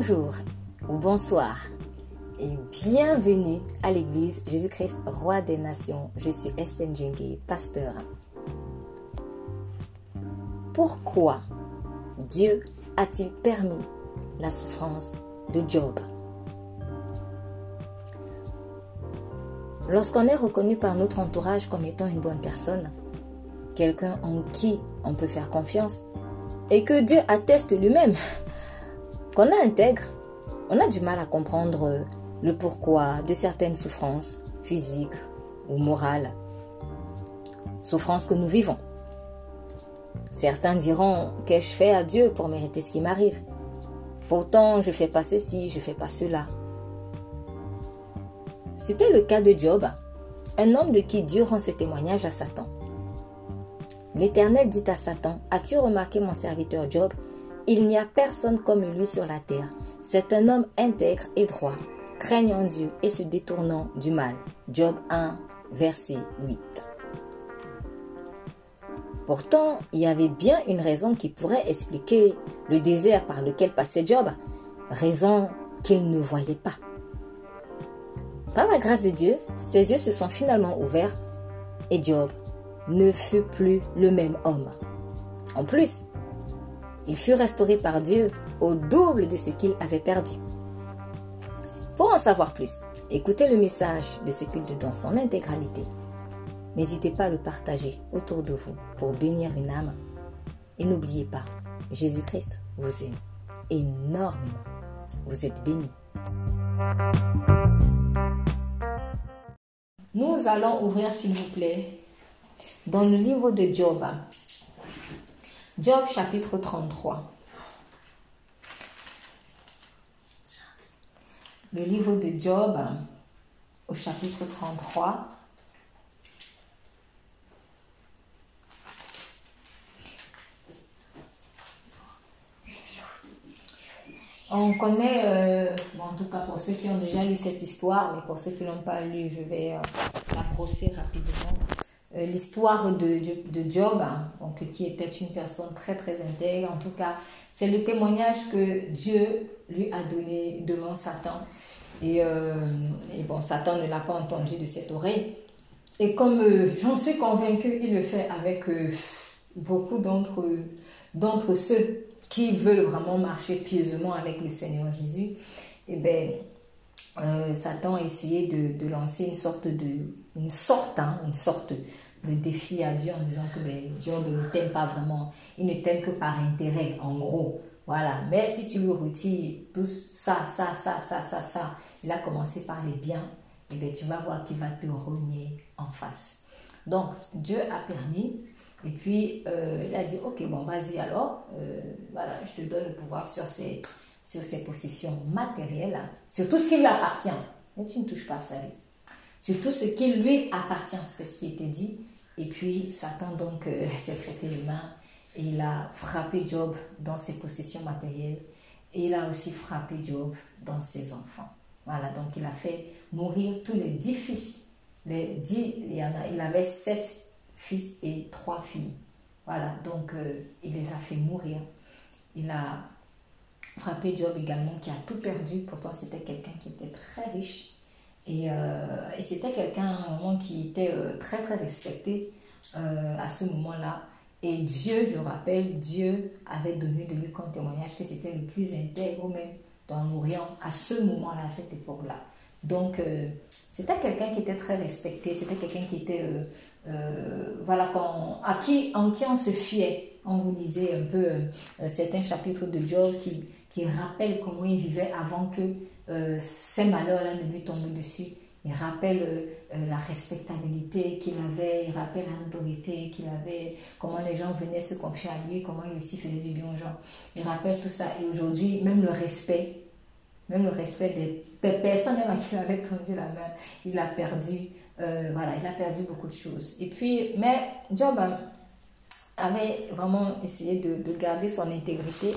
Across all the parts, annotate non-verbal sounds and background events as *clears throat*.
Bonjour ou bonsoir et bienvenue à l'église Jésus-Christ, Roi des Nations. Je suis Estelle Djengue, pasteur. Pourquoi Dieu a-t-il permis la souffrance de Job? Lorsqu'on est reconnu par notre entourage comme étant une bonne personne, quelqu'un en qui on peut faire confiance, et que Dieu atteste lui-même intègre, on a du mal à comprendre le pourquoi de certaines souffrances physiques ou morales, souffrances que nous vivons. Certains diront qu'ai-je fait à Dieu pour mériter ce qui m'arrive? Pourtant, je fais pas ceci, je fais pas cela. C'était le cas de Job, un homme de qui Dieu rend ce témoignage à Satan. L'Éternel dit à Satan, As-tu remarqué mon serviteur Job Il n'y a personne comme lui sur la terre. C'est un homme intègre et droit, craignant Dieu et se détournant du mal. Job 1, verset 8. Pourtant, il y avait bien une raison qui pourrait expliquer le désert par lequel passait Job, raison qu'il ne voyait pas. Par la grâce de Dieu, ses yeux se sont finalement ouverts et Job ne fut plus le même homme. En plus, il fut restauré par Dieu au double de ce qu'il avait perdu. Pour en savoir plus, écoutez le message de ce culte dans son intégralité. N'hésitez pas à le partager autour de vous pour bénir une âme. Et n'oubliez pas, Jésus-Christ vous aime énormément. Vous êtes bénis. Nous allons ouvrir, s'il vous plaît, dans le livre de Job. Job chapitre 33. Le livre de Job au chapitre 33. On connaît, euh, en tout cas pour ceux qui ont déjà lu cette histoire, mais pour ceux qui ne l'ont pas lu, je vais euh, la brosser rapidement. Euh, l'histoire de, de, Job, hein, donc, qui était une personne très très intègre, en tout cas, c'est le témoignage que Dieu lui a donné devant Satan. Et, et bon, Satan ne l'a pas entendu de cette oreille. Et comme j'en suis convaincue, il le fait avec beaucoup d'entre, ceux qui veulent vraiment marcher pieusement avec le Seigneur Jésus, et eh euh, Satan a essayé de, lancer une sorte de, une sorte, hein, une sorte de défi à Dieu en disant que ben, Dieu ne t'aime pas vraiment, il ne t'aime que par intérêt, en gros. Voilà, mais si tu lui retires tout ça, ça, ça, ça, ça, ça, il a commencé par les biens, et eh bien tu vas voir qu'il va te renier en face. Donc, Dieu a permis et puis, euh, il a dit, ok, bon, vas-y alors, euh, voilà, je te donne le pouvoir sur ces, sur ses possessions matérielles, sur tout ce qui lui appartient. Mais tu ne touches pas à sa vie. Sur tout ce qui lui appartient, c'est ce qui était dit. Et puis, Satan donc euh, *laughs* s'est frotté les mains et il a frappé Job dans ses possessions matérielles. Et il a aussi frappé Job dans ses enfants. Voilà, donc il a fait mourir tous les dix fils. Les dix, il, y en a, il avait sept fils et trois filles. Voilà, donc euh, il les a fait mourir. Il a frappé Job également, qui a tout perdu. Pourtant, c'était quelqu'un qui était très riche. Et, euh, et c'était quelqu'un qui était euh, très, très respecté à ce moment-là. Et Dieu, je rappelle, Dieu avait donné de lui comme témoignage que c'était le plus intègre même dans l'Orient à ce moment-là, à cette époque-là. Donc, c'était quelqu'un qui était très respecté, c'était quelqu'un qui était euh, voilà, à qui, en qui on se fiait. On vous lisait un peu euh, certains chapitres de Job qui, qui rappellent comment il vivait avant que euh, ces malheurs-là ne lui tombent dessus. Il rappelle la respectabilité qu'il avait, il rappelle l'autorité qu'il avait, comment les gens venaient se confier à lui, comment il aussi faisait du bien aux gens. Il rappelle tout ça. Et aujourd'hui, même le respect, même le respect des personnes à qui il avait tendu la main, il a perdu. Euh, voilà, il a perdu beaucoup de choses. Et puis, mais Job avait vraiment essayé de, garder son intégrité.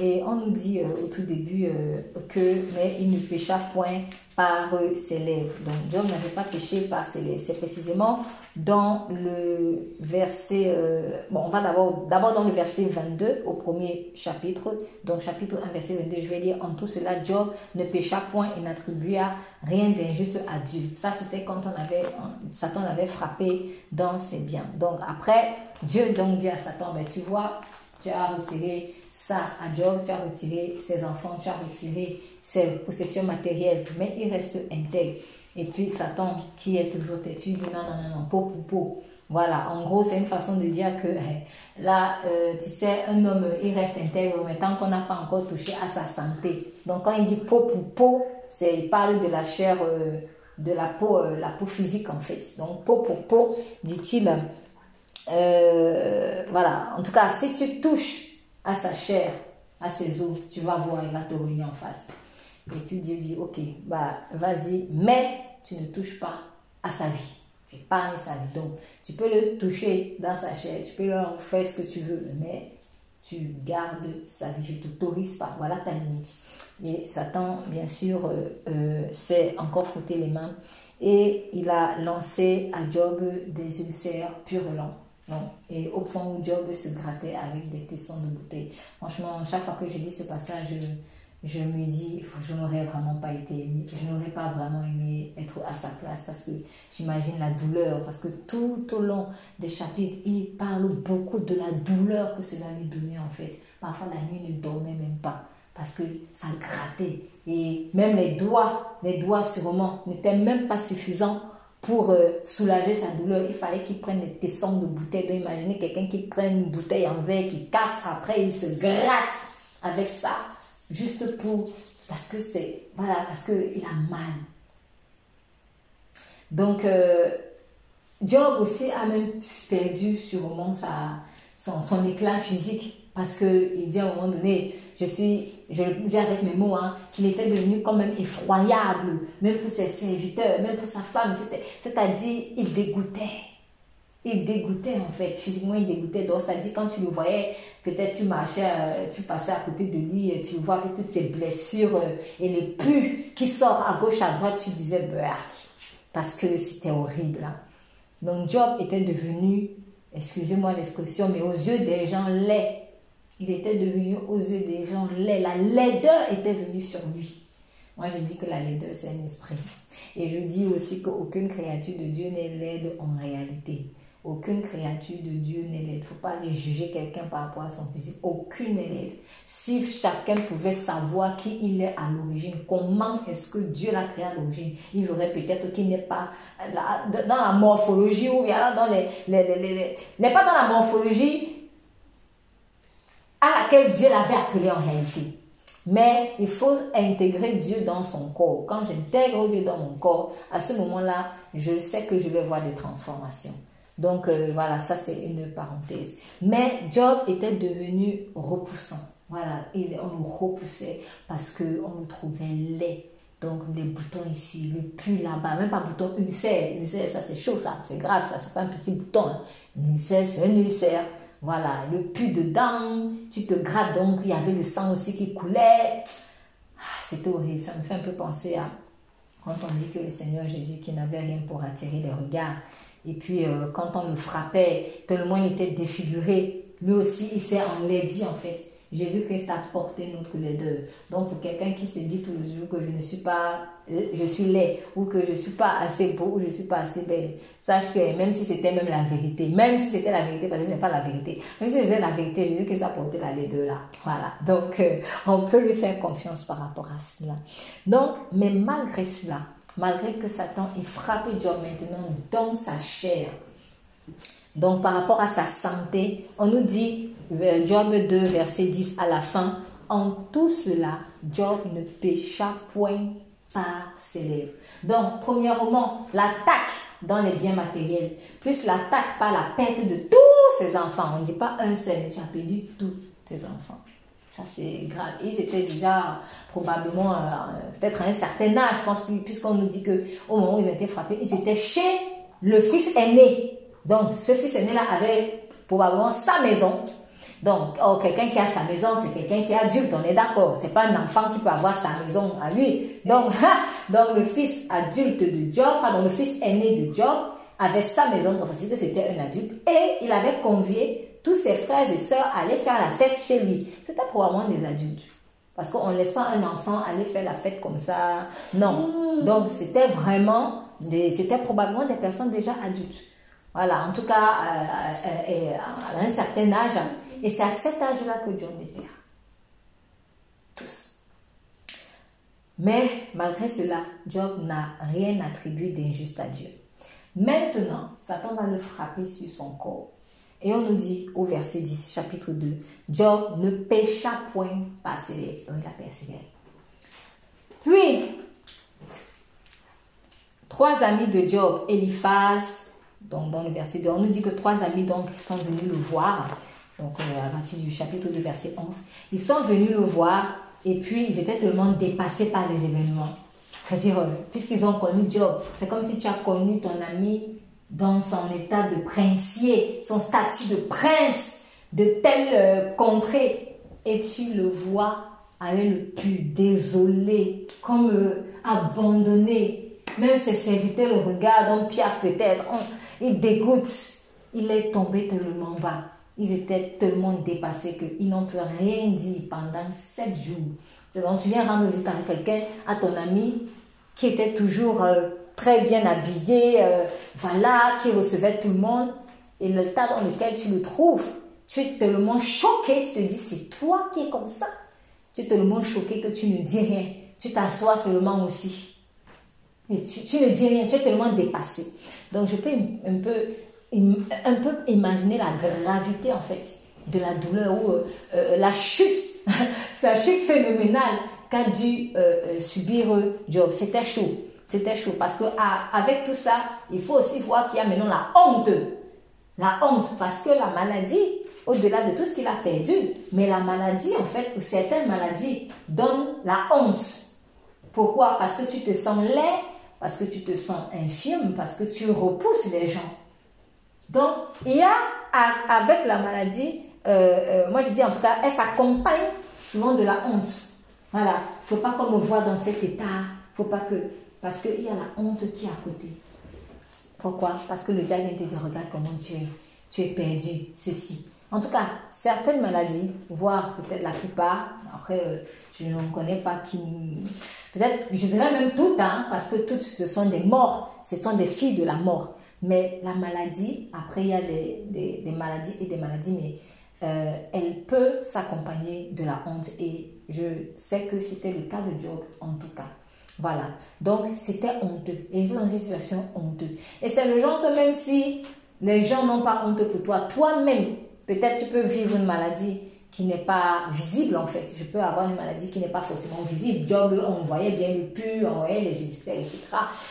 Et on nous dit euh, au tout début euh, que, mais il ne pécha point par ses lèvres. Donc Job n'avait pas péché par ses lèvres. C'est précisément dans le verset, euh, bon, on va d'abord, dans le verset 22 au premier chapitre. Donc chapitre 1, verset 22, je vais lire en tout cela, Job ne pécha point et n'attribua rien d'injuste à Dieu. Ça, c'était quand on avait, Satan l'avait frappé dans ses biens. Donc après, Dieu donc dit à Satan, ben, tu vois, tu as retiré ça à Job, tu as retiré ses enfants, tu as retiré ses possessions matérielles, mais il reste intègre. Et puis Satan, qui est toujours têtu, dit non, non, non, non, peau pour peau. Voilà, en gros, c'est une façon de dire que *laughs* là, euh, tu sais, un homme, il reste intègre, mais tant qu'on n'a pas encore touché à sa santé. Donc, quand il dit peau pour peau, il parle de la chair, euh, de la peau, euh, la peau physique en fait. Donc, peau pour peau, dit-il. voilà, en tout cas, si tu touches à sa chair, à ses os, tu vas voir, il va te ruiner en face. Et puis Dieu dit, ok, bah vas-y, mais tu ne touches pas à sa vie. Tu épargnes sa vie. Donc, tu peux le toucher dans sa chair, tu peux leur faire ce que tu veux, mais tu gardes sa vie. Je t'autorise pas. Voilà ta limite. Et Satan, bien sûr, euh, euh, s'est encore frotté les mains et il a lancé à Job des ulcères purulents. Et au point où Job se grattait avec des tessons de bouteille. Franchement, chaque fois que je lis ce passage, je, me dis, je n'aurais vraiment pas été je n'aurais pas vraiment aimé être à sa place parce que j'imagine la douleur, parce que tout au long des chapitres, il parle beaucoup de la douleur que cela lui donnait en fait. Parfois la nuit ne dormait même pas parce que ça grattait. Et même les doigts, les doigts sûrement, n'étaient même pas suffisants pour euh, soulager sa douleur, il fallait qu'il prenne des tessons de bouteille. Donc imaginez quelqu'un qui prend une bouteille en verre, qui casse après, il se gratte avec ça, juste pour, parce que c'est, voilà, parce qu'il a mal. Donc, euh, aussi a même perdu sûrement sa, son, son éclat physique, parce qu'il dit à un moment donné, je suis, je dis avec mes mots, hein, qu'il était devenu quand même effroyable, même pour ses serviteurs, même pour sa femme. C'est-à-dire, il dégoûtait. Il dégoûtait en fait, physiquement il dégoûtait. Donc, c'est-à-dire, quand tu le voyais, peut-être tu marchais, euh, tu passais à côté de lui, et tu vois toutes ces blessures euh, et les pus qui sortent à gauche, à droite, tu disais, bah, parce que c'était horrible. Hein. Donc, Job était devenu, excusez-moi l'expression, mais aux yeux des gens laid il était devenu aux yeux des gens laid. La laideur était venue sur lui. Moi, je dis que la laideur, c'est un esprit. Et je dis aussi qu'aucune créature de Dieu n'est laide en réalité. Aucune créature de Dieu n'est laide. Il ne faut pas aller juger quelqu'un par rapport à son physique. Aucune n'est laide. Si chacun pouvait savoir qui il est à l'origine, comment est-ce que Dieu l'a créé à l'origine, il verrait peut-être qu'il n'est pas dans la morphologie ou bien dans les, n'est pas dans la morphologie à laquelle Dieu l'avait appelé en réalité. Mais il faut intégrer Dieu dans son corps. Quand j'intègre Dieu dans mon corps, à ce moment-là, je sais que je vais voir des transformations. Donc euh, voilà, ça c'est une parenthèse. Mais Job était devenu repoussant. Voilà, on le repoussait parce qu'on le trouvait laid. Donc des boutons ici, le pu là-bas, même pas bouton ulcère. Ulcère, ça c'est chaud, ça, c'est grave, ça, c'est pas un petit bouton. Hein. Ulcère, c'est un ulcère. Voilà, le pu dedans, tu te grattes donc, il y avait le sang aussi qui coulait. Ah, C'était horrible, ça me fait un peu penser à quand on dit que le Seigneur Jésus qui n'avait rien pour attirer les regards. Et puis euh, quand on le frappait, tellement il était défiguré, lui aussi il s'est enlaidi en fait. Jésus-Christ a porté notre laideur. Donc pour quelqu'un qui se dit tous les jours que je ne suis pas, je suis laid, ou que je ne suis pas assez beau, ou je ne suis pas assez belle, sache que même si c'était même la vérité, même si c'était la vérité, parce que ce n'est pas la vérité, même si c'était la vérité, Jésus-Christ a porté la laideur là. Voilà. Donc euh, on peut lui faire confiance par rapport à cela. Donc, mais malgré cela, malgré que Satan ait frappé Job maintenant dans sa chair, donc par rapport à sa santé, on nous dit Job 2, verset 10 à la fin, en tout cela, Job ne pécha point par ses lèvres. Donc, premièrement, l'attaque dans les biens matériels, plus l'attaque par la perte de tous ses enfants. On ne dit pas un seul, tu as perdu tous tes enfants. Ça, c'est grave. Ils étaient déjà probablement, euh, peut-être à un certain âge, je pense, puisqu'on nous dit qu'au moment où ils ont été frappés, ils étaient chez le fils aîné. Donc, ce fils aîné-là avait probablement sa maison, Donc, oh, quelqu'un qui a sa maison, c'est quelqu'un qui est adulte, on est d'accord. C'est pas un enfant qui peut avoir sa maison à lui. Donc, *laughs* donc le fils adulte de Job, donc le fils aîné de Job, avait sa maison dans sa cité, c'était un adulte, et il avait convié tous ses frères et sœurs à aller faire la fête chez lui. C'était probablement des adultes. Parce qu'on ne laisse pas un enfant aller faire la fête comme ça. Non. Mm. Donc, c'était vraiment, des, c'était probablement des personnes déjà adultes. Voilà, en tout cas, euh, euh, euh, à un certain âge. Et c'est à cet âge-là que Dieu était là. Tous. Mais malgré cela, Job n'a rien attribué d'injuste à Dieu. Maintenant, Satan va le frapper sur son corps. Et on nous dit au verset 10, chapitre 2, Job ne pécha point par ses lèvres. Donc il a persévéré. Puis, trois amis de Job, Eliphaz, donc dans le verset 2, on nous dit que trois amis donc sont venus le voir. Donc euh, à partir du chapitre 2, verset 11. Ils sont venus le voir et puis ils étaient tellement dépassés par les événements. C'est-à-dire, euh, puisqu'ils ont connu Job, c'est comme si tu as connu ton ami dans son état de princier, son statut de prince de telle euh, contrée, et tu le vois aller le plus désolé, comme abandonné. Même ses serviteurs le regardent, on piaffe peut-être, il dégoûte. Il est tombé tellement bas. Ils étaient tellement dépassés qu'ils n'ont pu rien dire pendant sept jours. C'est donc tu viens rendre visite à quelqu'un, à ton ami, qui était toujours euh, très bien habillé, euh, voilà, qui recevait tout le monde, et le tas dans lequel tu le trouves, tu es tellement choqué, tu te dis, c'est toi qui es comme ça. Tu es tellement choqué que tu ne dis rien. Tu t'assois seulement aussi. Et tu, ne dis rien, tu es tellement dépassé. Donc je peux un peu, un peu imaginer la gravité en fait de la douleur ou euh, euh, la chute, *laughs* la chute phénoménale qu'a dû subir Job. C'était chaud. C'était chaud parce que ah, avec tout ça, il faut aussi voir qu'il y a maintenant la honte. La honte parce que la maladie, au-delà de tout ce qu'il a perdu, mais la maladie, en fait, ou certaines maladies, donne la honte. Pourquoi? Parce que tu te sens laid, parce que tu te sens infirme, parce que tu repousses les gens. Donc, il y a avec la maladie, euh, euh, moi je dis en tout cas, elle s'accompagne souvent de la honte. Voilà, faut pas qu'on me voit dans cet état, faut pas que parce qu'il y a la honte qui est à côté. Pourquoi? Parce que le diable vient te dire, regarde comment tu es. Tu es perdu, ceci. En tout cas, certaines maladies, voire peut-être la plupart, après, euh, je ne connais pas qui... Peut-être, je dirais même toutes, hein, parce que toutes, ce sont des morts. Ce sont des filles de la mort. Mais la maladie, après, il y a des, des, maladies et des maladies, mais euh, elle peut s'accompagner de la honte. Et je sais que c'était le cas de Job, en tout cas. Voilà. Donc, c'était honteux. Il était dans une situation honteuse. Et c'est le genre que même si les gens n'ont pas honte pour toi, toi-même, peut-être tu peux vivre une maladie qui n'est pas visible en fait. Je peux avoir une maladie qui n'est pas forcément visible. Job, on voyait bien le pu, on voyait les ulcères, etc.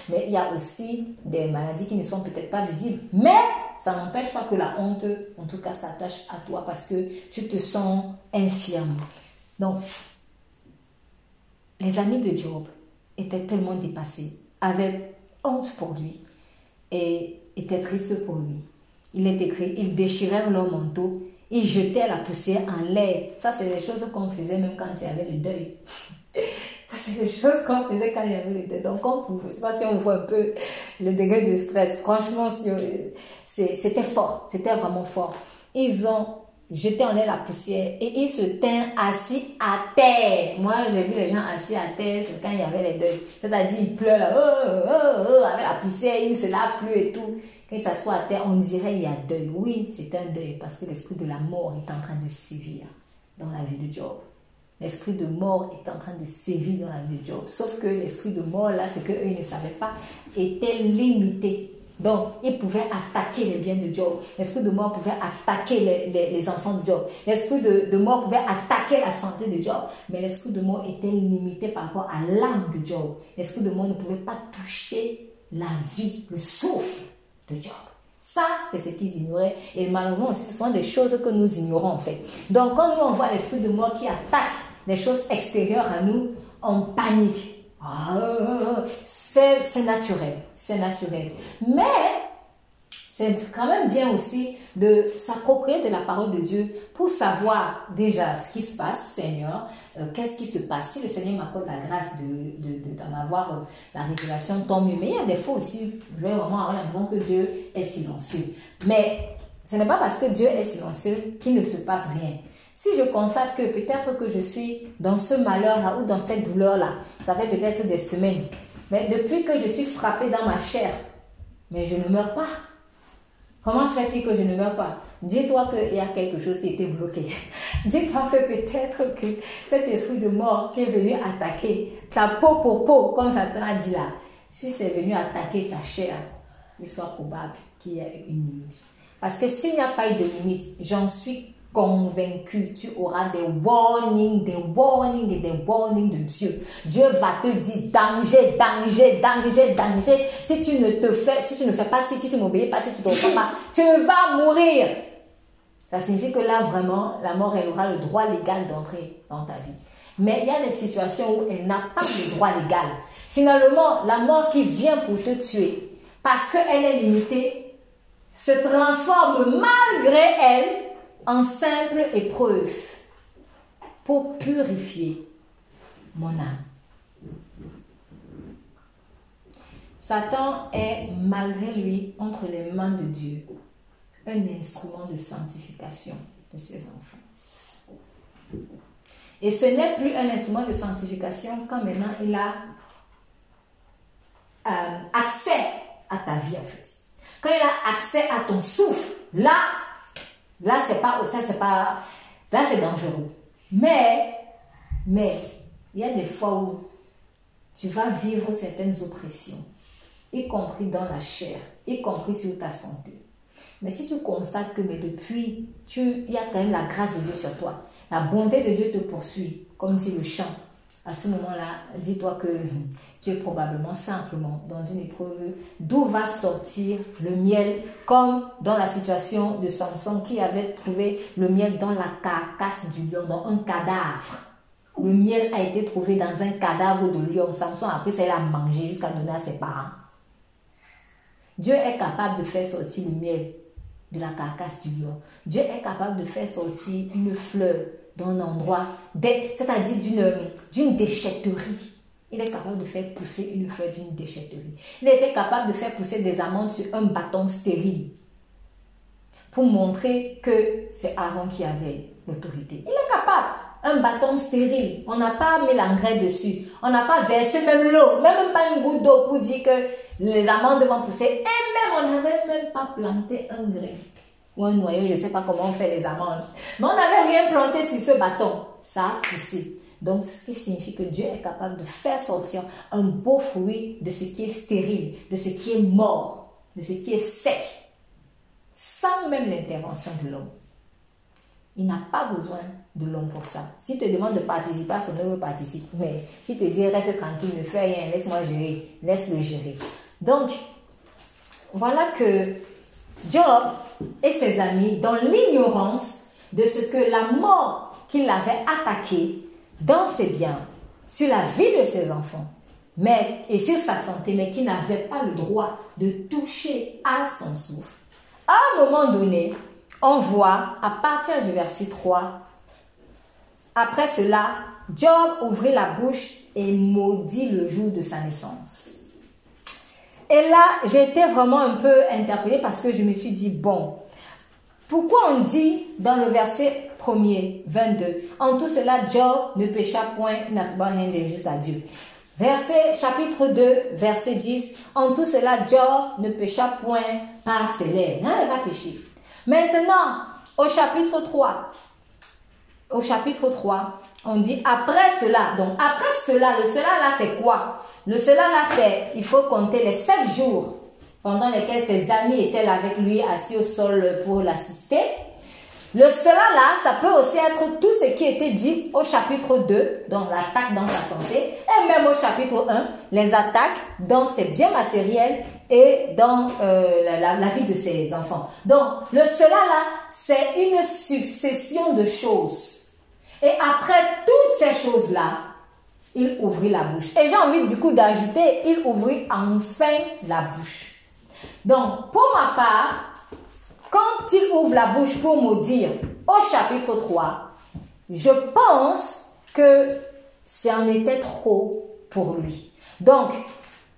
Mais il y a aussi des maladies qui ne sont peut-être pas visibles. Mais ça n'empêche pas que la honte, en tout cas, s'attache à toi parce que tu te sens infirme. Donc, les amis de Job, était tellement dépassé, avait honte pour lui et était triste pour lui. Il est écrit, ils déchirèrent leur manteau, ils jetaient la poussière en l'air. Ça, c'est les choses qu'on faisait même quand il y avait le deuil. *laughs* Ça, c'est les choses qu'on faisait quand il y avait le deuil. Donc, on pouvait, je sais pas si on voit un peu le degré de stress. Franchement, c'était fort, c'était vraiment fort. Ils ont jeter en l'air la poussière et il se tint assis à terre. Moi, j'ai vu les gens assis à terre, quand il y avait les deuils. C'est-à-dire, il pleure là, oh, oh, oh, avec la poussière, il ne se lave plus et tout. Quand il s'assoit à terre, on dirait il y a deuil. Oui, c'est un deuil parce que l'esprit de la mort est en train de sévir dans la vie de Job. L'esprit de mort est en train de sévir dans la vie de Job. Sauf que l'esprit de mort, là, c'est qu'eux, ne savaient pas, était limité donc, il pouvait attaquer les biens de Job. L'esprit de mort pouvait attaquer les, enfants de Job. L'esprit de, mort pouvait attaquer la santé de Job. Mais l'esprit de mort était limité par rapport à l'âme de Job. L'esprit de mort ne pouvait pas toucher la vie, le souffle de Job. Ça, c'est ce qu'ils ignoraient. Et malheureusement ce sont des choses que nous ignorons en fait. Donc, quand nous, on voit l'esprit de mort qui attaque les choses extérieures à nous, on panique. Ah, c'est naturel, c'est naturel. Mais c'est quand même bien aussi de s'approprier de la parole de Dieu pour savoir déjà ce qui se passe, Seigneur, euh, qu'est-ce qui se passe. Si le Seigneur m'accorde la grâce d'en de, d'en avoir euh, la révélation, tant mieux. Mais il y a des fois aussi, je vais vraiment avoir l'impression que Dieu est silencieux. Mais ce n'est pas parce que Dieu est silencieux qu'il ne se passe rien. Si je constate que peut-être que je suis dans ce malheur-là ou dans cette douleur-là, ça fait peut-être des semaines, mais depuis que je suis frappée dans ma chair, mais je ne meurs pas. Comment se fait-il que je ne meurs pas? Dis-toi qu'il y a quelque chose qui était bloqué. *laughs* Dis-toi que peut-être que cet esprit de mort qui est venu attaquer ta peau pour peau, comme Satan a dit là, si c'est venu attaquer ta chair, il soit probable qu'il y ait une limite. Parce que s'il n'y a pas eu de limite, j'en suis convaincu, tu auras des warnings, des warnings et des warnings de Dieu. Dieu va te dire danger, danger, danger, danger. Si tu ne te fais, si tu ne fais pas, si tu ne m'obéis pas, si tu ne te pas, tu vas mourir. Ça signifie que là, vraiment, la mort, elle aura le droit légal d'entrer dans ta vie. Mais il y a des situations où elle n'a pas le droit légal. Finalement, la mort qui vient pour te tuer, parce qu'elle est limitée, se transforme malgré elle en simple épreuve pour purifier mon âme. Satan est, malgré lui, entre les mains de Dieu, un instrument de sanctification de ses enfants. Et ce n'est plus un instrument de sanctification quand maintenant il a euh, accès à ta vie en fait. Quand il a accès à ton souffle, là, Là, c'est pas, ça, c'est pas, là, c'est dangereux. Mais, mais, il y a des fois où tu vas vivre certaines oppressions, y compris dans la chair, y compris sur ta santé. Mais si tu constates que mais depuis, tu, il y a quand même la grâce de Dieu sur toi, la bonté de Dieu te poursuit, comme si le chant à ce moment-là, dis-toi que tu es probablement simplement dans une épreuve d'où va sortir le miel, comme dans la situation de Samson qui avait trouvé le miel dans la carcasse du lion, dans un cadavre. Le miel a été trouvé dans un cadavre de lion. Samson, après ça, il a mangé jusqu'à donner à ses parents. Dieu est capable de faire sortir le miel de la carcasse du lion. Dieu est capable de faire sortir une fleur d'un endroit, c'est-à-dire d'une déchetterie. Il est capable de faire pousser une fleur d'une déchetterie. Il était capable de faire pousser des amandes sur un bâton stérile pour montrer que c'est Aaron qui avait l'autorité. Il est capable. Un bâton stérile. On n'a pas mis l'engrais dessus. On n'a pas versé même l'eau, même pas une goutte d'eau pour dire que les amandes vont pousser. Et même, on n'avait même pas planté un grain ou un noyau, je ne sais pas comment on fait les amandes. Mais on n'avait rien planté sur ce bâton. Ça a poussé. Donc, ce qui signifie que Dieu est capable de faire sortir un beau fruit de ce qui est stérile, de ce qui est mort, de ce qui est sec, sans même l'intervention de l'homme. Il n'a pas besoin de l'homme pour ça. Si te demande de participer à son œuvre, participe. Mais si te dit reste tranquille, ne fais rien, laisse-moi gérer, laisse-le gérer. Donc, voilà que Job et ses amis dans l'ignorance de ce que la mort qui l'avait attaqué dans ses biens, sur la vie de ses enfants, mais, et sur sa santé, mais qui n'avait pas le droit de toucher à son souffle. À un moment donné, on voit à partir du verset 3, après cela, Job ouvrit la bouche et maudit le jour de sa naissance. Et là, j'ai été vraiment un peu interpellée parce que je me suis dit, bon, pourquoi on dit dans le verset 1er, 22, en tout cela, Job ne pécha point, n'a rien d'injuste à Dieu. Verset, chapitre 2, verset 10, en tout cela, Job ne pécha point par ses lèvres. Hein, il va pécher. Maintenant, au chapitre 3, au chapitre 3, on dit après cela. Donc, après cela, le cela là, c'est quoi? Le cela là, c'est, il faut compter les sept jours pendant lesquels ses amis étaient là avec lui assis au sol pour l'assister. Le cela là, ça peut aussi être tout ce qui était dit au chapitre 2, donc l'attaque dans sa santé, et même au chapitre 1, les attaques dans ses biens matériels et dans euh, la, vie de ses enfants. Donc, le cela là, c'est une succession de choses. Et après toutes ces choses-là, il ouvrit la bouche. Et j'ai envie du coup d'ajouter, il ouvrit enfin la bouche. Donc, pour ma part, quand il ouvre la bouche pour maudire au chapitre 3, je pense que c'est en était trop pour lui. Donc,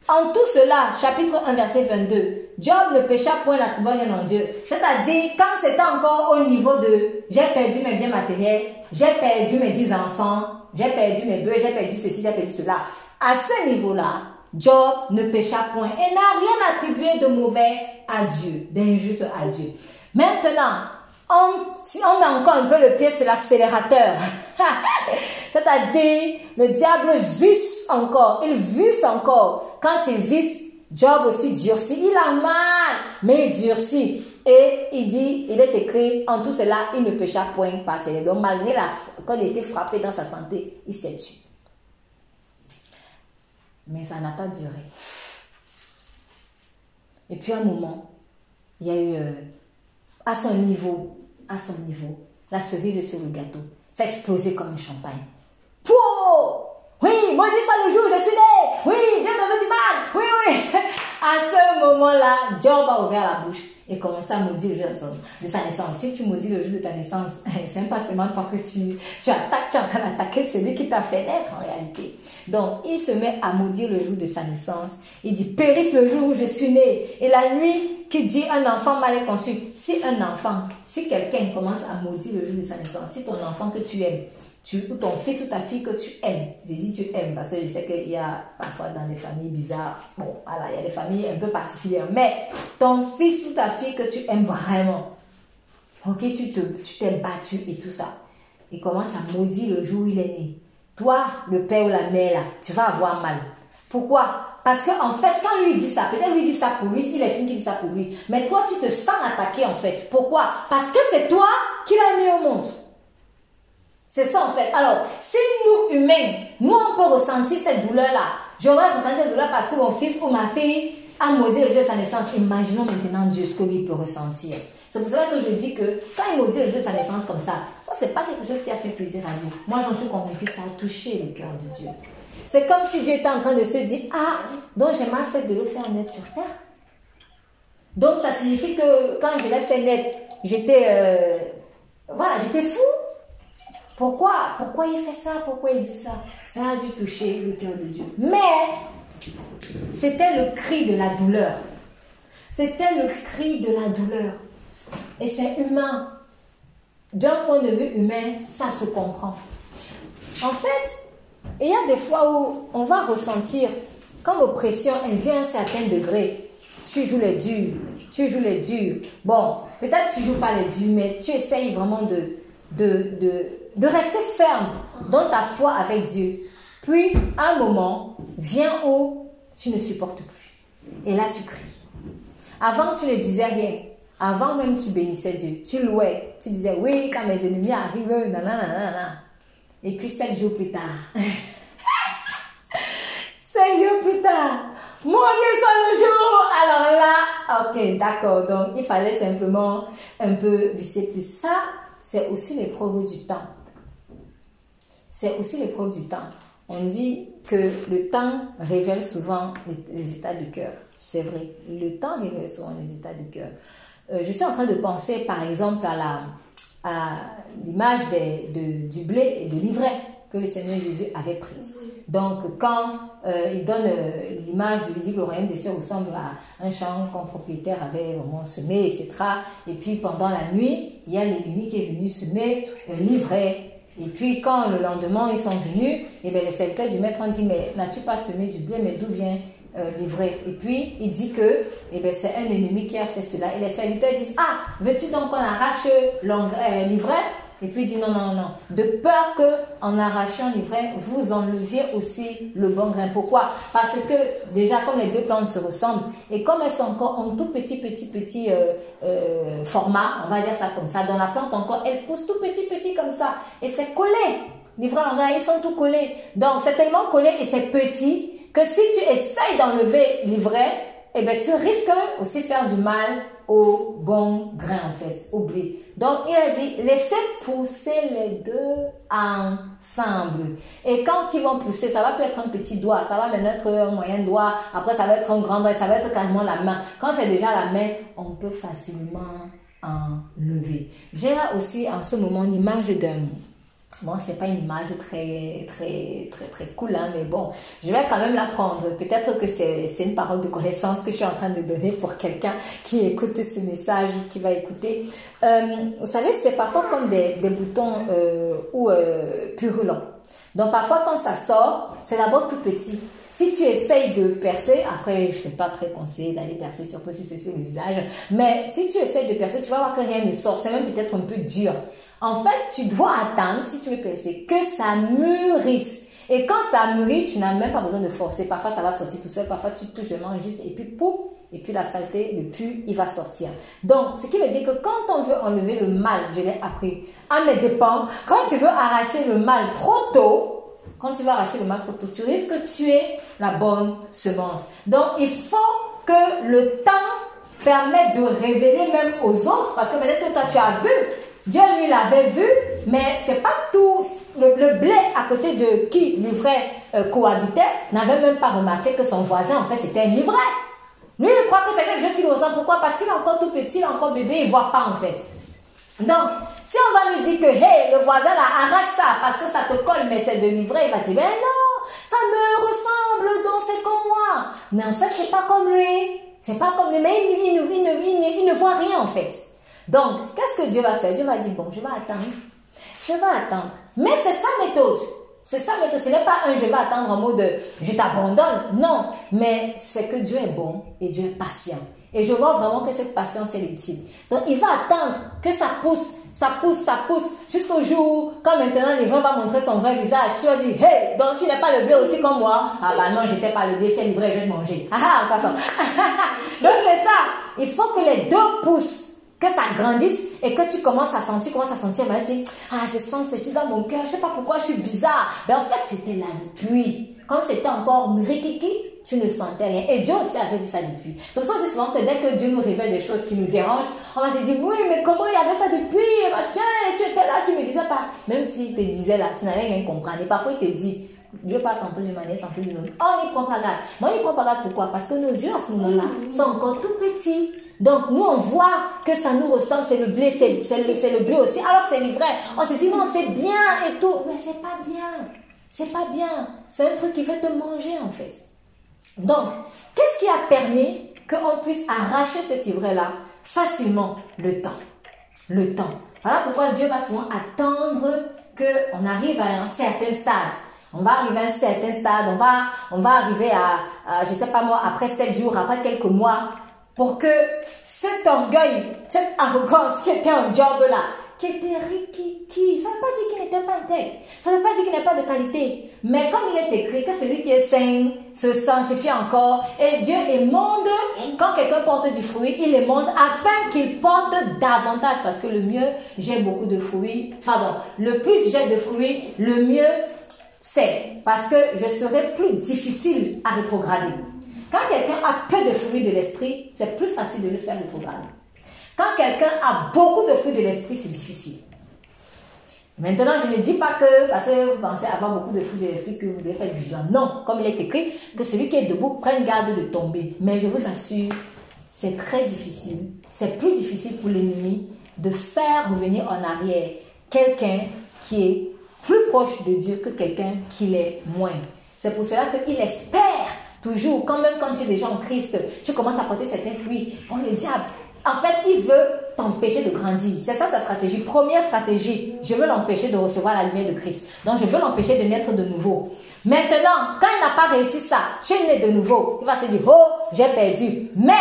en tout cela, chapitre 1, verset 22, Job ne pécha point la trouble en Dieu. C'est-à-dire, quand c'était encore au niveau de j'ai perdu mes biens matériels, j'ai perdu mes dix enfants, j'ai perdu mes bœufs, j'ai perdu ceci, j'ai perdu cela. À ce niveau-là, Job ne pécha point et n'a rien attribué de mauvais à Dieu, d'injuste à Dieu. Maintenant, on, si on met encore un peu le pied sur l'accélérateur, *laughs* c'est-à-dire le diable visse encore, il visse encore. Quand il visse, Job aussi durcit. Il a mal, mais il durcit. Et il dit, il est écrit, en tout cela, il ne pécha point par ses Donc malgré la, quand il était frappé dans sa santé, il s'est tué. Mais ça n'a pas duré. Et puis à un moment, il y a eu, euh, à son niveau, à son niveau, la cerise sur le gâteau, ça a explosé comme un champagne. Pouh Oui, moi dis soit le jour où je suis né. Oui, Dieu me veut du mal. Oui, oui. *laughs* À ce moment-là, Job a ouvert la bouche et commencer à maudire le jour de sa naissance. Si tu maudis le jour de ta naissance, *laughs* c'est pas seulement toi que tu, tu attaques, tu es en train d'attaquer celui qui t'a fait naître en réalité. Donc, il se met à maudire le jour de sa naissance. Il dit, périsse le jour où je suis né. Et la nuit qui dit un enfant mal conçu. Si un enfant, si quelqu'un commence à maudire le jour de sa naissance, si ton enfant que tu aimes, tu, ou ton fils ou ta fille que tu aimes. Je dis tu aimes parce que je sais qu'il y a parfois dans des familles bizarres, bon, voilà, il y a des familles un peu particulières, mais ton fils ou ta fille que tu aimes vraiment, ok, tu te, tu t'es battu et tout ça, il commence à maudire le jour où il est né. Toi, le père ou la mère, là, tu vas avoir mal. Pourquoi? Parce qu'en en fait, quand lui dit ça, peut-être lui dit ça pour lui, il estime qu'il dit ça pour lui. Mais toi, tu te sens attaqué en fait. Pourquoi? Parce que c'est toi qui l'as mis au monde. C'est ça en fait. Alors, si nous, humains, nous, on peut ressentir cette douleur-là. J'aurais ressenti cette douleur parce que mon fils ou ma fille a maudit le jour de sa naissance. Imaginons maintenant Dieu ce que lui peut ressentir. C'est pour cela que je dis que quand il maudit le jour de sa naissance comme ça, ça c'est pas quelque chose qui a fait plaisir à Dieu. Moi j'en suis convaincue, ça a touché le cœur de Dieu. C'est comme si Dieu était en train de se dire, ah, donc j'ai mal fait de le faire naître sur terre. Donc ça signifie que quand je l'ai fait naître, j'étais, euh, voilà, j'étais fou. Pourquoi? Pourquoi il fait ça? Pourquoi il dit ça? Ça a dû toucher le cœur de Dieu. Mais c'était le cri de la douleur. C'était le cri de la douleur. Et c'est humain. D'un point de vue humain, ça se comprend. En fait, il y a des fois où on va ressentir, quand l'oppression elle vient à un certain degré, tu joues les durs, tu joues les durs. Bon, peut-être tu joues pas les durs, mais tu essayes vraiment de, de rester ferme dans ta foi avec Dieu. Puis, un moment vient où tu ne supportes plus. Et là, tu cries. Avant, tu ne disais rien. Avant même, tu bénissais Dieu. Tu louais. Tu disais, oui, quand mes ennemis arrivent, nanana. Et puis, sept jours plus tard. *laughs* sept jours plus tard. Mon Dieu soit le jour. Alors là, ok, d'accord. Donc, il fallait simplement un peu visser plus. Ça, c'est aussi l'épreuve du temps c'est aussi l'épreuve du temps. On dit que le temps révèle souvent les, états de cœur. C'est vrai, le temps révèle souvent les états de cœur. Euh, je suis en train de penser par exemple à la à l'image de, du blé et de l'ivraie que le Seigneur Jésus avait prise. Donc, quand euh, il donne euh, l'image de lui dit que le royaume des cieux ressemble à un champ qu'un propriétaire avait vraiment semé, etc. Et puis, pendant la nuit, il y a l'ennemi qui est venu semer l'ivraie et puis quand le lendemain ils sont venus, et eh les serviteurs du maître ont dit, mais n'as-tu pas semé du blé, mais d'où vient euh, l'ivraie? Et puis il dit que eh c'est un ennemi qui a fait cela. Et les serviteurs disent, ah, veux-tu donc qu'on arrache euh, l'ivraie? Et puis il dit non, non, non. De peur que en arrachant l'ivraie, vous enleviez aussi le bon grain. Pourquoi? Parce que déjà, comme les deux plantes se ressemblent, et comme elles sont encore en tout petit, petit, petit euh, euh, format, on va dire ça comme ça, dans la plante encore, elles poussent tout petit, petit comme ça. Et c'est collé. L'ivraie, ils sont tout collés. Donc c'est tellement collé et c'est petit que si tu essayes d'enlever l'ivraie, eh ben, tu risques aussi faire du mal au bon grain, en fait, au blé. Donc, il a dit, laissez pousser les deux ensemble. Et quand ils vont pousser, ça va peut être un petit doigt, ça va maintenant être un moyen doigt, après ça va être un grand doigt, ça va être carrément la main. Quand c'est déjà la main, on peut facilement enlever. J'ai là aussi en ce moment l'image d'un Bon, c'est pas une image très, très, très, très cool, hein, mais bon, je vais quand même la prendre. Peut-être que c'est, une parole de connaissance que je suis en train de donner pour quelqu'un qui écoute ce message, qui va écouter. Euh, vous savez, c'est parfois comme des, des boutons euh, ou euh, purulents. Donc, parfois, quand ça sort, c'est d'abord tout petit. Si tu essayes de percer, après, je ne sais pas très conseillé d'aller percer, surtout si c'est sur le visage, mais si tu essayes de percer, tu vas voir que rien ne sort. C'est même peut-être un peu dur. En fait, tu dois attendre, si tu veux percer, que ça mûrisse. Et quand ça mûrit, tu n'as même pas besoin de forcer. Parfois, ça va sortir tout seul. Parfois, tu touches le juste et puis pouf, et puis la saleté, le pu, il va sortir. Donc, ce qui veut dire que quand on veut enlever le mal, je l'ai appris à mes dépens, quand tu veux arracher le mal trop tôt, quand tu veux arracher le mal trop tôt, tu risques de tuer la bonne semence. Donc, il faut que le temps permette de révéler même aux autres, parce que peut-être toi, tu as vu Dieu lui l'avait vu, mais c'est pas tout. Le, blé à côté de qui l'ivraie euh, cohabitait n'avait même pas remarqué que son voisin, en fait, c'était un ivraie. Lui, il croit que c'est quelque chose qu'il ressent. Pourquoi? Parce qu'il est encore tout petit, il est encore bébé, il ne voit pas, en fait. Donc, si on va lui dire que, hey, le voisin là, arrache ça parce que ça te colle, mais c'est de l'ivraie, il va dire, ben non, ça me ressemble, donc c'est comme moi. Mais en fait, c'est pas comme lui. C'est pas comme lui, mais il, il, il, il ne voit rien, en fait. Donc, qu'est-ce que Dieu va faire? Dieu va dire, bon, je vais attendre. Je vais attendre. Mais c'est sa méthode. C'est sa méthode. Ce n'est pas un je vais attendre en mode je t'abandonne. Non. Mais c'est que Dieu est bon et Dieu est patient. Et je vois vraiment que cette patience est utile. Donc, il va attendre que ça pousse, ça pousse, ça pousse, jusqu'au jour, quand maintenant l'ivraie va montrer son vrai visage, tu vas dire, hey, donc tu n'es pas le blé aussi comme moi. Ah bah non, j'étais pas le blé, j'étais livré, je vais te manger. Ah ah, en passant. *laughs* donc c'est ça. Il faut que les deux poussent que ça grandisse et que tu commences à sentir, commences à sentir, mais tu dis, ah, je sens ceci dans mon cœur, je sais pas pourquoi je suis bizarre. Mais en fait, c'était là depuis. Comme c'était encore rikiki, tu ne sentais rien. Et Dieu aussi avait vu ça depuis. C'est pour ça aussi souvent que dès que Dieu nous révèle des choses qui nous dérangent, on va se dire, oui, mais comment il y avait ça depuis, machin, tu étais là, tu me disais pas. Même s'il te disait là, tu n'allais rien comprendre. Et parfois, il te dit, Dieu parle tantôt d'une manière, tantôt d'une autre. On n'y prend pas garde. Mais on n'y prend pas garde pourquoi? Parce que nos yeux à ce moment-là sont encore tout petits. Donc nous on voit que ça nous ressemble, c'est le blé, c'est le, blé aussi, alors que c'est vrai. On se dit non, c'est bien et tout, mais c'est pas bien. C'est pas bien. C'est un truc qui veut te manger en fait. Donc, qu'est-ce qui a permis qu'on puisse arracher cet ivraie-là facilement? Le temps. Le temps. Voilà pourquoi Dieu va souvent attendre qu'on arrive à un certain stade. On va arriver à un certain stade, on va, on va arriver à, à, je sais pas moi, après sept jours, après quelques mois, pour que cet orgueil, cette arrogance qui était un job là, qui était rikiki, ça ne veut pas dire qu'il n'était pas intègre, ça ne veut pas dire qu'il n'est pas de qualité, mais comme il est écrit que celui qui est saint se sanctifie encore, et Dieu émonde, quand quelqu'un porte du fruit, il émonde afin qu'il porte davantage, parce que le mieux j'ai beaucoup de fruits, pardon, le plus j'ai de fruits, le mieux c'est, parce que je serai plus difficile à rétrograder. Quand quelqu'un a peu de fruits de l'esprit, c'est plus facile de le faire rétrograder. Quand quelqu'un a beaucoup de fruits de l'esprit, c'est difficile. Maintenant, je ne dis pas que parce que vous pensez avoir beaucoup de fruits de l'esprit que vous devez être vigilant. Non, comme il est écrit, que celui qui est debout prenne garde de tomber. Mais je vous assure, c'est très difficile. C'est plus difficile pour l'ennemi de faire revenir en arrière quelqu'un qui est plus proche de Dieu que quelqu'un qui l'est moins. C'est pour cela qu'il espère Toujours, quand même quand tu es déjà en Christ, tu commences à porter certains fruits. Bon, le diable, en fait, il veut t'empêcher de grandir. C'est ça sa stratégie. Première stratégie, je veux l'empêcher de recevoir la lumière de Christ. Donc, je veux l'empêcher de naître de nouveau. Maintenant, quand il n'a pas réussi ça, tu es né de nouveau. Il va se dire, oh, j'ai perdu. Mais,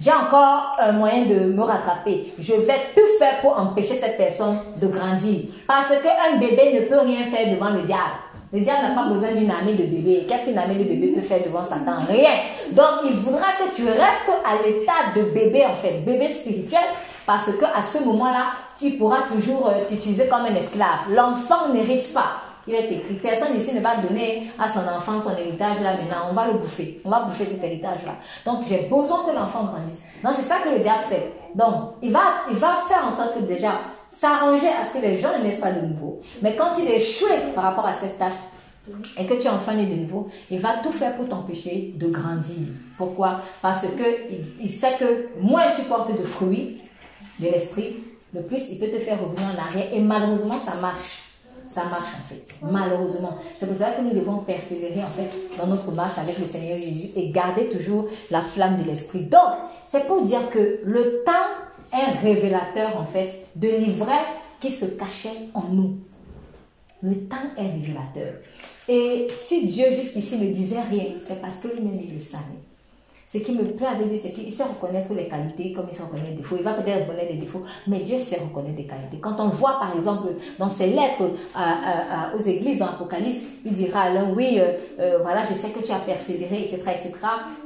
j'ai encore un moyen de me rattraper. Je vais tout faire pour empêcher cette personne de grandir. Parce qu'un bébé ne peut rien faire devant le diable. Le diable n'a pas besoin d'une amie de bébé. Qu'est-ce qu'une amie de bébé peut faire devant Satan? Rien. Donc, il voudra que tu restes à l'état de bébé, en fait, bébé spirituel, parce que à ce moment-là, tu pourras toujours euh, t'utiliser comme un esclave. L'enfant n'hérite pas. Il est écrit, personne ici ne va donner à son enfant son héritage là maintenant, on va le bouffer, on va bouffer cet héritage là. Donc j'ai besoin que l'enfant grandisse. Donc c'est ça que le diable fait. Donc il va, il va faire en sorte que déjà s'arranger à ce que les gens ne naissent pas de nouveau. Mais quand il échoue par rapport à cette tâche, et que tu es enfant né de nouveau, il va tout faire pour t'empêcher de grandir. Pourquoi? Parce que il, sait que moins tu portes de fruits de l'esprit, le plus il peut te faire revenir en arrière. Et malheureusement, ça marche. Ça marche en fait. Malheureusement. C'est pour ça que nous devons persévérer en fait dans notre marche avec le Seigneur Jésus et garder toujours la flamme de l'esprit. Donc, c'est pour dire que le temps est révélateur en fait de l'ivraie qui se cachait en nous. Le temps est révélateur. Et si Dieu jusqu'ici ne disait rien, c'est parce que lui-même il le savait. Ce qui me plaît avec Dieu, c'est qu'il sait reconnaître les qualités comme il sait reconnaître les défauts. Il va peut-être reconnaître les défauts, mais Dieu sait reconnaître des qualités. Quand on voit, par exemple, dans ses lettres aux églises, dans l'Apocalypse, il dira à l'un, oui, euh, euh, voilà, je sais que tu as persévéré, etc., etc.,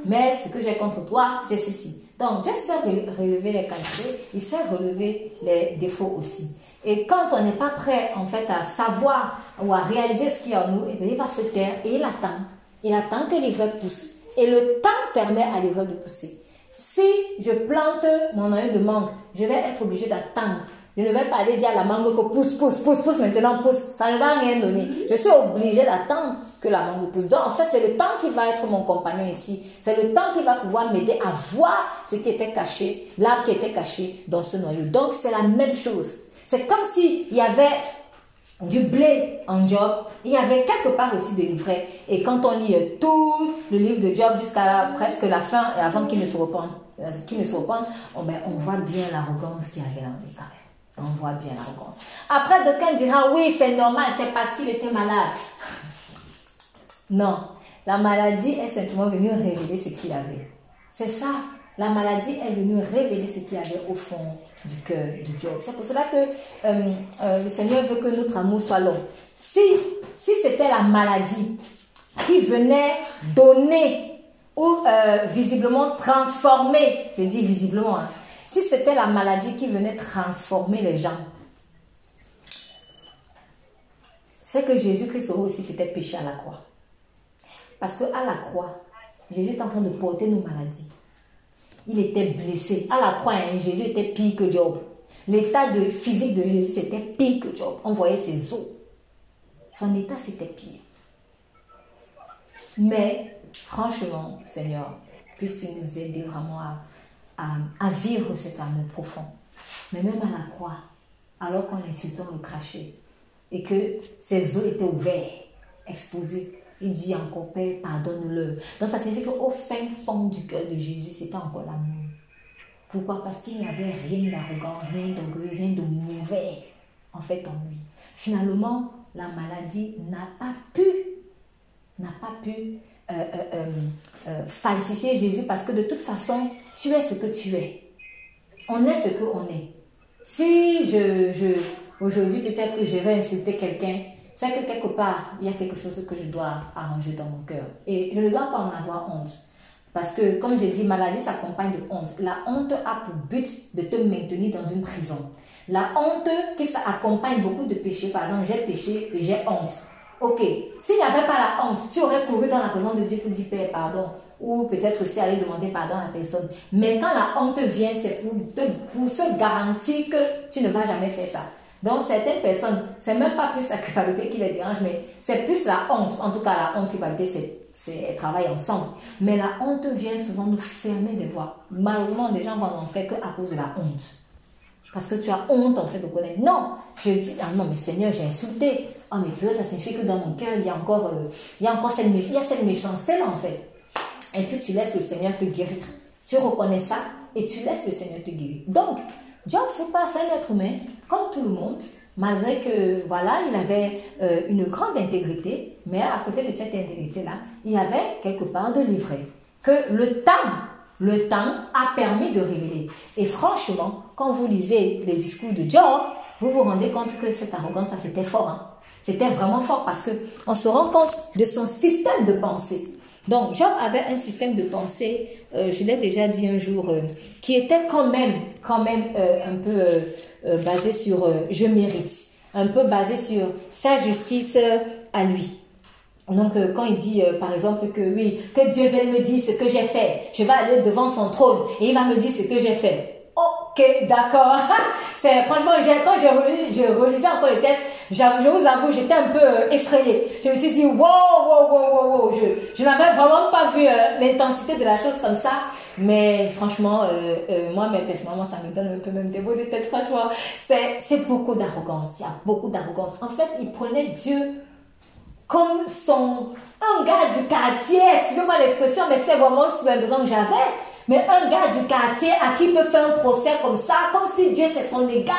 mais ce que j'ai contre toi, c'est ceci. Donc, Dieu sait relever les qualités, il sait relever les défauts aussi. Et quand on n'est pas prêt, en fait, à savoir ou à réaliser ce qu'il y a en nous, eh il va se taire et il attend. Il attend que l'ivraie pousse. Et le temps permet à l'ivraie de pousser. Si je plante mon oeil de mangue, je vais être obligé d'attendre. Je ne vais pas aller dire à la mangue que pousse, pousse, pousse, pousse, maintenant pousse. Ça ne va rien donner. Je suis obligé d'attendre que la mangue pousse. Donc, en fait, c'est le temps qui va être mon compagnon ici. C'est le temps qui va pouvoir m'aider à voir ce qui était caché, l'arbre qui était caché dans ce noyau. Donc, c'est la même chose. C'est comme s'il y avait du blé en Job, il y avait quelque part aussi de livret. Et quand on lit tout le livre de Job jusqu'à presque la fin, avant qu'il ne se repente, euh, qu'il ne repente oh ben, on voit bien l'arrogance qu'il y avait en lui quand même. On voit bien l'arrogance. Après, d'aucuns dira, oui, c'est normal, c'est parce qu'il était malade. *laughs* non, la maladie est simplement venue révéler ce qu'il avait. C'est ça. La maladie est venue révéler ce qu'il avait au fond du cœur de Dieu. C'est pour cela que euh, euh, le Seigneur veut que notre amour soit long. Si, c'était la maladie qui venait donner ou euh, visiblement transformer, je dis visiblement, hein, si c'était la maladie qui venait transformer les gens, c'est que Jésus-Christ aurait aussi peut-être péché à la croix. Parce qu'à la croix, Jésus est en train de porter nos maladies il était blessé. À la croix, hein, Jésus était pire que Job. L'état de physique de Jésus, c'était pire que Job. On voyait ses os. Son état, c'était pire. Mais, franchement, Seigneur, puisses-tu nous aider vraiment à, vivre cet amour profond. Mais même à la croix, alors qu'on insultait, on le crachait, et que ses os étaient ouverts, exposés, il dit encore, Père, pardonne-le. Donc ça signifie qu'au fin fond du cœur de Jésus, c'était encore l'amour. Pourquoi? Parce qu'il n'y avait rien d'arrogant, rien d'orgueil, rien de mauvais en fait en lui. Finalement, la maladie n'a pas pu, n'a pas pu euh, euh, euh, falsifier Jésus parce que de toute façon, tu es ce que tu es. On est ce que on est. Si je, je aujourd'hui peut-être que je vais insulter quelqu'un, c'est que quelque part, il y a quelque chose que je dois arranger dans mon cœur. Et je ne dois pas en avoir honte. Parce que, comme je dis, maladie s'accompagne de honte. La honte a pour but de te maintenir dans une prison. La honte qui s'accompagne beaucoup de péchés. Par exemple, j'ai péché et j'ai honte. Ok, s'il n'y avait pas la honte, tu aurais couru dans la présence de Dieu pour dire Père, pardon. Ou peut-être aussi aller demander pardon à la personne. Mais quand la honte vient, c'est pour, pour se garantir que tu ne vas jamais faire ça. Donc, certaines personnes, c'est même pas plus la culpabilité qui les dérange, mais c'est plus la honte. En tout cas, la honte, culpabilité, c'est, travaillent ensemble. Mais la honte vient souvent nous fermer des voies. Malheureusement, des gens vont en faire que à cause de la honte. Parce que tu as honte, en fait, de connaître. Non! Je dis, ah non, mais Seigneur, j'ai insulté. Oh, mais peu, ça signifie que dans mon cœur, il y a encore, euh, il y a encore cette, il cette méchanceté-là, en fait. Et puis, tu laisses le Seigneur te guérir. Tu reconnais ça et tu laisses le Seigneur te guérir. Donc, Job, c'est pas un être humain, comme tout le monde, malgré que, voilà, il avait euh, une grande intégrité, mais à côté de cette intégrité-là, il y avait quelque part de livret. Que le temps, le temps a permis de révéler. Et franchement, quand vous lisez les discours de Job, vous vous rendez compte que cette arrogance, ça c'était fort. Hein. C'était vraiment fort parce que on se rend compte de son système de pensée. Donc, Job avait un système de pensée, euh, je l'ai déjà dit un jour, euh, qui était quand même, quand même euh, un peu basé sur je mérite. un peu basé sur sa justice à lui. Donc, quand il dit, par exemple, que oui, que Dieu vienne me dire ce que j'ai fait, je vais aller devant son trône et il va me dire ce que j'ai fait. Ok, d'accord. *laughs* C'est franchement, quand j'ai relu, je relisais encore le texte, je vous avoue, j'étais un peu euh, effrayée. Je me suis dit, wow, wow, wow, wow, wow. Je, n'avais vraiment pas vu l'intensité de la chose comme ça. Mais franchement, moi, mais ça me donne un peu même des mots de tête. Franchement, c'est beaucoup d'arrogance. Il y a beaucoup d'arrogance. En fait, il prenait Dieu comme son, un gars du quartier, excusez-moi l'expression, mais c'était vraiment besoin que j'avais. Mais un gars du quartier à qui peut faire un procès comme ça, comme si Dieu c'est son égal.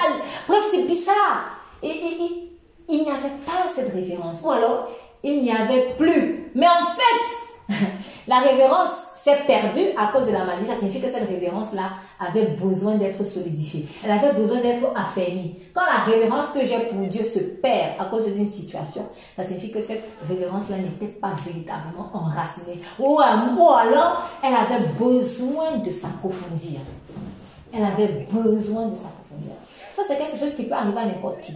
Bref, c'est bizarre. Et, il n'y avait pas cette révérence. Ou alors, il n'y avait plus. Mais en fait, *laughs* la révérence s'est perdue à cause de la maladie. Ça signifie que cette révérence-là avait besoin d'être solidifiée. Elle avait besoin d'être affermie. Quand la révérence que j'ai pour Dieu se perd à cause d'une situation, ça signifie que cette révérence-là n'était pas véritablement enracinée. Ou, alors, elle avait besoin de s'approfondir. Elle avait besoin de s'approfondir. Ça, c'est quelque chose qui peut arriver à n'importe qui.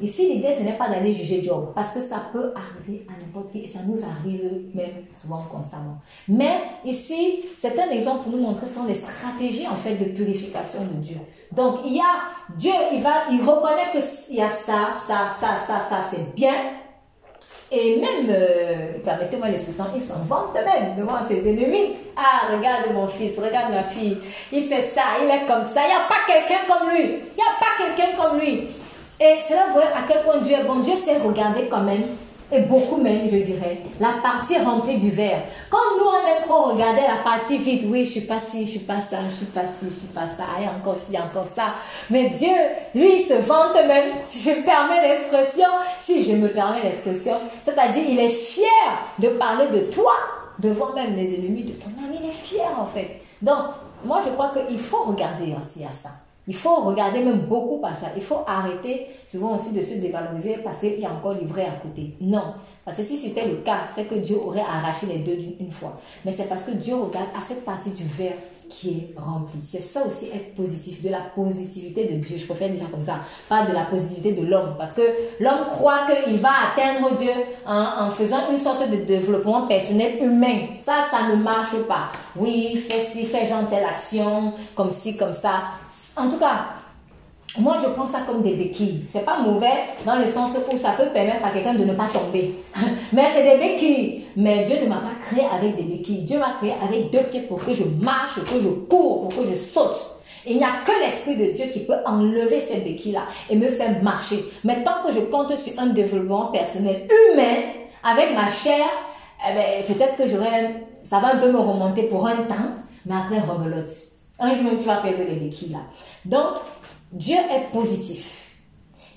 Ici, l'idée, ce n'est pas d'aller juger Job, parce que ça peut arriver à n'importe qui, et ça nous arrive même souvent constamment. Mais ici, c'est un exemple pour nous montrer sur les stratégies, en fait, de purification de Dieu. Donc, il y a, Dieu, il va, il reconnaît qu'il y a ça, ça, ça, ça, ça, c'est bien, et même, euh, permettez-moi l'expression, il s'en vante même devant ses ennemis. Ah, regarde mon fils, regarde ma fille. Il fait ça, il est comme ça. Il n'y a pas quelqu'un comme lui. Il n'y a pas quelqu'un comme lui. Et cela voit à quel point Dieu est bon. Dieu sait regarder quand même, et beaucoup même, je dirais, la partie remplie du verre. Quand nous, on aime trop regarder la partie vide, oui, je suis pas ci, je suis pas ça, je suis pas ci, je suis pas ça, et encore ci, encore ça. Mais Dieu, lui, se vante même, *laughs* si je me permets l'expression, si je me permets l'expression, c'est-à-dire, il est fier de parler de toi devant même les ennemis de ton ami, il est fier en fait. Donc, moi, je crois qu'il faut regarder aussi à ça. Il faut regarder même beaucoup par ça. Il faut arrêter souvent aussi de se dévaloriser parce qu'il y a encore livré à côté. Non. Parce que si c'était le cas, c'est que Dieu aurait arraché les deux d'une fois. Mais c'est parce que Dieu regarde à cette partie du verre qui est rempli. C'est ça aussi être positif, de la positivité de Dieu. Je préfère dire ça comme ça, pas de la positivité de l'homme. Parce que l'homme croit qu'il va atteindre Dieu en, faisant une sorte de développement personnel humain. Ça, ça ne marche pas. Oui, fais ci, fais genre action, comme ci, comme ça. En tout cas, moi, je prends ça comme des béquilles. C'est pas mauvais dans le sens où ça peut permettre à quelqu'un de ne pas tomber. *laughs* Mais c'est des béquilles. Mais Dieu ne m'a pas créé avec des béquilles. Dieu m'a créé avec deux pieds pour que je marche, pour que je cours, pour que je saute. il n'y a que l'Esprit de Dieu qui peut enlever ces béquilles-là et me faire marcher. Mais tant que je compte sur un développement personnel humain, avec ma chair, eh ben, peut-être que ça va un peu me remonter pour un temps, mais après rebelote. Un jour, tu vas perdre les béquilles là. Donc, Dieu est positif.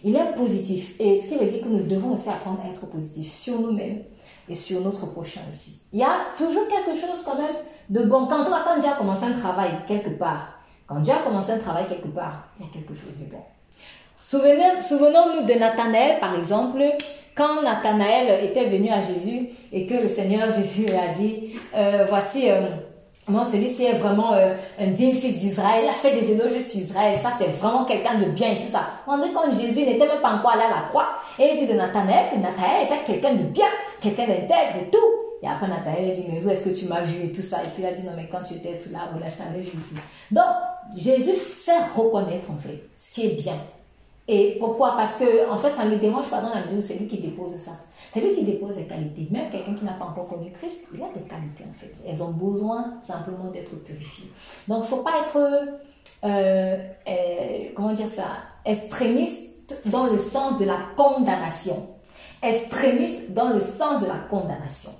Il est positif. Et ce qui veut dire que nous devons aussi apprendre à être positifs sur nous-mêmes et sur notre prochain aussi. Il y a toujours quelque chose quand même de bon. Quand, quand Dieu a commencé un travail quelque part, quand Dieu a commencé un travail quelque part, il y a quelque chose de bon. Souvenons-nous de Nathanaël, par exemple, quand Nathanaël était venu à Jésus et que le Seigneur Jésus a dit, euh, voici... Euh, moi, celui-ci est vraiment euh, un digne fils d'Israël. Il a fait des éloges sur Israël. Ça, c'est vraiment quelqu'un de bien et tout ça. On dit quand Jésus n'était même pas encore allé à la croix. Et il dit de Nathanaël que Nathanaël était quelqu'un de bien, quelqu'un d'intègre et tout. Et après, Nathanaël dit, mais où est-ce que tu m'as vu et tout ça? Et puis il a dit, non, mais quand tu étais sous l'arbre, là, je t'avais vu et tout. Donc, Jésus sait reconnaître, en fait, ce qui est bien. Et pourquoi? Parce que, en fait, ça ne me dérange pas dans la mesure où c'est lui qui dépose ça. C'est lui qui dépose des qualités. Même quelqu'un qui n'a pas encore connu Christ, il a des qualités en fait. Elles ont besoin simplement d'être purifiées. Donc, il ne faut pas être, euh, euh, comment dire ça, extrémiste dans le sens de la condamnation. Extrémiste dans le sens de la condamnation.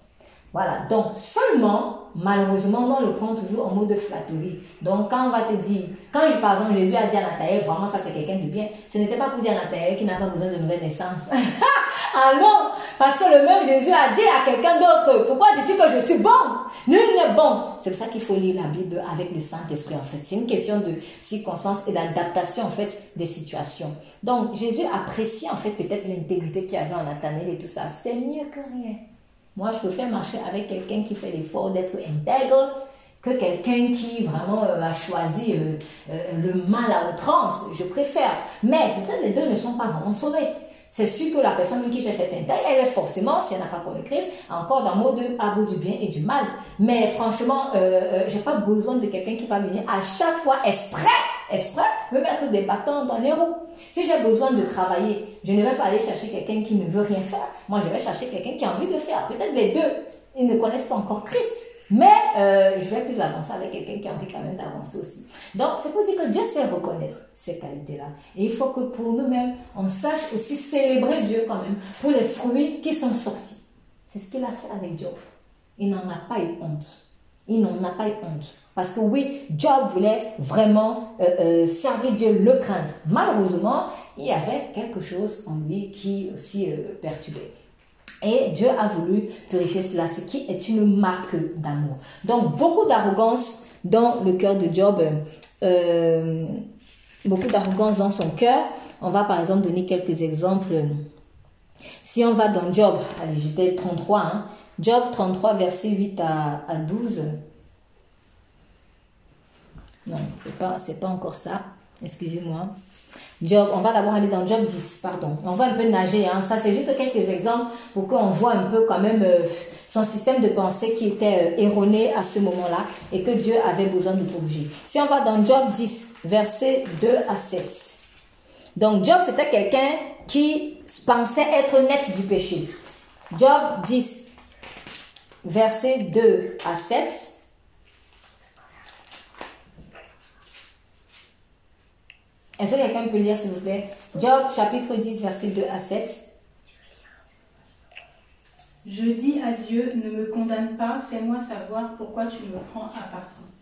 Voilà, donc seulement, malheureusement, on le prend toujours en mode de flatterie. Donc quand on va te dire, quand par exemple Jésus a dit à Nathanaël, vraiment ça c'est quelqu'un de bien, ce n'était pas pour dire à Nathanaël qui n'a pas besoin de nouvelle naissance. *laughs* ah non, parce que le même Jésus a dit à quelqu'un d'autre, pourquoi dis-tu que je suis bon? Nul n'est bon. C'est pour ça qu'il faut lire la Bible avec le Saint-Esprit en fait. C'est une question de circonstances et d'adaptation en fait des situations. Donc Jésus apprécie en fait peut-être l'intégrité qu'il y avait en Nathanaël et tout ça. C'est mieux que rien. Moi, je préfère marcher avec quelqu'un qui fait l'effort d'être intègre que quelqu'un qui vraiment euh, a choisi euh, euh, le mal à outrance. Je préfère. Mais les deux ne sont pas vraiment sauvés. C'est sûr que la personne qui cherche cette taille, elle est forcément, si elle n'a pas connu Christ, encore dans le mode à du bien et du mal. Mais franchement, euh, euh, j'ai pas besoin de quelqu'un qui va venir à chaque fois exprès, exprès, me mettre des bâtons dans les roues. Si j'ai besoin de travailler, je ne vais pas aller chercher quelqu'un qui ne veut rien faire. Moi, je vais chercher quelqu'un qui a envie de faire. Peut-être les deux, ils ne connaissent pas encore Christ. Mais euh, je vais plus avancer avec quelqu'un qui a envie quand même d'avancer aussi. Donc, c'est pour dire que Dieu sait reconnaître ces qualités-là. Et il faut que pour nous-mêmes, on sache aussi célébrer Dieu quand même pour les fruits qui sont sortis. C'est ce qu'il a fait avec Job. Il n'en a pas eu honte. Il n'en a pas eu honte. Parce que oui, Job voulait vraiment euh, euh, servir Dieu, le craindre. Malheureusement, il y avait quelque chose en lui qui aussi perturbait. Et Dieu a voulu purifier cela, ce qui est une marque d'amour. Donc, beaucoup d'arrogance dans le cœur de Job. Euh, beaucoup d'arrogance dans son cœur. On va par exemple donner quelques exemples. Si on va dans Job, allez, j'étais 33, hein. Job 33, verset 8 à, à 12. Non, c'est pas, c'est pas encore ça. Excusez-moi. Job, on va d'abord aller dans Job 10, pardon. On va un peu nager, hein. ça c'est juste quelques exemples pour qu'on voit un peu quand même euh, son système de pensée qui était euh, erroné à ce moment-là et que Dieu avait besoin de corriger. Si on va dans Job 10, versets 2 à 7. Donc Job c'était quelqu'un qui pensait être net du péché. Job 10, versets 2 à 7. Est-ce que quelqu'un peut lire, s'il vous plaît? Job, chapitre 10, verset 2 à 7. Je dis à Dieu, ne me condamne pas, fais-moi savoir pourquoi tu me prends à partie.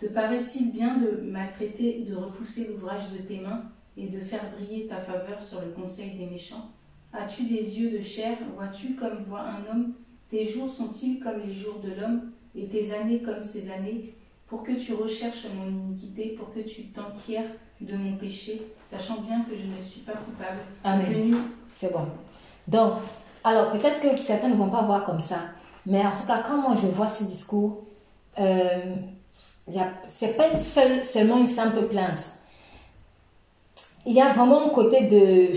Te paraît-il bien de maltraiter, de repousser l'ouvrage de tes mains et de faire briller ta faveur sur le conseil des méchants? As-tu des yeux de chair? Vois-tu comme voit un homme? Tes jours sont-ils comme les jours de l'homme et tes années comme ses années? Pour que tu recherches mon iniquité, pour que tu t'enquières de mon péché, sachant bien que je ne suis pas coupable. Amen. C'est bon. Donc, alors peut-être que certains ne vont pas voir comme ça, mais en tout cas, quand moi je vois ce discours, euh, c'est pas seul, seulement une simple plainte. Il y a vraiment un côté de.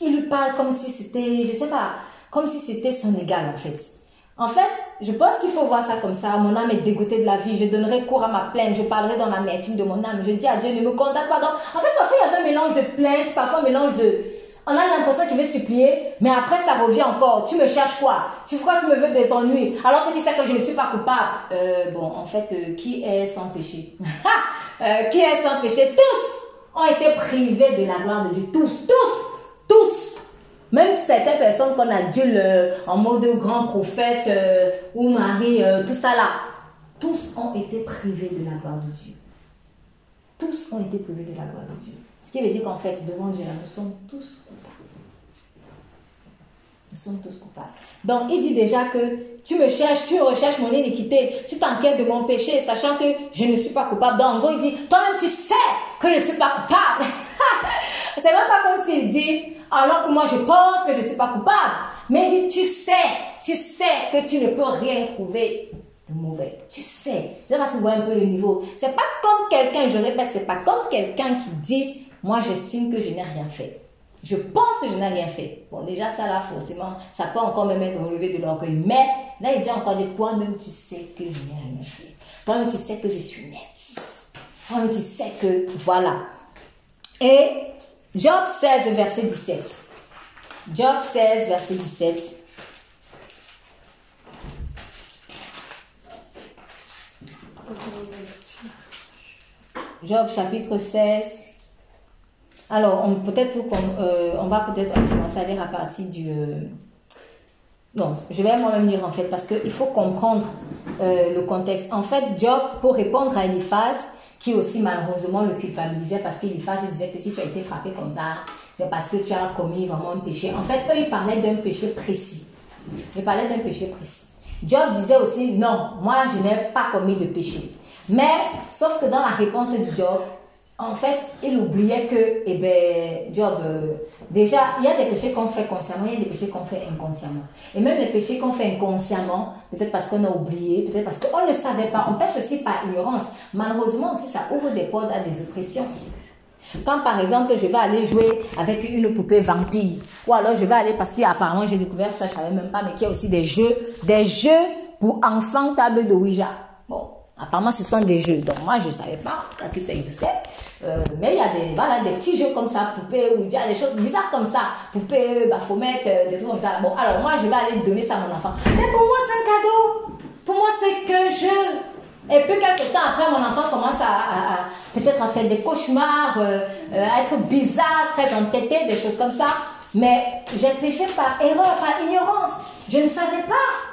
Il lui parle comme si c'était, je sais pas, comme si c'était son égal en fait. En fait, je pense qu'il faut voir ça comme ça. Mon âme est dégoûtée de la vie. Je donnerai cours à ma plainte. Je parlerai dans l'amertume de mon âme. Je dis à Dieu, ne me condamne pas. En fait, parfois, il y a un mélange de plainte, parfois un mélange de... On a l'impression qu'il veut supplier, mais après, ça revient encore. Tu me cherches quoi? Tu crois que tu me veux des ennuis? Alors que tu sais que je ne suis pas coupable. Euh, bon, en fait, euh, qui est sans péché? *laughs* Euh, Qui est sans péché? Tous ont été privés de la gloire de Dieu. Tous, tous, tous. Même certaines personnes qu'on adulte en mode grand prophète euh, ou Marie, euh, tout ça là, tous ont été privés de la gloire de Dieu. Tous ont été privés de la gloire de Dieu. Ce qui veut dire qu'en fait, devant Dieu, là, nous sommes tous coupables. Nous sommes tous coupables. Donc, il dit déjà que tu me cherches, tu recherches mon iniquité, tu t'inquiètes de mon péché, sachant que je ne suis pas coupable. Donc, en gros, il dit, toi-même, tu sais que je ne suis pas coupable. *laughs* C'est même pas comme s'il dit, alors que moi je pense que je ne suis pas coupable. Mais il dit, tu sais, tu sais que tu ne peux rien trouver de mauvais. Tu sais. Je ne sais pas si vous voyez un peu le niveau. C'est pas comme quelqu'un, je répète, c'est pas comme quelqu'un qui dit, moi j'estime que je n'ai rien fait. Je pense que je n'ai rien fait. Bon, déjà, ça là, forcément, ça peut encore me mettre au lever de l'orgueil. Mais là, il dit encore, toi-même, tu sais que je n'ai rien fait. Toi-même, tu sais que je suis net. Toi-même, tu sais que, voilà. Et Job 16, verset 17. Job 16, verset 17. Job chapitre 16. Alors, euh, on va peut-être commencer à lire à partir du... Euh, non, je vais moi-même lire en fait, parce qu'il faut comprendre euh, le contexte. En fait, Job, pour répondre à Eliphaz, qui aussi malheureusement le culpabilisait parce qu'il disait que si tu as été frappé comme ça, c'est parce que tu as commis vraiment un péché. En fait, eux, ils parlaient d'un péché précis. Ils parlaient d'un péché précis. Job disait aussi, non, moi, je n'ai pas commis de péché. Mais, sauf que dans la réponse du Job, en fait, il oubliait que, eh ben, Job, euh, déjà, il y a des péchés qu'on fait consciemment, il y a des péchés qu'on fait inconsciemment. Et même les péchés qu'on fait inconsciemment, peut-être parce qu'on a oublié, peut-être parce qu'on ne savait pas, on pêche aussi par ignorance. Malheureusement aussi, ça ouvre des portes à des oppressions. Quand par exemple je vais aller jouer avec une poupée vampire, ou alors je vais aller parce qu'apparemment j'ai découvert ça, je savais même pas, mais qu'il y a aussi des jeux, des jeux pour enfants table de Ouija. Bon, apparemment ce sont des jeux, donc moi je savais pas que ça existait. Euh, mais il y a des, voilà, des petits jeux comme ça, poupées, Ouija, des choses bizarres comme ça, poupées, baphomet, euh, des trucs comme ça. Bon, alors moi je vais aller donner ça à mon enfant. Mais pour moi c'est un cadeau. Pour moi c'est qu'un jeu. Et puis quelques temps après, mon enfant commence à, peut-être à faire des cauchemars, euh, à être bizarre, très entêté, des choses comme ça. Mais j'ai péché par erreur, par ignorance. Je ne savais pas.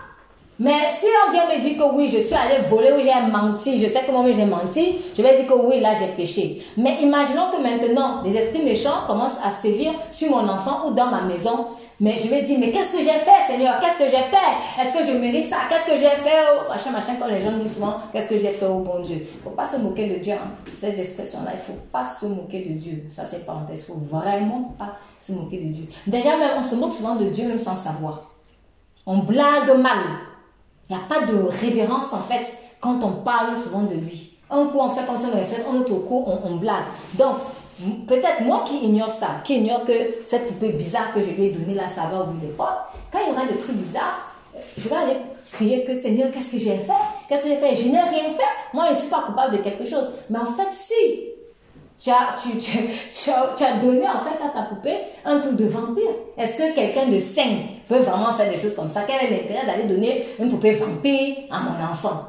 Mais si on vient me dire que oui, je suis allé voler ou j'ai menti, je sais comment j'ai menti, je vais dire que oui, là j'ai péché. Mais imaginons que maintenant, les esprits méchants commencent à sévir sur mon enfant ou dans ma maison mais je vais dire, mais qu'est-ce que j'ai fait, Seigneur? Qu'est-ce que j'ai fait? Est-ce que je mérite ça? Qu'est-ce que j'ai fait? Oh, Machin, machin, quand les gens disent souvent, qu'est-ce que j'ai fait au bon Dieu? Il ne faut pas se moquer de Dieu. Hein. Ces expressions-là, il ne faut pas se moquer de Dieu. Ça, c'est parenthèse. Il ne faut vraiment pas se moquer de Dieu. Déjà, même, on se moque souvent de Dieu même sans savoir. On blague mal. Il n'y a pas de révérence, en fait, quand on parle souvent de lui. Un coup, on fait comme ça, on respecte, un autre coup, on, on blague. Donc, Peut-être moi qui ignore ça, qui ignore que cette poupée bizarre que je lui ai donnée là, ça va au bout des portes. Quand il y aura des trucs bizarres, euh, je vais aller crier que Seigneur, qu'est-ce que j'ai fait? Qu'est-ce que j'ai fait? Je n'ai rien fait. Moi, je ne suis pas coupable de quelque chose. Mais en fait, si tu as, tu, tu, tu, as, donné en fait à ta poupée un truc de vampire. Est-ce que quelqu'un de sain peut vraiment faire des choses comme ça? Quel est l'intérêt d'aller donner une poupée vampire à mon enfant?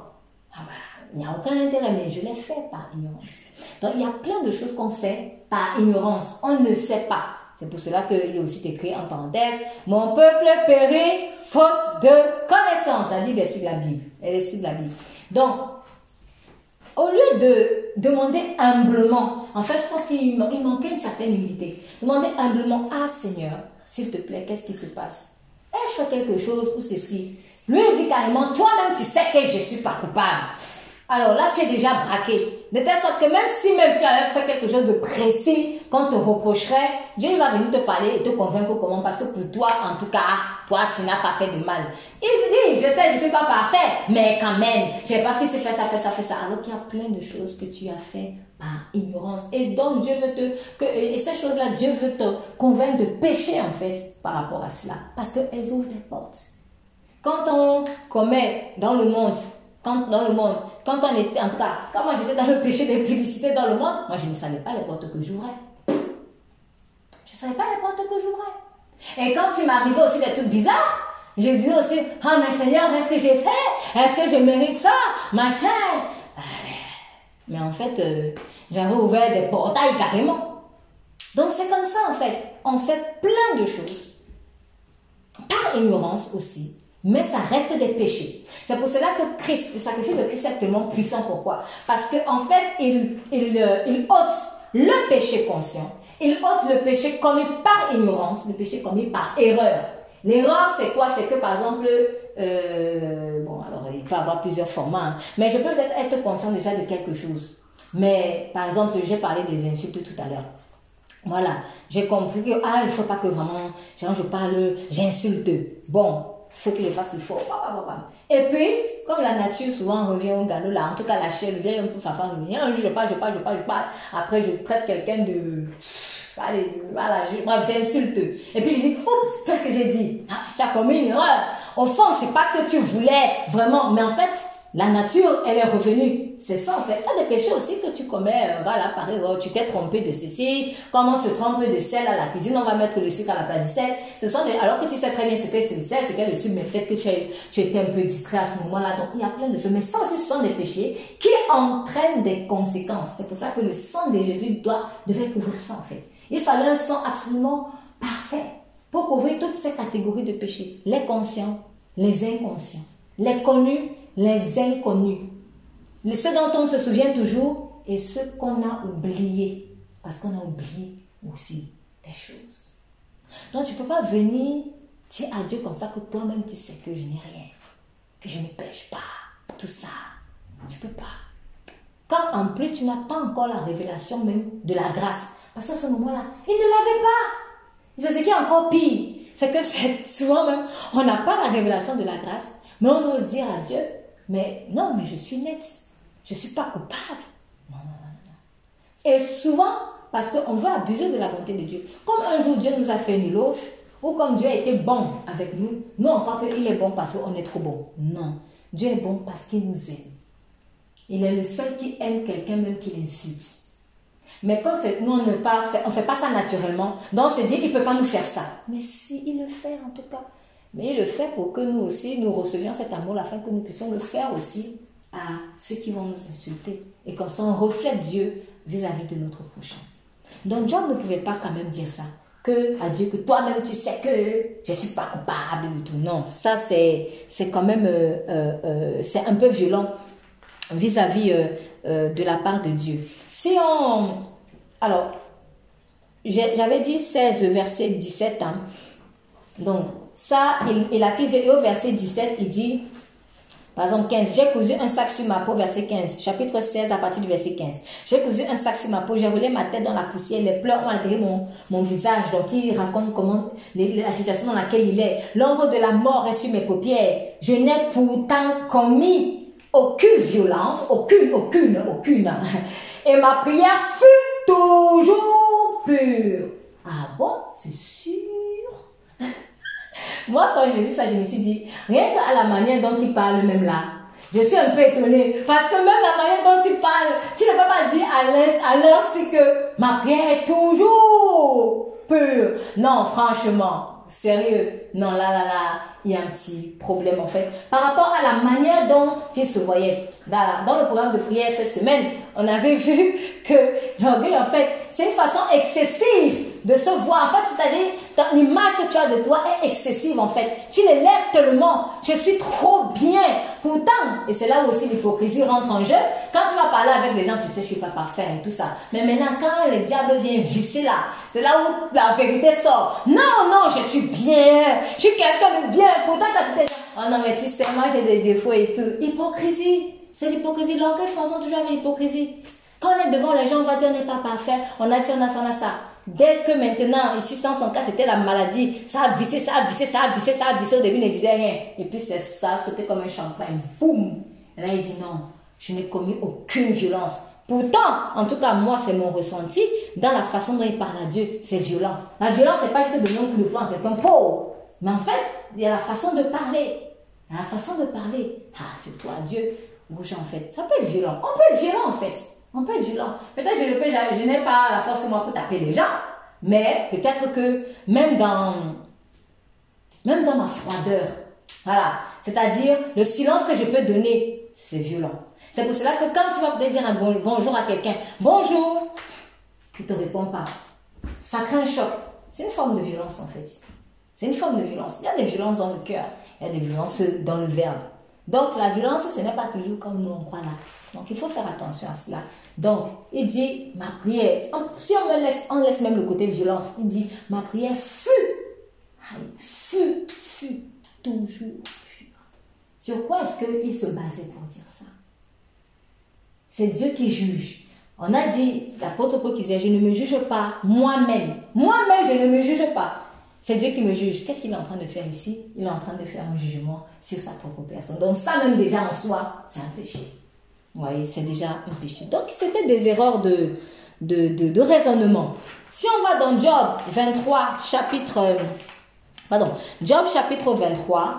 Ah bah, Il n'y a aucun intérêt, mais je l'ai fait par ignorance. Donc il y a plein de choses qu'on fait par ignorance. On ne sait pas. C'est pour cela qu'il a aussi écrit en parenthèse, mon peuple périt faute de connaissance. Ça dit l'esprit de la Bible. L'esprit de la Bible. Donc, au lieu de demander humblement, en fait, je pense qu'il manquait une certaine humilité. Demander humblement, ah Seigneur, s'il te plaît, qu'est-ce qui se passe? Ai-je fait quelque chose ou ceci Lui, il dit carrément, toi-même, tu sais que je ne suis pas coupable alors là, tu es déjà braqué. De telle sorte que même si même tu avais fait quelque chose de précis qu'on te reprocherait, Dieu va venir te parler et te convaincre comment, parce que pour toi, en tout cas, toi, tu n'as pas fait de mal. Il dit, je sais, je ne suis pas parfait, mais quand même, j'ai pas fait ça, fait ça, fait ça, fait ça. Alors qu'il y a plein de choses que tu as fait par ignorance. Et donc, Dieu veut te, que, et ces choses-là, Dieu veut te convaincre de pécher, en fait, par rapport à cela. Parce qu'elles ouvrent des portes. Quand on commet dans le monde quand, dans le monde, quand on était, en tout cas, quand moi j'étais dans le péché de publicité dans le monde, moi je ne savais pas les portes que j'ouvrais. Je ne savais pas les portes que j'ouvrais. Et quand il m'arrivait aussi des trucs bizarres, je disais aussi, ah mais Seigneur, est-ce que j'ai fait? Est-ce que je mérite ça? Machin. Mais en fait, euh, j'avais ouvert des portails carrément. Donc c'est comme ça en fait. On fait plein de choses. Par ignorance aussi mais ça reste des péchés. C'est pour cela que Christ, le sacrifice de Christ est tellement puissant. Pourquoi? Parce qu'en en fait, euh, il ôte le péché conscient, il ôte le péché commis par ignorance, le péché commis par erreur. L'erreur, c'est quoi? C'est que par exemple, euh, bon, alors il peut avoir plusieurs formats, hein, mais je peux peut-être être conscient déjà de quelque chose. Mais par exemple, j'ai parlé des insultes tout à l'heure. Voilà, j'ai compris que ah, il faut pas que vraiment, genre je parle, j'insulte. Bon, faut qu'il le fasse, faut. Et puis, comme la nature souvent revient au galop, là, en tout cas la chair vient un peu revient, je parle, je parle, je parle, je parle. Après, je traite quelqu'un de. Allez, voilà, je, j'insulte. Et puis je dis, oups, qu'est-ce que j'ai dit? Ah, Tu as commis une erreur. Au fond, c'est pas que tu voulais vraiment, mais en fait, la nature, elle est revenue. C'est ça en fait. C'est des péchés aussi que tu commets. Euh, voilà, par exemple, tu t'es trompé de ceci. Comment on se trompe de sel à la cuisine On va mettre le sucre à la place du sel. Ce sont Alors que tu sais très bien ce que c'est le sel, c'est que le sucre, mais peut-être que tu, tu étais un peu distrait à ce moment-là. Donc il y a plein de choses. Mais ça aussi, ce sont des péchés qui entraînent des conséquences. C'est pour ça que le sang de Jésus doit, devait couvrir ça en fait. Il fallait un sang absolument parfait pour couvrir toutes ces catégories de péchés. Les conscients, les inconscients, les connus les inconnus, ceux dont on se souvient toujours et ceux qu'on a oubliés, parce qu'on a oublié aussi des choses. Donc tu ne peux pas venir dire à Dieu comme ça que toi-même tu sais que je n'ai rien, que je ne pêche pas, tout ça. Tu ne peux pas. Quand en plus tu n'as pas encore la révélation même de la grâce. Parce qu'à ce moment-là, il ne l'avait pas. C'est ce qui est encore pire. C'est que souvent même, on n'a pas la révélation de la grâce, mais on ose dire à Dieu, mais non, mais je suis nette. Je ne suis pas coupable. Non, non, non, non. Et souvent, Parce qu'on veut abuser de la bonté de Dieu. Comme un jour Dieu nous a fait une éloge, ou comme Dieu a été bon avec nous, nous on croit qu'il est bon parce qu'on est trop bon. Non. Dieu est bon parce qu'il nous aime. Il est le seul qui aime quelqu'un même qui l'insulte. Mais quand nous, on ne fait, fait pas ça naturellement, donc on se dit qu'il ne peut pas nous faire ça. Mais si, il le fait en tout cas. Mais le fait pour que nous aussi, nous recevions cet amour, afin que nous puissions le faire aussi à ceux qui vont nous insulter. Et comme ça, on reflète Dieu vis-à-vis de notre prochain. Donc Job ne pouvait pas quand même dire ça. Que à Dieu, que toi-même tu sais que je ne suis pas coupable du tout. Non, ça c'est, c'est quand même, euh, euh, euh, c'est un peu violent vis-à-vis de la part de Dieu. Si on... Alors, j'avais dit 16, verset 17. Hein. Donc, ça, il, il accuse, et au verset 17, il dit, par exemple, 15. J'ai cousu un sac sur ma peau, verset 15. Chapitre 16, à partir du verset 15. J'ai cousu un sac sur ma peau, j'ai roulé ma tête dans la poussière, les pleurs ont altéré mon, mon visage. Donc, il raconte comment, la situation dans laquelle il est. L'ombre de la mort est sur mes paupières. Je n'ai pourtant commis aucune violence, aucune, aucune, aucune. Et ma prière fut toujours pure. Ah bon, c'est sûr? Moi, quand j'ai vu ça, je me suis dit, rien qu'à la manière dont il parle même là, je suis un peu étonnée. Parce que même la manière dont tu parles, tu ne peux pas dire à l'heure, c'est que ma prière est toujours pure. Non, franchement, sérieux. Non, là, là, là, il y a un petit problème en fait. Par rapport à la manière dont il se voyait. Dans le programme de prière cette semaine, on avait *laughs* vu que l'orgueil, en fait, c'est une façon excessive de se voir. En fait, c'est-à-dire, l'image que tu as de toi est excessive, en fait. Tu l'élèves tellement. Je suis trop bien. Pourtant, et c'est là où aussi l'hypocrisie rentre en jeu. Quand tu vas parler avec les gens, tu sais, je suis pas parfait et tout ça. Mais maintenant, quand le diable vient visser là, c'est là où la vérité sort. Non, non, je suis bien. Je suis quelqu'un de bien. Pourtant, quand tu dis, oh non, mais tu sais, moi j'ai des défauts et tout. Hypocrisie. C'est l'hypocrisie. L'orgueil fonctionne toujours avec l'hypocrisie. Quand on est devant les gens, on va dire on n'est pas parfait, on a ci, on a ça, on a ça. Dès que maintenant, ici, dans son cas, c'était la maladie, ça a vissé, ça a vissé, ça a vissé, ça a vissé, au début, il ne disait rien. Et puis, c'est ça, c'était comme un champagne. Boum! Et là, il dit non, je n'ai commis aucune violence. Pourtant, en tout cas, moi, c'est mon ressenti, dans la façon dont il parle à Dieu, c'est violent. La violence, c'est pas juste de donner un coup de poing à quelqu'un pauvre. Mais en fait, il y a la façon de parler. Il y a la façon de parler. Ah, c'est toi, Dieu. Bouge, en fait. Ça peut être violent. On peut être violent, en fait. On peut être violent. Peut-être je, je, n'ai pas la force moi pour taper les gens, mais peut-être que même dans, même dans ma froideur, voilà, c'est-à-dire le silence que je peux donner, c'est violent. C'est pour cela que quand tu vas peut-être dire un bonjour à quelqu'un, bonjour, il ne te répond pas. Ça crée un choc. C'est une forme de violence en fait. C'est une forme de violence. Il y a des violences dans le cœur, il y a des violences dans le verbe. Donc la violence, ce n'est pas toujours comme nous on croit là. Donc il faut faire attention à cela. Donc il dit, ma prière, si on me laisse, on laisse même le côté violence, il dit, ma prière fut, fut, fut toujours pure. Sur quoi est-ce qu'il se basait pour dire ça? C'est Dieu qui juge. On a dit, l'apôtre Paul qui disait, je ne me juge pas moi-même. Moi-même, je ne me juge pas. C'est Dieu qui me juge. Qu'est-ce qu'il est en train de faire ici? Il est en train de faire un jugement sur sa propre personne. Donc ça même déjà en soi, c'est un péché. Vous voyez, c'est déjà un péché. Donc c'était des erreurs de, raisonnement. Si on va dans Job 23, chapitre... Pardon, Job chapitre 23.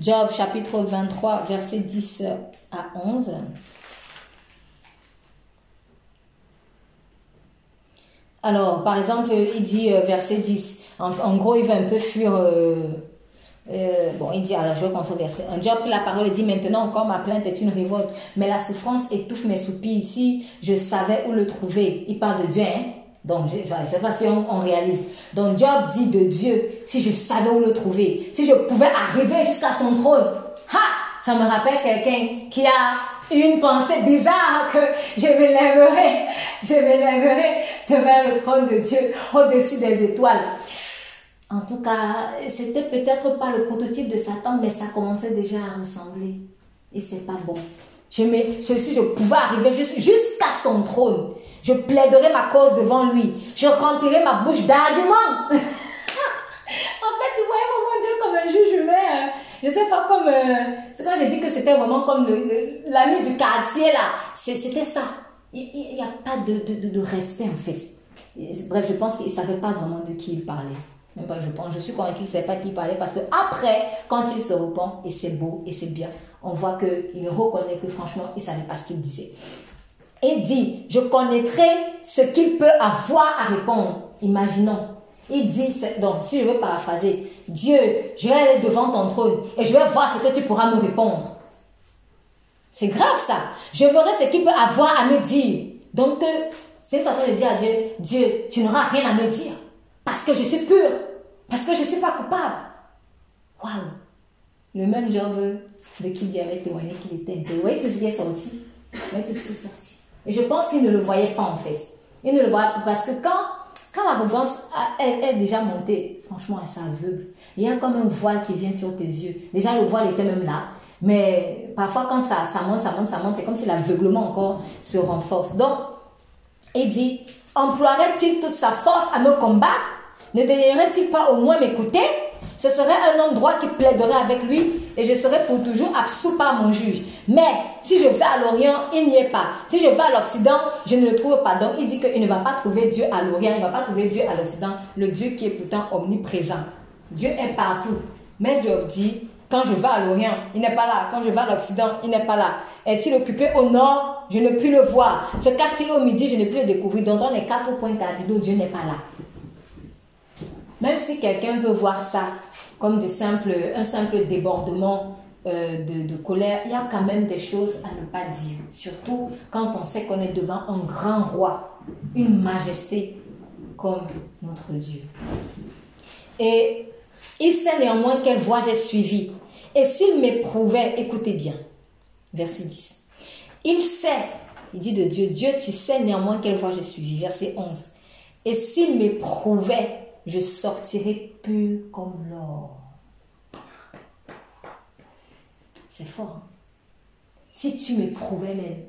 Job chapitre 23, verset 10 à 11. Alors, par exemple, il dit, euh, verset 10, en, gros, il va un peu fuir. Euh, euh, bon, il dit, alors je vais verset. Un job la parole dit, maintenant encore ma plainte est une révolte, mais la souffrance étouffe mes soupirs ici, je savais où le trouver. Il parle de Dieu, hein? Donc, je ne sais pas si on, réalise. Donc, Job dit de Dieu, si je savais où le trouver, si je pouvais arriver jusqu'à son trône. Ha! Ça me rappelle quelqu'un qui a une pensée bizarre que je me lèverai, je me lèverai devant le trône de Dieu au-dessus des étoiles. En tout cas, c'était peut-être pas le prototype de Satan, mais ça commençait déjà à ressembler. Et c'est pas bon. Je me, si je pouvais arriver jusqu'à son trône, je plaiderais ma cause devant lui. Je remplirais ma bouche d'arguments. *laughs* en fait, vous voyez comment Dieu comme un juge humain. Hein. je sais pas comme, euh, c'est quand j'ai dit que c'était vraiment comme l'ami du quartier là. C'était ça. Il n'y a pas de, de, respect en fait. Bref, je pense qu'il ne savait pas vraiment de qui il parlait. Même pas je pense, je suis convaincue qu'il ne savait pas qui parlait parce que après, quand il se repent, et c'est beau et c'est bien, on voit qu'il reconnaît que franchement, il ne savait pas ce qu'il disait. Et dit, je connaîtrai ce qu'il peut avoir à répondre. Imaginons. Il dit, donc si je veux paraphraser, Dieu, je vais aller devant ton trône et je vais voir ce que tu pourras me répondre. C'est grave ça. Je verrai ce qu'il peut avoir à me dire. Donc, euh, c'est une façon de dire à Dieu, Dieu, tu n'auras rien à me dire. Parce que je suis pur. Parce que je ne suis pas coupable. Waouh. Le même Job de qui avait témoigné qu'il était Vous voyez tout ce qui est sorti. Vous voyez tout ce qui est sorti. Et je pense qu'il ne le voyait pas en fait. Il ne le voyait pas parce que quand, quand l'arrogance est, déjà montée, franchement, elle s'aveugle. Il y a comme un voile qui vient sur tes yeux. Déjà, le voile était même là. Mais parfois, quand ça, ça monte, ça monte, ça monte, c'est comme si l'aveuglement encore se renforce. Donc, il dit, emploierait-il toute sa force à me combattre? Ne daignerait-il pas au moins m'écouter? Ce serait un homme droit qui plaiderait avec lui et je serais pour toujours absous par mon juge. Mais si je vais à l'Orient, il n'y est pas. Si je vais à l'Occident, je ne le trouve pas. Donc il dit qu'il ne va pas trouver Dieu à l'Orient, il ne va pas trouver Dieu à l'Occident, le Dieu qui est pourtant omniprésent. Dieu est partout. Mais Dieu dit, quand je vais à l'Orient, il n'est pas là. Quand je vais à l'Occident, il n'est pas là. Est-il occupé au nord? Je ne puis le voir. Se cache-t-il au midi? Je ne puis le découvrir. Donc, dans les quatre points cardinaux, Dieu n'est pas là. Même si quelqu'un veut voir ça comme de un simple débordement euh, de, de, colère, il y a quand même des choses à ne pas dire. Surtout quand on sait qu'on est devant un grand roi, une majesté comme notre Dieu. Et il sait néanmoins quelle voie j'ai suivie. Et s'il m'éprouvait, écoutez bien, verset 10. Il sait, il dit de Dieu, Dieu, tu sais néanmoins quelle voie j'ai suivie, verset 11. Et s'il m'éprouvait, je sortirais pur comme l'or. C'est fort. Hein. Si tu m'éprouvais même,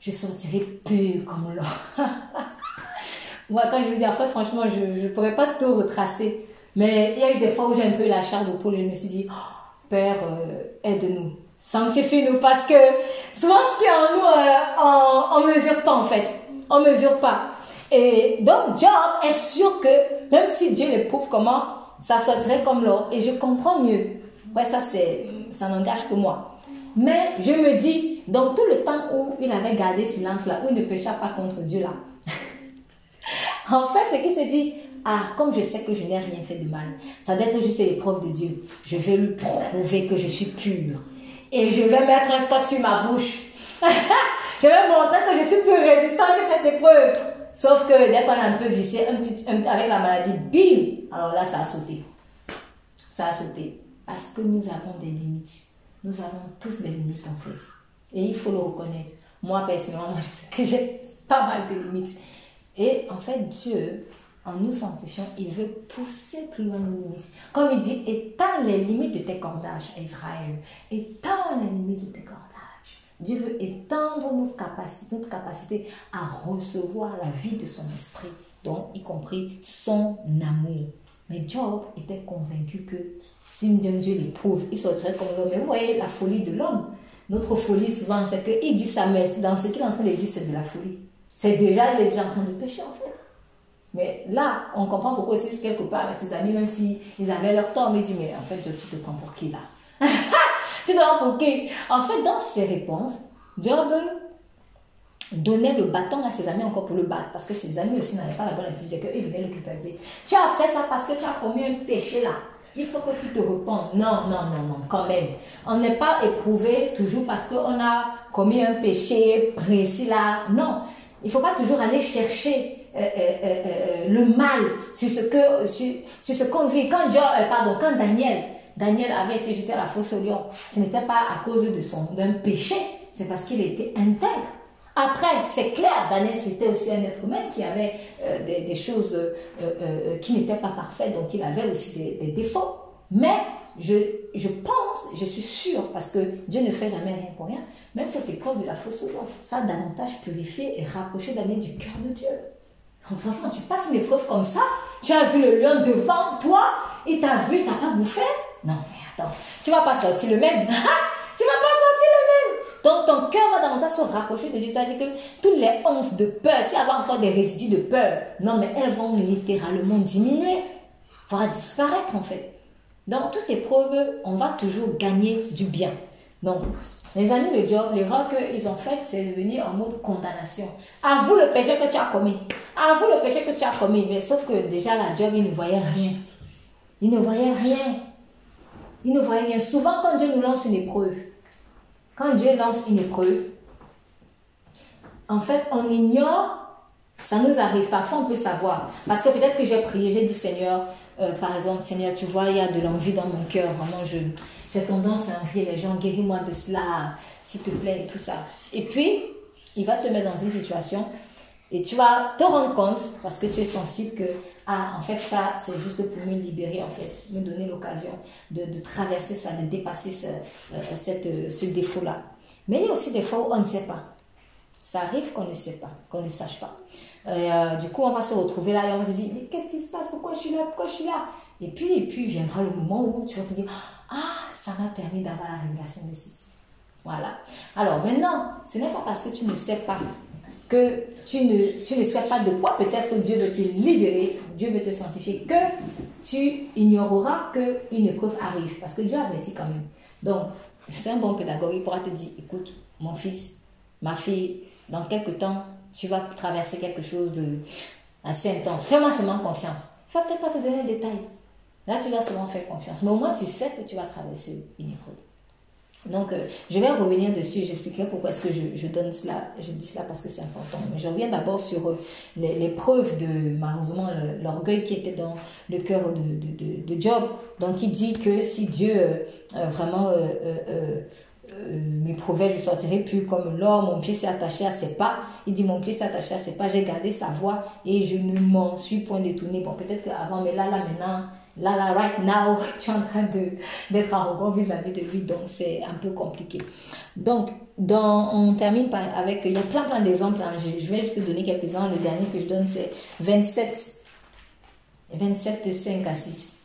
je sortirais pur comme l'or. *laughs* Moi, quand je vous dis en fait, franchement, je ne pourrais pas tout retracer. Mais il y a eu des fois où j'ai un peu la charge pôle et je me suis dit, oh, Père, euh, aide-nous, sanctifie-nous, parce que souvent ce qui est en nous, euh, on ne mesure pas en fait. On ne mesure pas. Et donc, Job est sûr que même si Dieu l'éprouve, comment ça sortirait comme l'or. Et je comprends mieux. Ouais, ça, c'est, ça n'engage que moi. Mais je me dis, dans tout le temps où il avait gardé silence là, où il ne pécha pas contre Dieu là, *laughs* en fait, c'est qu'il s'est dit, ah, comme je sais que je n'ai rien fait de mal, ça doit être juste l'épreuve de Dieu. Je vais lui prouver que je suis pure. Et je vais mettre un spot sur ma bouche. *laughs* je vais montrer que je suis plus résistant que cette épreuve. Sauf que dès qu'on a un peu vissé, un petit, avec la maladie, bim, alors là, ça a sauté. Ça a sauté. Parce que nous avons des limites. Nous avons tous des limites en fait. Et il faut le reconnaître. Moi, personnellement, *laughs* je sais que j'ai pas mal de limites. Et en fait, Dieu en nous sanctifiant, il veut pousser plus loin nos limites. Comme il dit, étends les limites de tes cordages Israël. Étends les limites de tes cordages. Dieu veut étendre nos capacités, notre capacité à recevoir la vie de son esprit, donc y compris son amour. Mais Job était convaincu que si Dieu l'éprouve, il sortirait comme l'homme. Mais vous voyez la folie de l'homme. Notre folie souvent, c'est qu'il dit ça, mais dans ce qu'il est en train de dire, c'est de la folie. C'est déjà les gens en train de pécher en fait. Mais là, on comprend pourquoi c'est quelque part avec ses amis, même s'ils ils avaient leur temps, mais il dit, mais en fait, tu te prends pour qui là? *laughs* Tu te prends pour qui? En fait, dans ses réponses, Job donnait le bâton à ses amis encore pour le battre, parce que ses amis aussi n'avaient pas la bonne attitude, qu'ils venaient le culpabiliser. Tu as fait ça parce que tu as commis un péché là. Il faut que tu te repentes. Non, non, non, non, quand même. On n'est pas éprouvé toujours parce qu'on a commis un péché précis là. Non. Il ne faut pas toujours aller chercher euh, euh, euh, le mal, sur ce que, sur, ce qu'on vit. Quand pardon, quand Daniel, Daniel avait été jeté à la fosse au lion, ce n'était pas à cause de son d'un péché, c'est parce qu'il était intègre. Après, c'est clair, Daniel c'était aussi un être humain qui avait des, des, choses qui n'étaient pas parfaites, donc il avait aussi des, défauts. Mais je, je, pense, je suis sûre, parce que Dieu ne fait jamais rien pour rien, même cette épreuve de la lion, ça a davantage purifié et rapproché Daniel du cœur de Dieu. Franchement, tu passes une épreuve comme ça, tu as vu le lion devant toi, il t'a vu, il t'a pas bouffé Non, mais attends, tu vas pas sortir le même. *laughs* tu vas pas sortir le même. Donc ton cœur va davantage se rapprocher de Dieu. C'est-à-dire que toutes les onces de peur, s'il y a encore des résidus de peur, non, mais elles vont littéralement diminuer, voire disparaître en fait. Dans toute épreuve, on va toujours gagner du bien. Donc, les amis de Job, l'erreur qu'ils ont faite, c'est de venir en mode condamnation. Avoue le péché que tu as commis. Avoue le péché que tu as commis. Mais sauf que déjà, la Job, il ne voyait rien. Il ne voyait rien. Il ne voyait rien. Souvent, quand Dieu nous lance une épreuve, quand Dieu lance une épreuve, en fait, on ignore, ça nous arrive. Parfois, on peut savoir. Parce que peut-être que j'ai prié, j'ai dit, Seigneur, euh, par exemple, Seigneur, tu vois, il y a de l'envie dans mon cœur. Vraiment, tendance à envier les gens. Guéris-moi de cela, s'il te plaît, et tout ça. Et puis, il va te mettre dans une situation et tu vas te rendre compte, parce que tu es sensible, que, ah, en fait, ça, c'est juste pour me libérer, en fait, me donner l'occasion de, traverser ça, de dépasser ce, euh, ce défaut-là. Mais il y a aussi des fois où on ne sait pas. Ça arrive qu'on ne sait pas, qu'on ne sache pas. Euh, du coup, on va se retrouver là et on va se dire, mais qu'est-ce qui se passe? Pourquoi je suis là? Pourquoi je suis là? Et puis, et puis viendra le moment où tu vas te dire, ah, ça m'a permis d'avoir la révélation de ceci. Voilà. Alors maintenant, ce n'est pas parce que tu ne sais pas que tu ne, tu ne sais pas de quoi peut-être Dieu veut te libérer, Dieu veut te sanctifier, que tu ignoreras qu'une épreuve arrive. Parce que Dieu avertit quand même. Donc, c'est un bon pédagogue, il pourra te dire, écoute, mon fils, ma fille, dans quelques temps, tu vas traverser quelque chose de assez intense. Fais-moi seulement confiance. Je ne vais peut-être pas te donner le détail. Là, tu dois seulement faire confiance. Mais au moins, tu sais que tu vas traverser une épreuve. Donc, euh, je vais revenir dessus et j'expliquerai pourquoi est-ce que je, donne cela. Je dis cela parce que c'est important. Mais je reviens d'abord sur euh, les, preuves de, malheureusement, l'orgueil qui était dans le cœur de, de, Job. Donc, il dit que si Dieu euh, vraiment euh, m'éprouvait, je sortirai plus comme l'or, mon pied s'est attaché à ses pas. Il dit, mon pied s'est attaché à ses pas, j'ai gardé sa voix et je ne m'en suis point détourné. Bon, peut-être qu'avant, mais là, là, maintenant, là, là, right now, *laughs* tu es en train d'être arrogant vis-à-vis de lui, donc c'est un peu compliqué. Donc, on termine par, avec, il y a plein, plein d'exemples. Hein. Je, je, vais juste te donner quelques-uns. Le dernier que je donne, c'est 27, 27 de 5 à 6.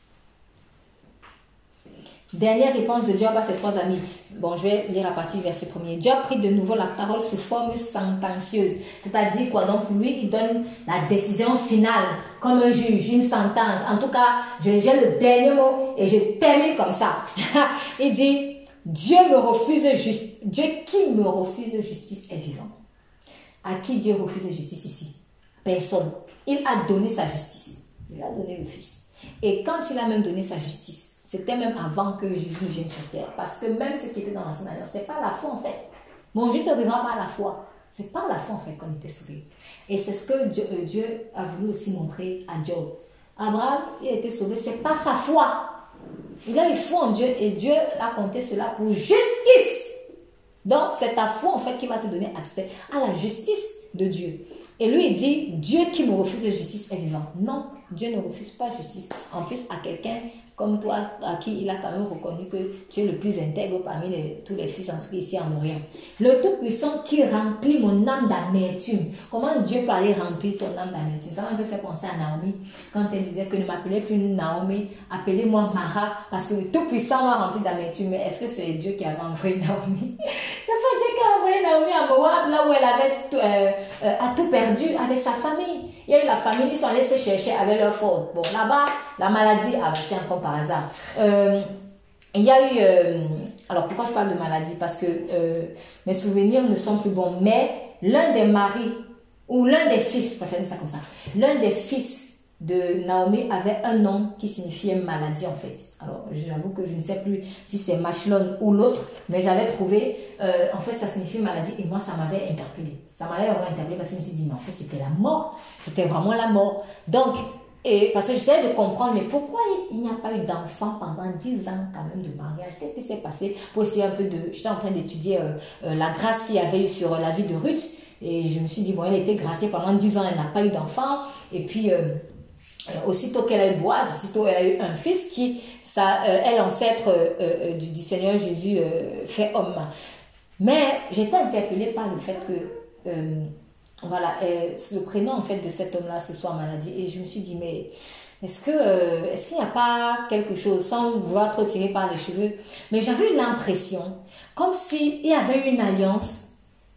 Dernière réponse de Job à ses trois amis. Bon, je vais lire à partir du verset premier. Job prit de nouveau la parole sous forme sentencieuse. C'est-à-dire quoi? Donc, lui, il donne la décision finale, comme un juge, une sentence. En tout cas, j'ai le dernier mot et je termine comme ça. *laughs* il dit, Dieu me refuse justice. Dieu qui me refuse justice est vivant. À qui Dieu refuse justice ici? Personne. Il a donné sa justice. Il a donné le Fils. Et quand il a même donné sa justice, c'était même avant que Jésus vienne sur terre. Parce que même ce qui était dans l'ancienne alliance, ce n'est pas la foi en fait. Mon juste ne pas la foi. C'est pas la foi en fait qu'on était sauvé. Et c'est ce que euh, Dieu, a voulu aussi montrer à Job. Abraham, il a été sauvé, c'est pas sa foi. Il a eu foi en Dieu et Dieu a compté cela pour justice. Donc c'est ta foi en fait qui va te donner accès à la justice de Dieu. Et lui, il dit, Dieu qui me refuse justice est vivant. Non, Dieu ne refuse pas justice. En plus, à quelqu'un comme toi, à qui il a quand même reconnu que tu es le plus intègre parmi tous les fils inscrits ici en Orient. Le Tout-Puissant qui remplit mon âme d'amertume. Comment Dieu parlait remplir ton âme d'amertume? Ça m'a fait penser à Naomi, quand elle disait que ne m'appelez plus Naomi, appelez-moi Mara, parce que le Tout-Puissant m'a rempli d'amertume. Mais est-ce que c'est Dieu qui avait envoyé Naomi? *laughs* C'est pas Dieu qui a envoyé Naomi à Moab, là où elle avait tout, euh, euh, a tout perdu avec sa famille. Il y a eu la famille, ils sont allés se chercher avec leur force. Bon, là-bas, la maladie, ah tiens, comme par hasard. Euh, il y a eu, euh, alors pourquoi je parle de maladie? Parce que euh, mes souvenirs ne sont plus bons, mais l'un des maris, ou l'un des fils, je préfère dire ça comme ça, l'un des fils de Naomi avait un nom qui signifiait maladie en fait. Alors j'avoue que je ne sais plus si c'est Machlon ou l'autre, mais j'avais trouvé, en fait ça signifie maladie et moi ça m'avait interpellé. Ça m'avait vraiment interpellé parce que je me suis dit, mais en fait c'était la mort, c'était vraiment la mort. Donc et parce que j'essaie de comprendre, mais pourquoi il n'y a pas eu d'enfant pendant 10 ans quand même de mariage? Qu'est-ce qui s'est passé Pour essayer un peu de... J'étais en train d'étudier euh, euh, la grâce qu'il y avait eu sur la vie de Ruth. Et je me suis dit, bon, elle était graciée pendant 10 ans, elle n'a pas eu d'enfant. Et puis, euh, aussitôt qu'elle a eu Boise, aussitôt elle a eu un fils qui, ça, est l'ancêtre du, du, Seigneur Jésus fait homme. Mais j'étais interpellée par le fait que voilà, le prénom en fait de cet homme-là ce soit maladie. Et je me suis dit, mais Est-ce que euh, est-ce qu'il n'y a pas quelque chose, sans vouloir trop tirer par les cheveux, mais j'avais l'impression comme s'il y avait une alliance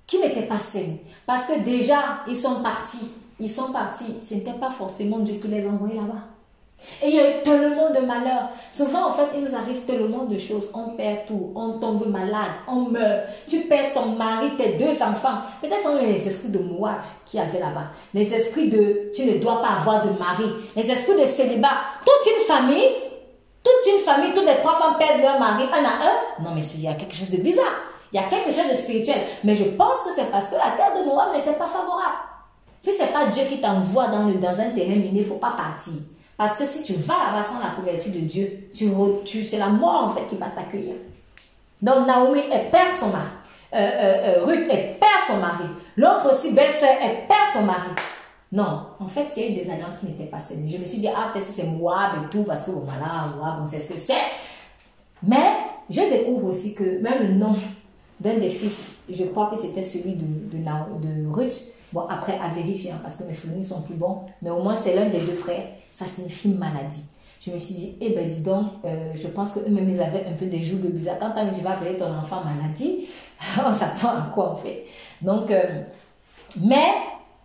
qui n'était pas saine. Parce que déjà, ils sont partis. Ils sont partis. Ce n'était pas forcément Dieu qui les envoyait là-bas. Et il y a eu tellement de malheurs. Souvent, en fait, il nous arrive tellement de choses. On perd tout, on tombe malade, on meurt. Tu perds ton mari, tes deux enfants. Peut-être sont les esprits de Moab qui avaient là-bas. Les esprits de tu ne dois pas avoir de mari. Les esprits de célibat. Toute une famille, toute une famille, toutes les trois femmes perdent leur mari un à un. Non, mais il y a quelque chose de bizarre. Il y a quelque chose de spirituel. Mais je pense que c'est parce que la terre de Moab n'était pas favorable. Si ce n'est pas Dieu qui t'envoie dans, dans un terrain miné, il ne faut pas partir. Parce que si tu vas là-bas sans la couverture de Dieu, c'est la mort en fait qui va t'accueillir. Donc Naomi, elle perd son mari. Euh, euh, euh, Ruth, elle perd son mari. L'autre aussi, belle-sœur, elle perd son mari. Non, en fait, il y a eu des alliances qui n'étaient pas saines. Je me suis dit, ah, peut-être c'est Moab et tout, parce que voilà, Moab, on sait ce que c'est. Mais je découvre aussi que même le nom d'un des fils, je crois que c'était celui de, de, de Ruth. Bon, après, à vérifier, hein, parce que mes souvenirs sont plus bons. Mais au moins, c'est l'un des deux frères ça signifie maladie. Je me suis dit, eh ben dis donc, euh, je pense qu'eux-mêmes, ils avaient un peu des joues de bizarre. Quand tu vas appeler ton enfant maladie, *laughs* on s'attend à quoi en fait? Donc, euh, mais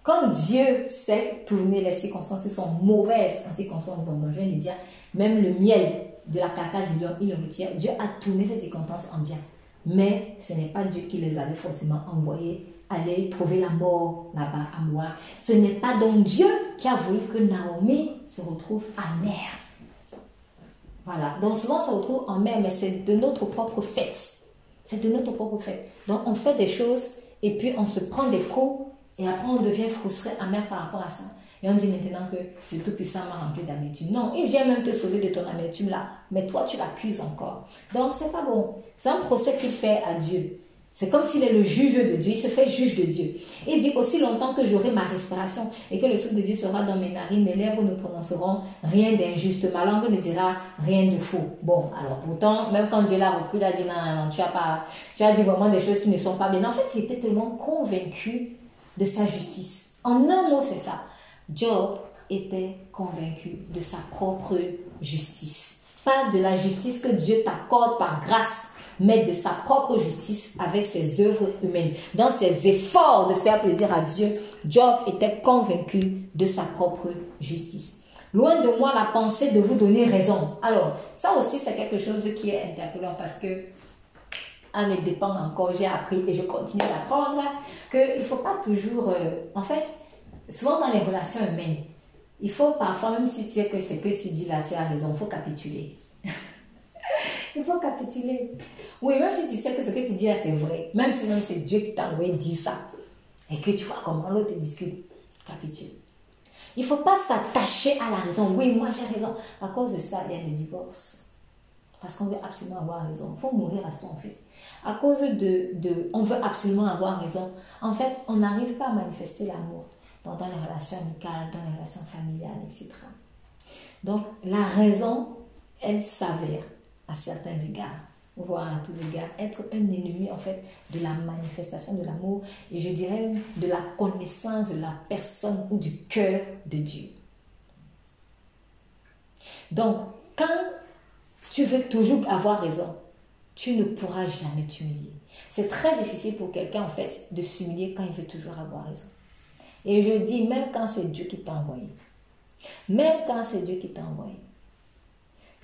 comme Dieu sait tourner les circonstances, elles sont mauvaises en circonstances, bon, je viens de dire, même le miel de la carcasse du il le retire. Dieu a tourné ces circonstances en bien. Mais ce n'est pas Dieu qui les avait forcément envoyés aller trouver la mort là-bas à moi. Ce n'est pas donc Dieu qui a voulu que Naomi se retrouve mer. Voilà. Donc souvent on se retrouve en mer, mais c'est de notre propre fait. C'est de notre propre fait. Donc on fait des choses et puis on se prend des coups et après on devient frustré, amer par rapport à ça. Et on dit maintenant que le Tout-Puissant m'a rempli d'amertume. Non, il vient même te sauver de ton amertume là. Mais toi, tu l'accuses encore. Donc, c'est pas bon. C'est un procès qu'il fait à Dieu. C'est comme s'il est le juge de Dieu, il se fait juge de Dieu. Il dit aussi longtemps que j'aurai ma respiration et que le souffle de Dieu sera dans mes narines, mes lèvres ne prononceront rien d'injuste, ma langue ne dira rien de faux. Bon, alors pourtant, même quand Dieu l'a repris, il a dit non, non, tu as pas, tu as dit vraiment des choses qui ne sont pas bien. En fait, il était tellement convaincu de sa justice. En un mot, c'est ça. Job était convaincu de sa propre justice. Pas de la justice que Dieu t'accorde par grâce, mais de sa propre justice avec ses œuvres humaines. Dans ses efforts de faire plaisir à Dieu, Job était convaincu de sa propre justice. Loin de moi la pensée de vous donner raison. Alors, ça aussi, c'est quelque chose qui est interpellant parce que, à mes dépens encore, j'ai appris et je continue d'apprendre qu'il ne faut pas toujours. Euh, en fait, souvent dans les relations humaines, il faut parfois, même si tu sais que ce que tu dis là, tu as raison, il faut capituler. *laughs* il faut capituler. Oui, même si tu sais que ce que tu dis là, c'est vrai, même si même c'est Dieu qui t'a envoyé dire ça, et que tu vois comment l'autre discute, capitule. Il ne faut pas s'attacher à la raison. Oui, moi j'ai raison. À cause de ça, il y a des divorces. Parce qu'on veut absolument avoir raison. Il faut mourir à soi en fait. À cause de, de, on veut absolument avoir raison. En fait, on n'arrive pas à manifester l'amour dans, dans les relations amicales, dans les relations familiales, etc. Donc, la raison, elle s'avère à certains égards voire à tous égards, être un ennemi en fait de la manifestation de l'amour et je dirais de la connaissance de la personne ou du cœur de Dieu. Donc, quand tu veux toujours avoir raison, tu ne pourras jamais t'humilier. C'est très difficile pour quelqu'un en fait de s'humilier quand il veut toujours avoir raison. Et je dis même quand c'est Dieu qui t'a envoyé. Même quand c'est Dieu qui t'a envoyé.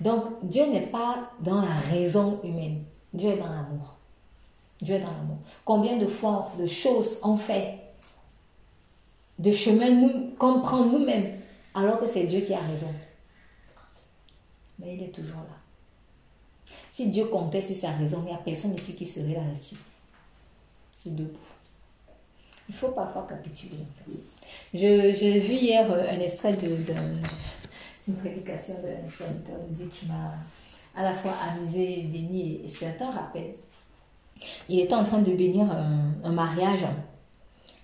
Donc, Dieu n'est pas dans la raison humaine. Dieu est dans l'amour. Dieu est dans l'amour. Combien de fois, de choses on fait, de chemins nous, qu'on prend nous-mêmes, alors que c'est Dieu qui a raison. Mais il est toujours là. Si Dieu comptait sur sa raison, il n'y a personne ici qui serait là. C'est debout. Il faut parfois capituler. J'ai vu hier euh, un extrait de, une prédication de Dieu qui m'a à la fois amusé, béni et c'est un rappel. Il était en train de bénir un, mariage.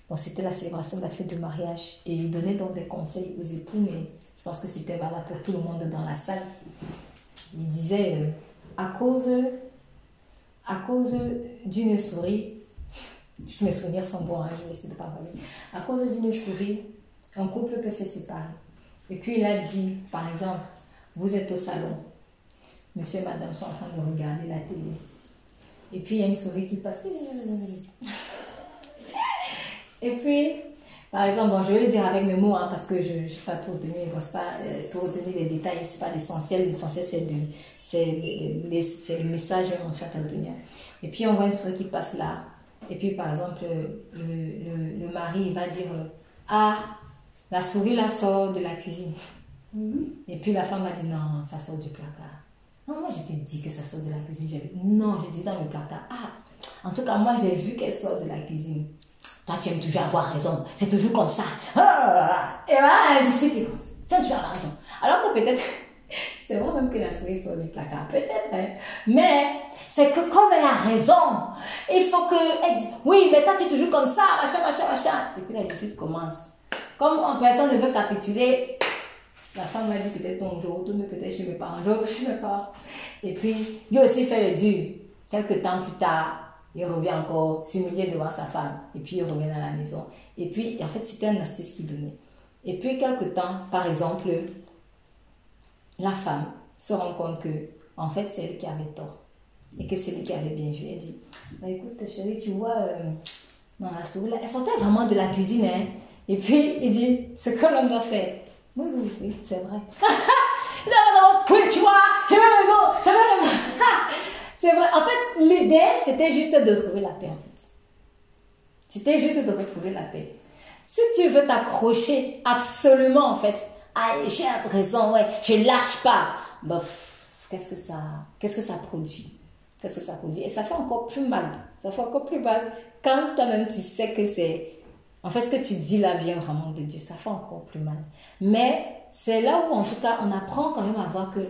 Bon, c'était la célébration de la fête de mariage et il donnait donc des conseils aux époux, mais je pense que c'était valable pour tout le monde dans la salle. Il disait euh, à cause à cause d'une souris, mes souvenirs sont bons, hein, je vais essayer de parler. À cause d'une souris, un couple peut se séparer. Et puis il a dit, par exemple, vous êtes au salon, monsieur et madame sont en train de regarder la télé. Et puis il y a une souris qui passe. *laughs* Et puis, par exemple, bon, je vais le dire avec mes mots, hein, parce que je ne sais pas trop retenir, pas euh, trop les détails, c'est pas l'essentiel. L'essentiel, c'est le, message qu'on souhaite retenir. Et puis, on voit une souris qui passe là. Et puis, par exemple, le, le, le mari va dire Ah, la souris la sort de la cuisine. Mhm. Et puis, la femme a dit Non, ça sort du placard. Non, moi, je t'ai dit que ça sort de la cuisine. Non, j'ai dit dans le placard. Ah, en tout cas, moi, j'ai vu qu'elle sort de la cuisine. Toi, tu aimes toujours avoir raison. C'est toujours comme ça. Et voilà, elle discute comme ça. Tu aimes toujours avoir raison. Alors que peut-être, *laughs* c'est vrai même que la souris sort du placard. Peut-être, hein. Mais, c'est que comme elle a raison, il faut qu'elle dise, oui, mais toi, tu es toujours comme ça, machin, machin, machin. Et puis la dispute commence. Comme personne ne veut capituler, la femme m'a dit peut-être ton jour, retourne peut-être chez mes parents, je retourne chez mes parents. Et puis, lui aussi fait le dur. Quelques temps plus tard, il revient encore s'humilier devant sa femme. Et puis il revient à la maison. Et puis, en fait, c'était un astuce qu'il donnait. Et puis, quelque temps, par exemple, la femme se rend compte que, en fait, c'est elle qui avait tort. Et que c'est lui qui avait bien joué. Elle dit bah, Écoute, chérie, tu vois, euh, dans la souris, elle sortait vraiment de la cuisine. Hein. Et puis, il dit Ce que l'homme doit faire. Oui, oui, oui, c'est vrai. *laughs* oui, tu vois, j'avais raison, j'avais raison. *laughs* C'est vrai. En fait, l'idée, c'était juste de trouver la paix, en fait. C'était juste de retrouver la paix. Si tu veux t'accrocher absolument, en fait, j'ai raison, ouais, je lâche pas, bof, qu'est-ce que ça, qu'est-ce que ça produit? Qu'est-ce que ça produit? Et ça fait encore plus mal. Ça fait encore plus mal quand toi-même tu sais que c'est, en fait, ce que tu dis là vient vraiment de Dieu. Ça fait encore plus mal. Mais c'est là où, en tout cas, on apprend quand même à voir que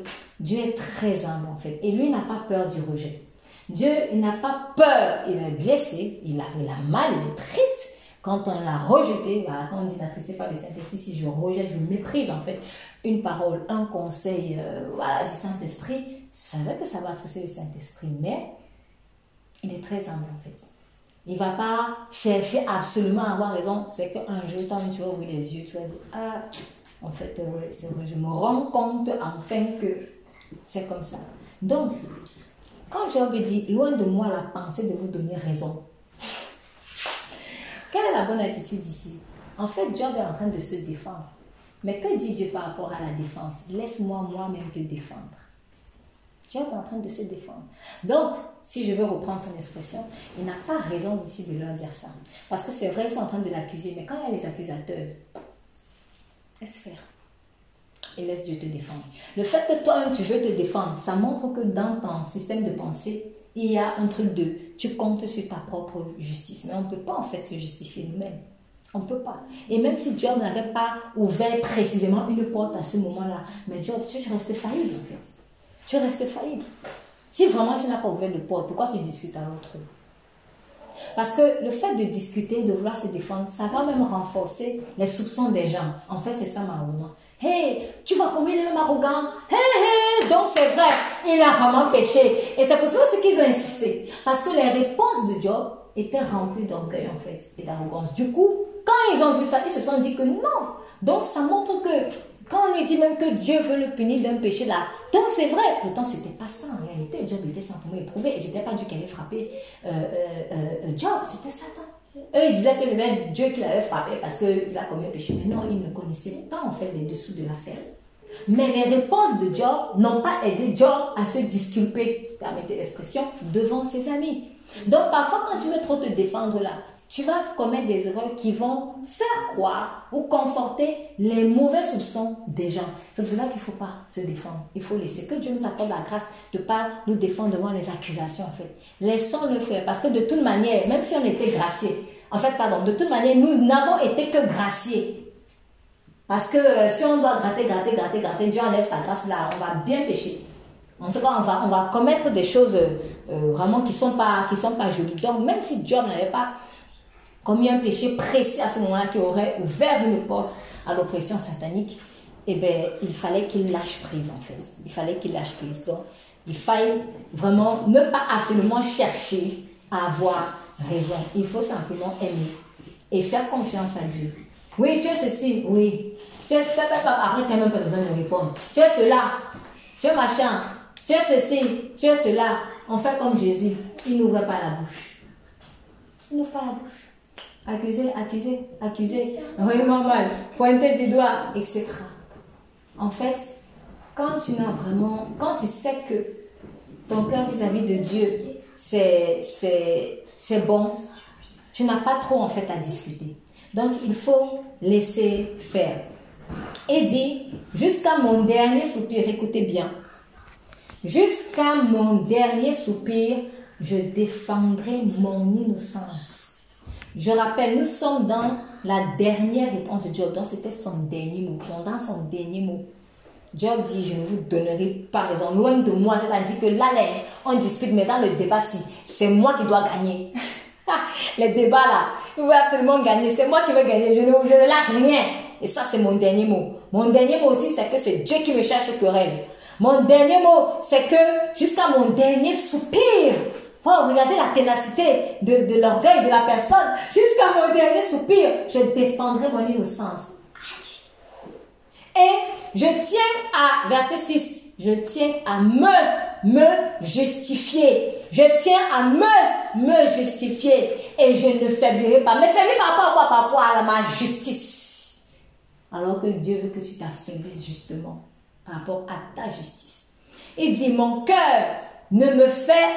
Dieu est très humble, en fait. Et lui n'a pas peur du rejet. Dieu, il n'a pas peur. Il est blessé, il a, il a mal, il est triste. Quand on l'a rejeté, bah, quand on dit n'attristé pas le Saint-Esprit, si je rejette, je méprise, en fait, une parole, un conseil, euh, voilà, du Saint-Esprit, ça veut que ça va attrister le Saint-Esprit. Mais il est très humble, en fait. Il ne va pas chercher absolument à avoir raison. C'est qu'un jour, toi, tu vas ouvrir les yeux, tu vas dire, ah, en fait, euh, c'est vrai, je me rends compte enfin que c'est comme ça. Donc, quand Job dit, loin de moi la pensée de vous donner raison, quelle est la bonne attitude ici? En fait, Job est en train de se défendre. Mais que dit Dieu par rapport à la défense? Laisse-moi moi-même te défendre. Job est en train de se défendre. Donc, si je veux reprendre son expression, il n'a pas raison ici de leur dire ça. Parce que c'est vrai, ils sont en train de l'accuser, mais quand il y a les accusateurs, Laisse faire. Et laisse Dieu te défendre. Le fait que toi-même tu veux te défendre, ça montre que dans ton système de pensée, il y a un truc de tu comptes sur ta propre justice. Mais on ne peut pas en fait se justifier nous-mêmes. On ne peut pas. Et même si Job n'avait pas ouvert précisément une porte à ce moment-là, mais Job, tu restes faillible en fait. Tu restes faillible. Si vraiment tu n'as pas ouvert de porte, pourquoi tu discutes à l'autre parce que le fait de discuter, de vouloir se défendre, ça va même renforcer les soupçons des gens. En fait, c'est ça malheureusement. Hey, tu vois comme il est arrogant. Hey, hey, donc c'est vrai, il a vraiment péché. Et c'est pour ça qu'ils ont insisté. Parce que les réponses de Job étaient remplies d'orgueil en fait et d'arrogance. Du coup, quand ils ont vu ça, ils se sont dit que non. Donc ça montre que quand on lui dit même que Dieu veut le punir d'un péché là, donc c'est vrai, pourtant c'était pas ça en réalité. Job était simplement éprouvé et c'était pas Dieu qui avait frappé euh, euh, euh, Job, c'était Satan. Eux ils disaient que c'était Dieu qui l'avait frappé parce qu'il a commis un péché. Mais non, ils ne connaissaient pas en fait les dessous de l'affaire. Mais les réponses de Job n'ont pas aidé Job à se disculper, permettez l'expression, devant ses amis. Donc parfois quand tu veux trop te défendre là, tu vas commettre des erreurs qui vont faire croire ou conforter les mauvais soupçons des gens. C'est pour cela qu'il ne faut pas se défendre. Il faut laisser que Dieu nous accorde la grâce de ne pas nous défendre devant les accusations, en fait. Laissons-le faire. Parce que de toute manière, même si on était graciés, en fait, pardon, de toute manière, nous n'avons été que graciés. Parce que euh, si on doit gratter, gratter, gratter, gratter, Dieu enlève sa grâce là, on va bien pécher. En tout cas, on va, on va commettre des choses euh, vraiment qui ne sont, pas, sont pas jolies. Donc, même si Dieu n'avait pas comme un péché précis à ce moment-là qui aurait ouvert une porte à l'oppression satanique, eh bien, il fallait qu'il lâche prise en fait. Il fallait qu'il lâche prise. Donc, il fallait vraiment ne pas absolument chercher à avoir raison. Il faut simplement aimer et faire confiance à Dieu. Oui, tu es ceci, oui. Tu es, après, tu n'as même pas besoin de répondre. Tu es cela, tu es machin, tu es ceci, tu es cela. On fait comme Jésus. Il n'ouvre pas la bouche. Il n'ouvre pas la bouche. Accuser, accuser, accuser. Vraiment mal. Pointer du doigt, etc. En fait, quand tu n'as vraiment, quand tu sais que ton cœur vis-à-vis de Dieu, c'est, c'est, c'est bon, tu n'as pas trop en fait à discuter. Donc il faut laisser faire. Et dit, jusqu'à mon dernier soupir, écoutez bien, jusqu'à mon dernier soupir, je défendrai mon innocence. Je rappelle, nous sommes dans la dernière réponse de Job, donc c'était son dernier mot, dans son dernier mot. Job dit, je ne vous donnerai pas raison. Loin de moi, c'est-à-dire que là, on dispute, mais dans le débat, c'est moi qui dois gagner. *laughs* Les débats là, il veut absolument gagner. C'est moi qui veux gagner. Je ne, je ne lâche rien. Et ça, c'est mon dernier mot. Mon dernier mot aussi, c'est que c'est Dieu qui me cherche querelle. Mon dernier mot, c'est que jusqu'à mon dernier soupir, regardez la ténacité de, l'orgueil de la personne. Jusqu'à mon dernier soupir, je défendrai mon innocence. Et je tiens à, verset 6, je tiens à me, justifier. Je tiens à me, justifier. Et je ne faiblirai pas. Mais faiblir par rapport à quoi? Par rapport à ma justice. Alors que Dieu veut que tu t'affaiblisses justement par rapport à ta justice. Il dit, mon cœur ne me fait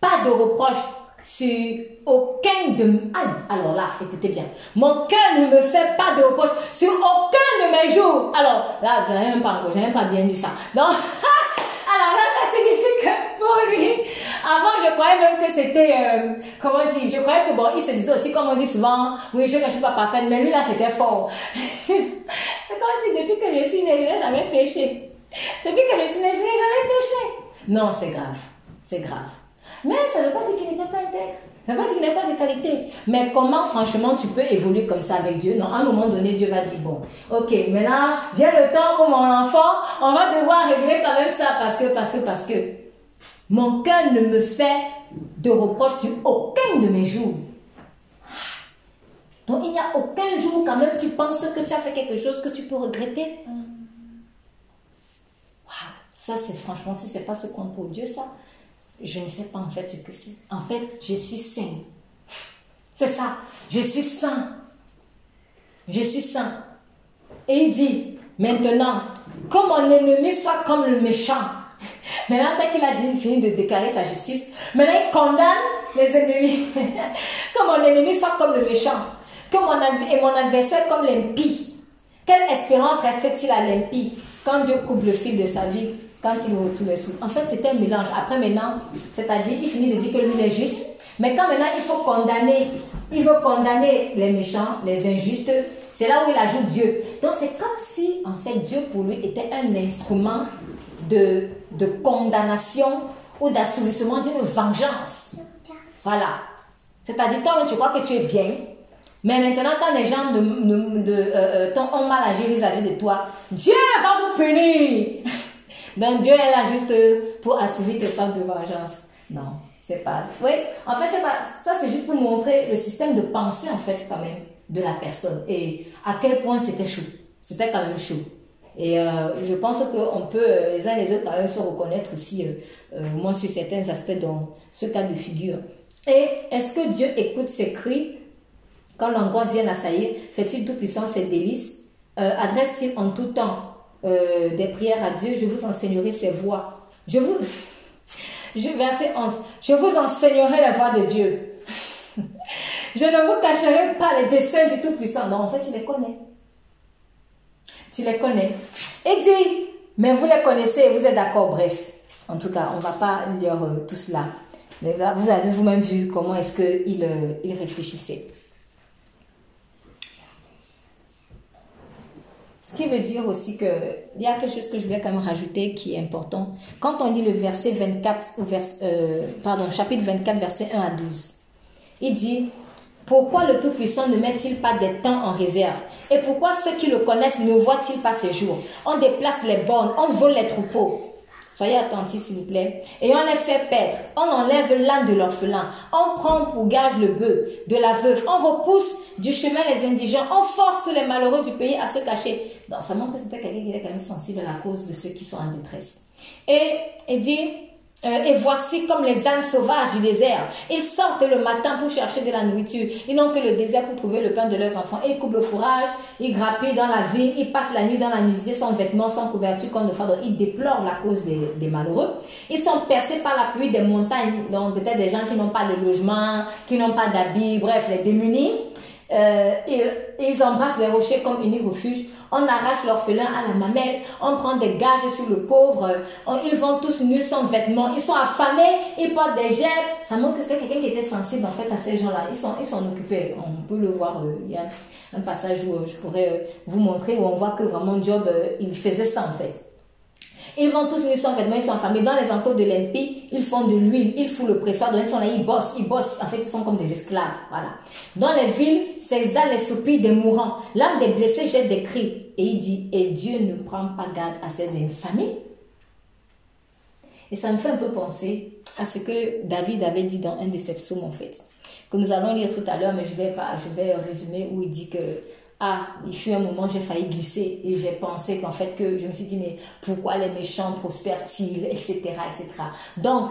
pas de reproches sur aucun de... alors là, écoutez bien. Mon cœur ne me fait pas de reproche sur aucun de mes jours. Alors là, je n'ai même pas, même pas bien vu ça. Donc, *laughs* alors là, ça signifie que pour lui, avant, je croyais même que c'était, euh, comment dire, je croyais que bon, il se disait aussi, comme on dit souvent, oui, je ne suis pas parfaite, mais lui là, c'était fort. *laughs* C'est comme si depuis que je suis née, je n'ai jamais péché. Depuis que je suis née, je n'ai jamais péché. Non, c'est grave. C'est grave. Mais ça ne veut pas dire qu'il n'était pas intègre. Ça veut pas dire qu'il n'a pas de qualité. Mais comment, franchement, tu peux évoluer comme ça avec Dieu? Non, à un moment donné, Dieu va dire, bon, ok, maintenant, vient le temps pour mon enfant, on va devoir régler quand même ça parce que, parce que, parce que, mon cœur ne me fait de reproche sur aucun de mes jours. Donc, il n'y a aucun jour quand même tu penses que tu as fait quelque chose que tu peux regretter? Waouh, ça c'est franchement, si c'est pas ce compte pour Dieu, ça, je ne sais pas en fait ce que c'est. En fait, je suis saint. C'est ça. Je suis saint. Je suis saint. Et il dit, maintenant, que mon ennemi soit comme le méchant. *laughs* Maintenant, dès qu'il a dit, fini de déclarer sa justice, maintenant il condamne les ennemis. *laughs* que mon ennemi soit comme le méchant. Que mon, et mon adversaire comme l'impie. Quelle espérance reste-t-il à l'impie quand Dieu coupe le fil de sa vie quand il retourne les sous? En fait, c'était un mélange. Après, maintenant, c'est-à-dire, il finit de dire que lui, il est juste. Mais quand maintenant, il faut condamner, il veut condamner les méchants, les injustes, c'est là où il ajoute Dieu. Donc, c'est comme si, en fait, Dieu, pour lui, était un instrument de, condamnation ou d'assouvissement d'une vengeance. Voilà. C'est-à-dire, toi, tu crois que tu es bien, mais maintenant, quand les gens euh, euh, ont mal agi vis-à-vis -vis de toi, Dieu va vous punir. *laughs* Donc Dieu est là juste pour assouvir tes sortes de vengeance. Non, c'est pas. Oui, en fait, pas, ça c'est juste pour montrer le système de pensée en fait quand même de la personne et à quel point c'était chaud. C'était quand même chaud. Et euh, je pense qu'on peut euh, les uns les autres se reconnaître aussi, euh, moins sur certains aspects dans ce cas de figure. Et est-ce que Dieu écoute ses cris quand l'angoisse vient assaillir? Fait-il tout puissant ses délices? Adresse-t-il en tout temps euh, des prières à Dieu, je vous enseignerai ses voies. Je vous, *laughs* je, verset 11, je vous enseignerai la voie de Dieu. *laughs* je ne vous cacherai pas les desseins du Tout-Puissant. Non, en fait, tu les connais. Tu les connais. Et dit, mais vous les connaissez vous êtes d'accord, bref. En tout cas, on va pas lire euh, tout cela. Mais là, vous avez vous-même vu comment est-ce qu'il euh, il réfléchissait. Ce qui veut dire aussi qu'il y a quelque chose que je voulais quand même rajouter qui est important. Quand on lit le verset 24, euh, pardon, chapitre 24, verset 1 à 12, il dit Pourquoi le Tout-Puissant ne met-il pas des temps en réserve? Et pourquoi ceux qui le connaissent ne voient-ils pas ces jours? On déplace les bornes, on vole les troupeaux. Soyez attentifs, s'il vous plaît. Et on les fait perdre. On enlève l'âne de l'orphelin. On prend pour gage le bœuf de la veuve. On repousse du chemin les indigents, on force tous les malheureux du pays à se cacher. Ça montre que c'était quelqu'un qui était quand même sensible à la cause de ceux qui sont en détresse. Et il dit, euh, et voici comme les ânes sauvages du désert. Ils sortent le matin pour chercher de la nourriture. Ils n'ont que le désert pour trouver le pain de leurs enfants. Ils coupent le fourrage, ils grappillent dans la ville, ils passent la nuit dans la nuit sans vêtements, sans couverture, comme le fardeau. Ils déplorent la cause des, malheureux. Ils sont percés par la pluie des montagnes, donc peut-être des gens qui n'ont pas de logement, qui n'ont pas d'habits, bref, les démunis. Euh, et, ils embrassent les rochers comme unique refuge on arrache l'orphelin à la mamelle, on prend des gages sur le pauvre, ils vont tous nus sans vêtements, ils sont affamés, ils portent des gerbes. Ça montre que c'était quelqu'un qui était sensible en fait à ces gens-là. Ils sont, ils sont occupés. On peut le voir. Euh, il y a un passage où euh, je pourrais euh, vous montrer où on voit que vraiment Job, il faisait ça en fait. Ils vont tous, ils sont vêtements, ils sont affamés. Dans les enclos de l'ENPI, ils font de l'huile, ils foutent le pressoir, ils sont là, ils bossent, ils bossent. En fait, ils sont comme des esclaves. Voilà. Dans les villes, s'exhalent les soupirs des mourants. L'âme des blessés jette des cris. Et il dit, et Dieu ne prend pas garde à ces infamies. Et ça me fait un peu penser à ce que David avait dit dans un de ses psaumes, en fait, que nous allons lire tout à l'heure, mais je vais, pas, je vais résumer où il dit que ah, il fut un moment, j'ai failli glisser et j'ai pensé qu'en fait, que je me suis dit, mais pourquoi les méchants prospèrent-ils, etc., etc. Donc,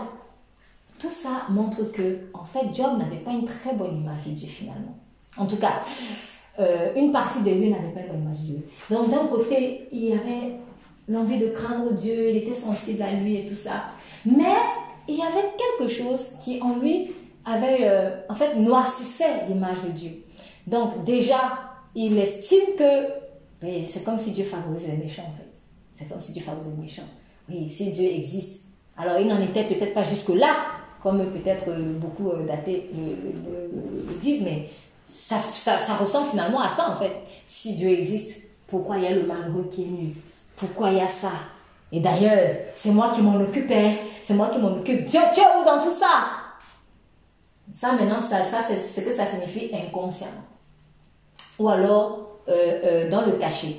tout ça montre que, en fait, Job n'avait pas une très bonne image de Dieu finalement. En tout cas, euh, une partie de lui n'avait pas une bonne image de Dieu. Donc, d'un côté, il avait l'envie de craindre Dieu, il était sensible à lui et tout ça. Mais il y avait quelque chose qui en lui avait, euh, en fait, noircissait l'image de Dieu. Donc, déjà, il estime que c'est comme si Dieu favorisait les méchants, en fait. C'est comme si Dieu favorisait les méchants. Oui, si Dieu existe. Alors, il n'en était peut-être pas jusque-là, comme peut-être beaucoup euh, d'athées le, disent, mais ça, ça, ça, ressemble finalement à ça, en fait. Si Dieu existe, pourquoi il y a le malheureux qui est nu? Pourquoi il y a ça? Et d'ailleurs, c'est moi qui m'en occupais, c'est moi qui m'en occupe. Dieu, Dieu, où dans tout ça? Ça, maintenant, ça, ça c'est ce que ça signifie inconsciemment ou alors euh, euh, dans le cachet.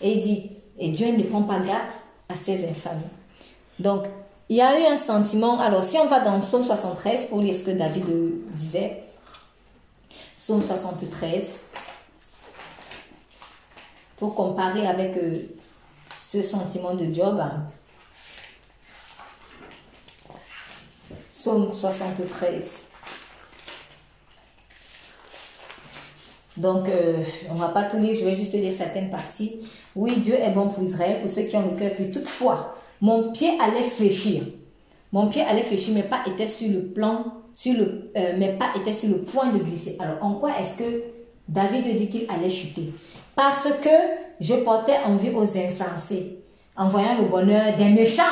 Et il dit, et Dieu ne prend pas garde à ses infamies. Donc, il y a eu un sentiment. Alors, si on va dans Psaume 73 pour lire ce que David disait, Psaume 73, pour comparer avec euh, ce sentiment de Job. Psaume 73. Donc, euh, on va pas tout lire, je vais juste lire certaines parties. Oui, Dieu est bon pour Israël, pour ceux qui ont le cœur Puis Toutefois, mon pied allait fléchir. Mon pied allait fléchir, mais pas était sur le plan, euh, mais pas était sur le point de glisser. Alors, en quoi est-ce que David dit qu'il allait chuter? Parce que je portais envie aux insensés, en voyant le bonheur des méchants.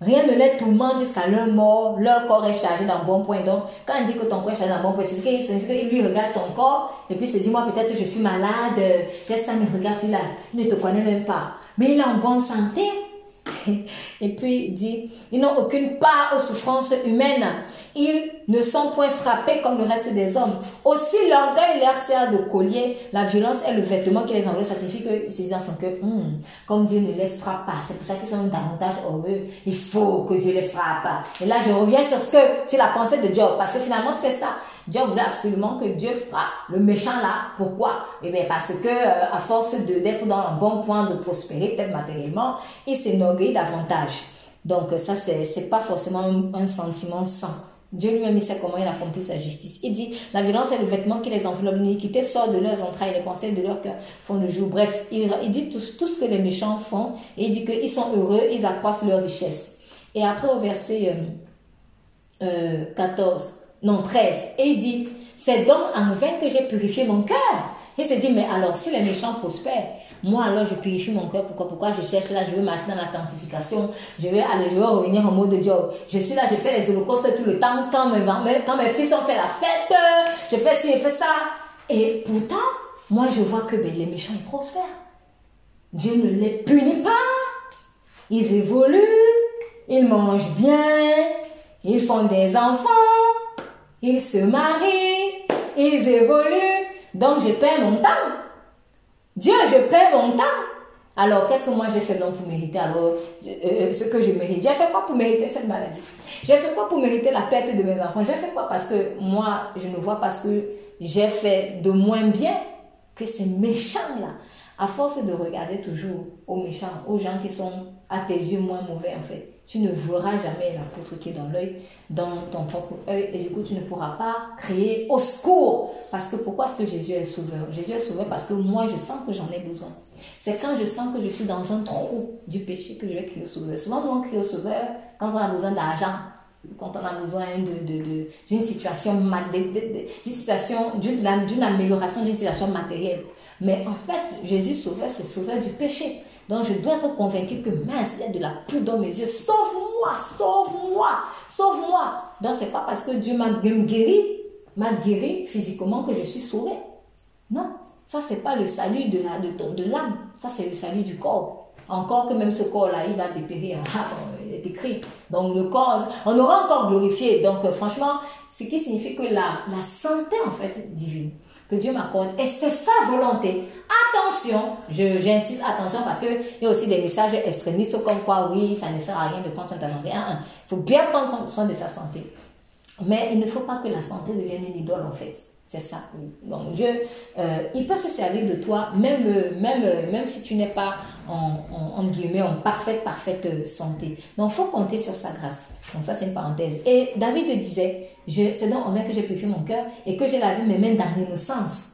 Rien ne les tourmente jusqu'à leur mort. Leur corps est chargé d'un bon point. Donc, quand on dit que ton corps est chargé d'un bon point, c'est qu'il lui regarde ton corps et puis se dit, moi, peut-être je suis malade. J'ai ça, mais regarde celui-là. Il ne te connaît même pas. Mais il est en bonne santé. Et puis il dit, ils n'ont aucune part aux souffrances humaines. Ils ne sont point frappés comme le reste des hommes. Aussi, l'orgueil leur sert de collier. La violence est le vêtement qui les. Ça signifie qu'ils se disent dans son cœur, hmm, comme Dieu ne les frappe pas. C'est pour ça qu'ils sont davantage heureux. Il faut que Dieu les frappe. Et là, je reviens sur ce que, sur la pensée de Job. Parce que finalement, c'était ça. Job voulait absolument que Dieu frappe le méchant là. Pourquoi? Eh bien, parce que euh, à force d'être dans un bon point de prospérer, peut-être matériellement, il s'énorgueillit davantage. Donc ça, c'est pas forcément un, sentiment sain. Dieu lui-même, il sait comment il accomplit sa justice. Il dit, la violence est le vêtement qui les enveloppe, l'iniquité sort de leurs entrailles, les pensées de leur cœur font le jour. Bref, il, dit tout, tout, ce que les méchants font et il dit qu'ils sont heureux, ils accroissent leur richesse. Et après au verset 14, euh, non 13, et il dit, c'est donc en vain que j'ai purifié mon cœur. Il se dit, mais alors si les méchants prospèrent, moi, alors, je purifie mon cœur. Pourquoi Pourquoi je cherche là, je veux marcher dans la sanctification. Je vais aller, je vais revenir en mode job. Je suis là, je fais les holocaustes tout le temps. Quand mes, quand mes fils ont fait la fête, je fais ci, je fais ça. Et pourtant, moi, je vois que ben, les méchants, ils prospèrent. Dieu ne les punit pas. Ils évoluent. Ils mangent bien. Ils font des enfants. Ils se marient. Ils évoluent. Donc, je perds mon temps. Dieu, je perds mon temps. Alors, qu'est-ce que moi j'ai fait donc pour mériter euh, euh, ce que je mérite J'ai fait quoi pour mériter cette maladie? J'ai fait quoi pour mériter la perte de mes enfants? J'ai fait quoi? Parce que moi, je ne vois pas ce que j'ai fait de moins bien que ces méchants-là. À force de regarder toujours aux méchants, aux gens qui sont à tes yeux moins mauvais en fait, tu ne verras jamais la poutre qui est dans l'œil, dans ton propre œil, et du coup tu ne pourras pas crier au secours. Parce que pourquoi est-ce que Jésus est sauveur? Jésus est sauveur parce que moi je sens que j'en ai besoin. C'est quand je sens que je suis dans un trou du péché que je vais crier au sauveur. Souvent nous on crie au sauveur quand on a besoin d'argent, quand on a besoin d'une de, d'une situation, d'une amélioration d'une situation matérielle. Mais en fait, Jésus sauveur, c'est sauveur du péché. Donc je dois être convaincu que mince, il y a de la poudre dans mes yeux. Sauve-moi, sauve-moi, sauve-moi. Donc c'est pas parce que Dieu m'a guéri, m'a guéri physiquement que je suis sauvé. Non, ça c'est pas le salut de l'âme, de, de ça c'est le salut du corps. Encore que même ce corps-là, il va dépérir. *laughs* Ah, il est écrit. Donc le corps, on aura encore glorifié. Donc euh, franchement, ce qui signifie que la, la santé en fait divine que Dieu m'accorde. Et c'est sa volonté. Attention, j'insiste, attention, parce qu'il y a aussi des messages extrémistes comme quoi, oui, ça ne sert à rien de prendre soin de ta santé. Il faut bien prendre soin de sa santé. Mais il ne faut pas que la santé devienne une idole, en fait. C'est ça. Donc Dieu, euh, il peut se servir de toi, même, même, même si tu n'es pas en, en, guillemets, en parfaite, parfaite santé. Donc il faut compter sur sa grâce. Donc ça, c'est une parenthèse. Et David disait, c'est donc en vain que j'ai purifié mon cœur et que j'ai lavé mes mains dans l'innocence.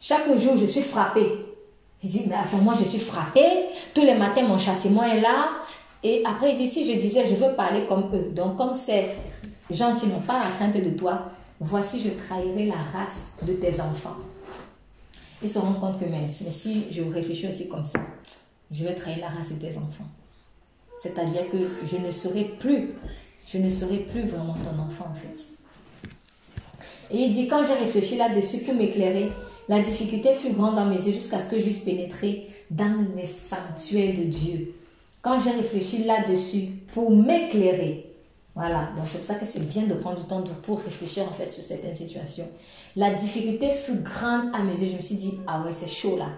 Chaque jour, je suis frappé. Il dit, mais attends, moi, je suis frappé. Tous les matins, mon châtiment est là. Et après, il dit, si je disais, je veux parler comme eux. Donc, comme ces gens qui n'ont pas la crainte de toi, voici, je trahirai la race de tes enfants. Ils se rendent compte que, mais, mais si je réfléchis aussi comme ça, je vais trahir la race de tes enfants. C'est-à-dire que je ne serai plus, je ne serai plus vraiment ton enfant en fait. Et il dit, quand j'ai réfléchi là-dessus pour m'éclairer, la difficulté fut grande dans mes yeux jusqu'à ce que j'eusse pénétré dans les sanctuaires de Dieu. Quand j'ai réfléchi là-dessus pour m'éclairer, voilà, donc c'est pour ça que c'est bien de prendre du temps pour réfléchir en fait sur certaines situations. La difficulté fut grande à mes yeux. Je me suis dit, ah ouais, c'est chaud là.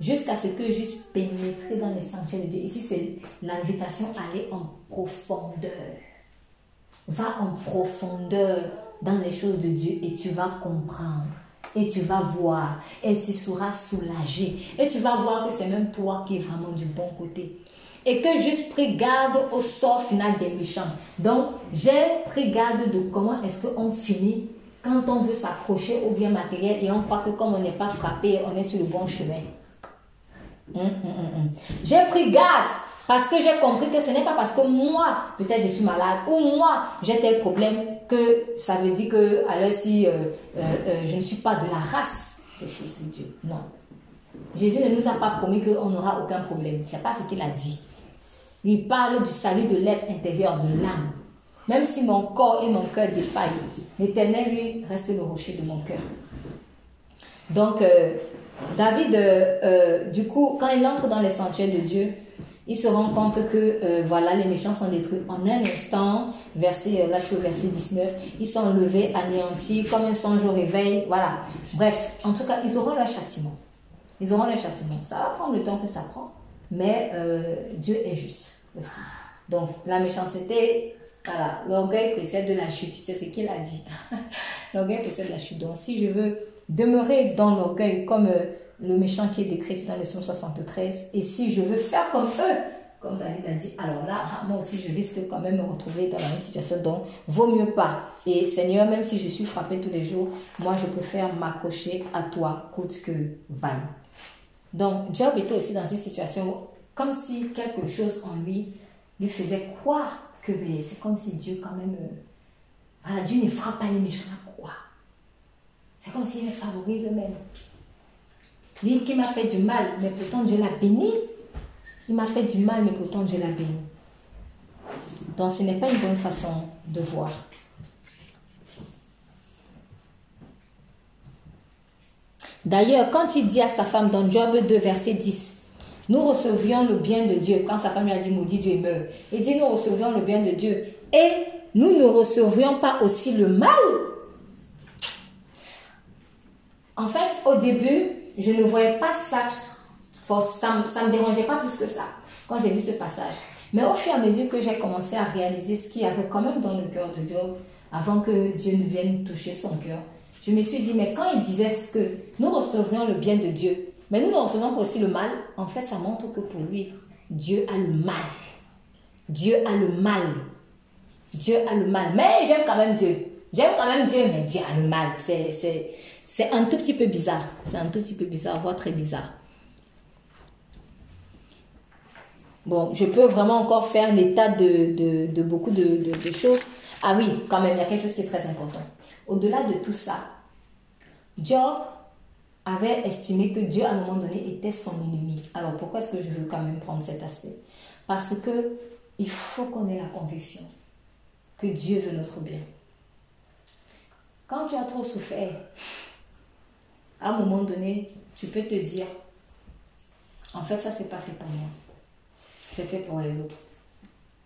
Jusqu'à ce que j'eusse pénétré dans les sanctuaires de Dieu. Ici, c'est l'invitation à aller en profondeur. Va en profondeur dans les choses de Dieu et tu vas comprendre. Et tu vas voir. Et tu seras soulagé. Et tu vas voir que c'est même toi qui es vraiment du bon côté. Et que juste pris garde au sort final des méchants. Donc, j'ai pris garde de comment est-ce qu'on finit quand on veut s'accrocher au bien matériel et on croit que comme on n'est pas frappé, on est sur le bon chemin. Hum, hum, hum, j'ai pris garde parce que j'ai compris que ce n'est pas parce que moi, peut-être je suis malade, ou moi, j'ai tel problème, que ça veut dire que, alors si euh, euh, euh, je ne suis pas de la race des fils de Dieu. Non. Jésus ne nous a pas promis qu'on n'aura aucun problème. Ce n'est pas ce qu'il a dit. Il parle du salut de l'être intérieur, de l'âme. Même si mon corps et mon cœur défaillent, l'éternel, lui, reste le rocher de mon cœur. Donc, David, du coup, quand il entre dans les sentiers de Dieu, il se rend compte que euh, voilà, les méchants sont détruits en un instant. Verset, euh, là je verset 19. Ils sont levés, anéantis, comme un songe au réveil. Voilà. Bref, en tout cas, ils auront leur châtiment. Ils auront leur châtiment. Ça va prendre le temps que ça prend. Mais euh, Dieu est juste aussi. Donc, la méchanceté, voilà, l'orgueil précède de la chute. C'est ce qu'il a dit. *laughs* l'orgueil précède de la chute. Donc, si je veux demeurer dans l'orgueil comme le méchant qui est décrit dans le psaume 73. Et si je veux faire comme eux, comme David a dit, alors là, ah, moi aussi, je risque quand même de me retrouver dans la même situation. Donc, vaut mieux pas. Et Seigneur, même si je suis frappé tous les jours, moi, je préfère m'accrocher à toi, coûte que vaille. Donc, Job était aussi dans une situation comme si quelque chose en lui lui faisait croire que ben, c'est comme si Dieu, quand même, euh, Dieu ne frappe pas les méchants. C'est comme s'il les favorise eux-mêmes. Lui qui m'a fait du mal, mais pourtant Dieu l'a béni. Il m'a fait du mal, mais pourtant Dieu l'a béni. Donc ce n'est pas une bonne façon de voir. D'ailleurs, quand il dit à sa femme dans Job 2, verset 10, nous recevions le bien de Dieu. Quand sa femme lui a dit, maudit Dieu meurt. Il dit, nous recevions le bien de Dieu. Et nous ne recevions pas aussi le mal. En fait, au début, je ne voyais pas ça, ça ne me dérangeait pas plus que ça quand j'ai vu ce passage. Mais au fur et à mesure que j'ai commencé à réaliser ce qu'il y avait quand même dans le cœur de Job, avant que Dieu ne vienne toucher son cœur, je me suis dit, mais quand il disait ce que nous recevrions le bien de Dieu, mais nous ne recevons aussi le mal, en fait, ça montre que pour lui, Dieu a le mal. Dieu a le mal. Dieu a le mal. Mais j'aime quand même Dieu. J'aime quand même Dieu, mais Dieu a le mal. C'est un tout petit peu bizarre. C'est un tout petit peu bizarre, voire très bizarre. Bon, je peux vraiment encore faire l'état de, de, beaucoup de, de, choses. Ah oui, quand même, il y a quelque chose qui est très important. Au-delà de tout ça, Job avait estimé que Dieu, à un moment donné, était son ennemi. Alors, pourquoi est-ce que je veux quand même prendre cet aspect? Parce que il faut qu'on ait la conviction que Dieu veut notre bien. Quand tu as trop souffert, à un moment donné, tu peux te dire, en fait, ça, c'est pas fait pour moi. C'est fait pour les autres.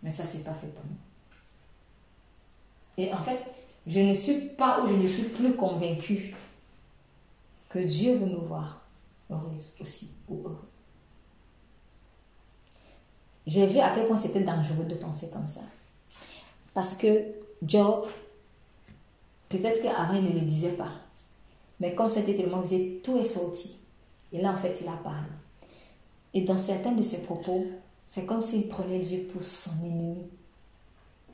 Mais ça, c'est pas fait pour moi. Et en fait, je ne suis pas ou je ne suis plus convaincue que Dieu veut me voir heureuse aussi ou heureux. J'ai vu à quel point c'était dangereux de penser comme ça. Parce que Job, peut-être qu'avant il ne le disait pas, mais quand c'était tellement visé, tout est sorti. Et là, en fait, il a parlé. Et dans certains de ses propos, c'est comme s'il prenait Dieu pour son ennemi.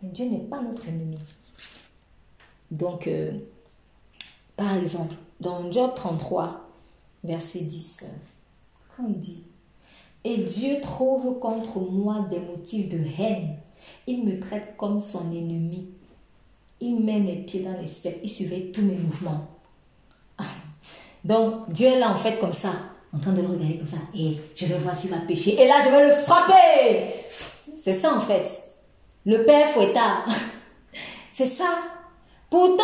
Mais Dieu n'est pas notre ennemi. Donc, euh, par exemple, dans Job 33, verset 10, quand il dit Et Dieu trouve contre moi des motifs de haine, il me traite comme son ennemi. Il met mes pieds dans les steppes, il surveille tous mes mouvements. Donc, Dieu est là en fait comme ça, en train de le regarder comme ça. Et je vais voir s'il va pécher. Et là, je vais le frapper. C'est ça en fait. Le Père fouettard. *laughs* C'est ça. Pourtant,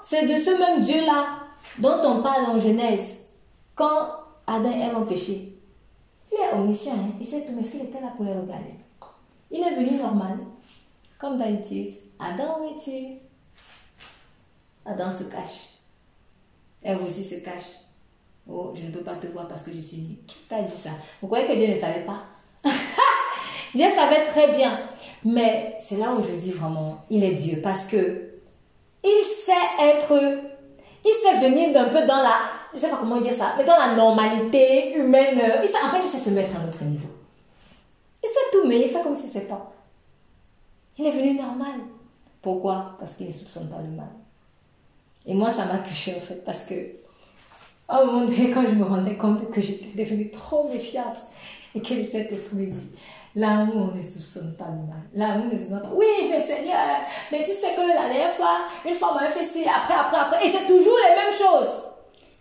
c'est de ce même Dieu-là dont on parle en Genèse. Quand Adam et Ève ont péché. Il est omniscient. Hein. Il sait tout, mais est-ce qu'il était là pour les regarder? Il est venu normal. Comme d'habitude. Adam, où es-tu? Adam se cache. Ève aussi se cache. Oh, je ne peux pas te voir parce que je suis nue. Qui t'a dit ça? Vous croyez que Dieu ne savait pas? *laughs* Dieu savait très bien. Mais c'est là où je dis vraiment, il est Dieu. Parce que il sait être, il sait venir d'un peu dans la, je ne sais pas comment dire ça, mais dans la normalité humaine. Il sait, en fait, il sait se mettre à notre niveau. Il sait tout, mais il fait comme si c'est pas. Il est venu normal. Pourquoi? Parce qu'il ne soupçonne pas le mal. Et moi, ça m'a touché en fait, parce que à un moment donné, quand je me rendais compte que j'étais devenue trop méfiante et que cette esprit me dit, l'amour ne soupçonne pas le mal. L'amour ne soupçonne pas. Oui, mais Seigneur, mais tu sais que la dernière fois, une fois on m'a fait ci, après, après, après, et c'est toujours les mêmes choses.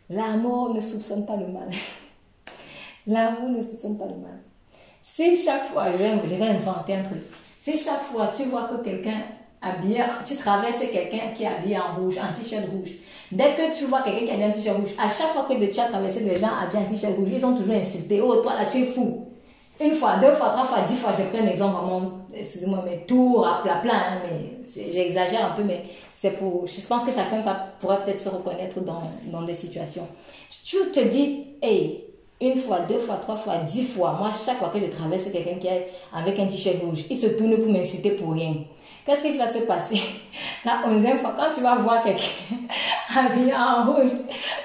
L'amour ne soupçonne pas le mal. *laughs* L'amour ne soupçonne pas le mal. Si chaque fois, je vais, je vais inventer un truc, si chaque fois tu vois que quelqu'un habillé, tu traverses quelqu'un qui est habillé en rouge, en t-shirt rouge. Dès que tu vois quelqu'un qui est habillé en t-shirt rouge, à chaque fois que tu as traversé des gens habillés en t-shirt rouge, ils ont toujours insulté. Oh, toi là, tu es fou. Une fois, deux fois, trois fois, dix fois, j'ai pris un exemple vraiment, excusez-moi, mais tout à plat plein, mais j'exagère un peu, mais c'est pour, je pense que chacun pourrait peut-être se reconnaître dans, dans des situations. Tu te dis, hey, une fois, deux fois, trois fois, dix fois, moi, chaque fois que je traverse quelqu'un qui est avec un t-shirt rouge, il se tourne pour m'insulter pour rien. Qu'est-ce qui va se passer? *laughs* La onzième fois, quand tu vas voir quelqu'un *laughs* habillé en rouge,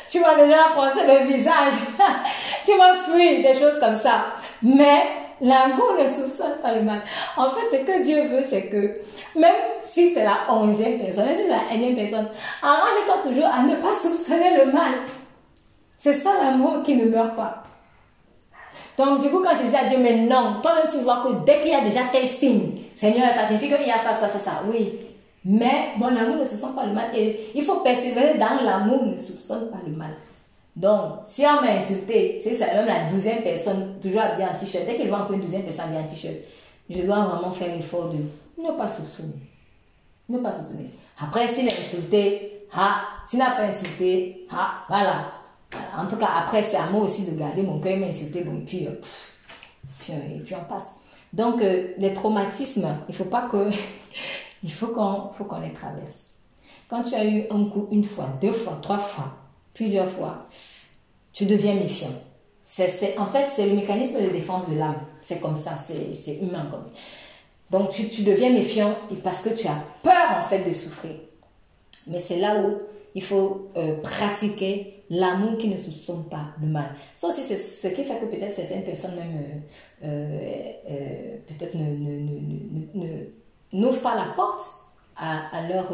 tu vas déjà froncer le visage, *laughs* tu vas fuir, des choses comme ça. Mais l'amour ne soupçonne pas le mal. En fait, ce que Dieu veut, c'est que même si c'est la onzième personne, même si c'est la énième personne, arrange-toi toujours à ne pas soupçonner le mal. C'est ça l'amour qui ne meurt pas. Donc, du coup, quand je dis à Dieu, mais non, toi-même, tu vois que dès qu'il y a déjà tel signe, Seigneur, ça signifie qu'il y a ça, ça, ça, ça, oui. Mais mon amour ne soupçonne pas le mal. Et il faut persévérer dans l'amour, ne soupçonne pas le mal. Donc, si on m'a insulté, c'est même la douzième personne, toujours habillée en t-shirt. Dès que je vois encore une douzième personne habillée en t-shirt, je dois vraiment faire l'effort de ne pas soupçonner. Ne pas soupçonner. Après, s'il a insulté, ah, s'il n'a pas insulté, ah, voilà. En tout cas, après, c'est à moi aussi de garder mon cœur m'insulter, bon, et puis, euh, puis, euh, et puis on passe. Donc, euh, les traumatismes, il faut pas que, *laughs* il faut qu'on, qu'on les traverse. Quand tu as eu un coup une fois, deux fois, trois fois, plusieurs fois, tu deviens méfiant. C'est, en fait, c'est le mécanisme de défense de l'âme. C'est comme ça, c'est, c'est humain comme. Donc, tu, tu deviens méfiant parce que tu as peur, en fait, de souffrir. Mais c'est là où il faut euh, pratiquer l'amour qui ne soupçonne pas le mal. Ça aussi, c'est ce qui fait que peut-être certaines personnes même, euh, peut-être ne, n'ouvrent pas la porte à, à leur,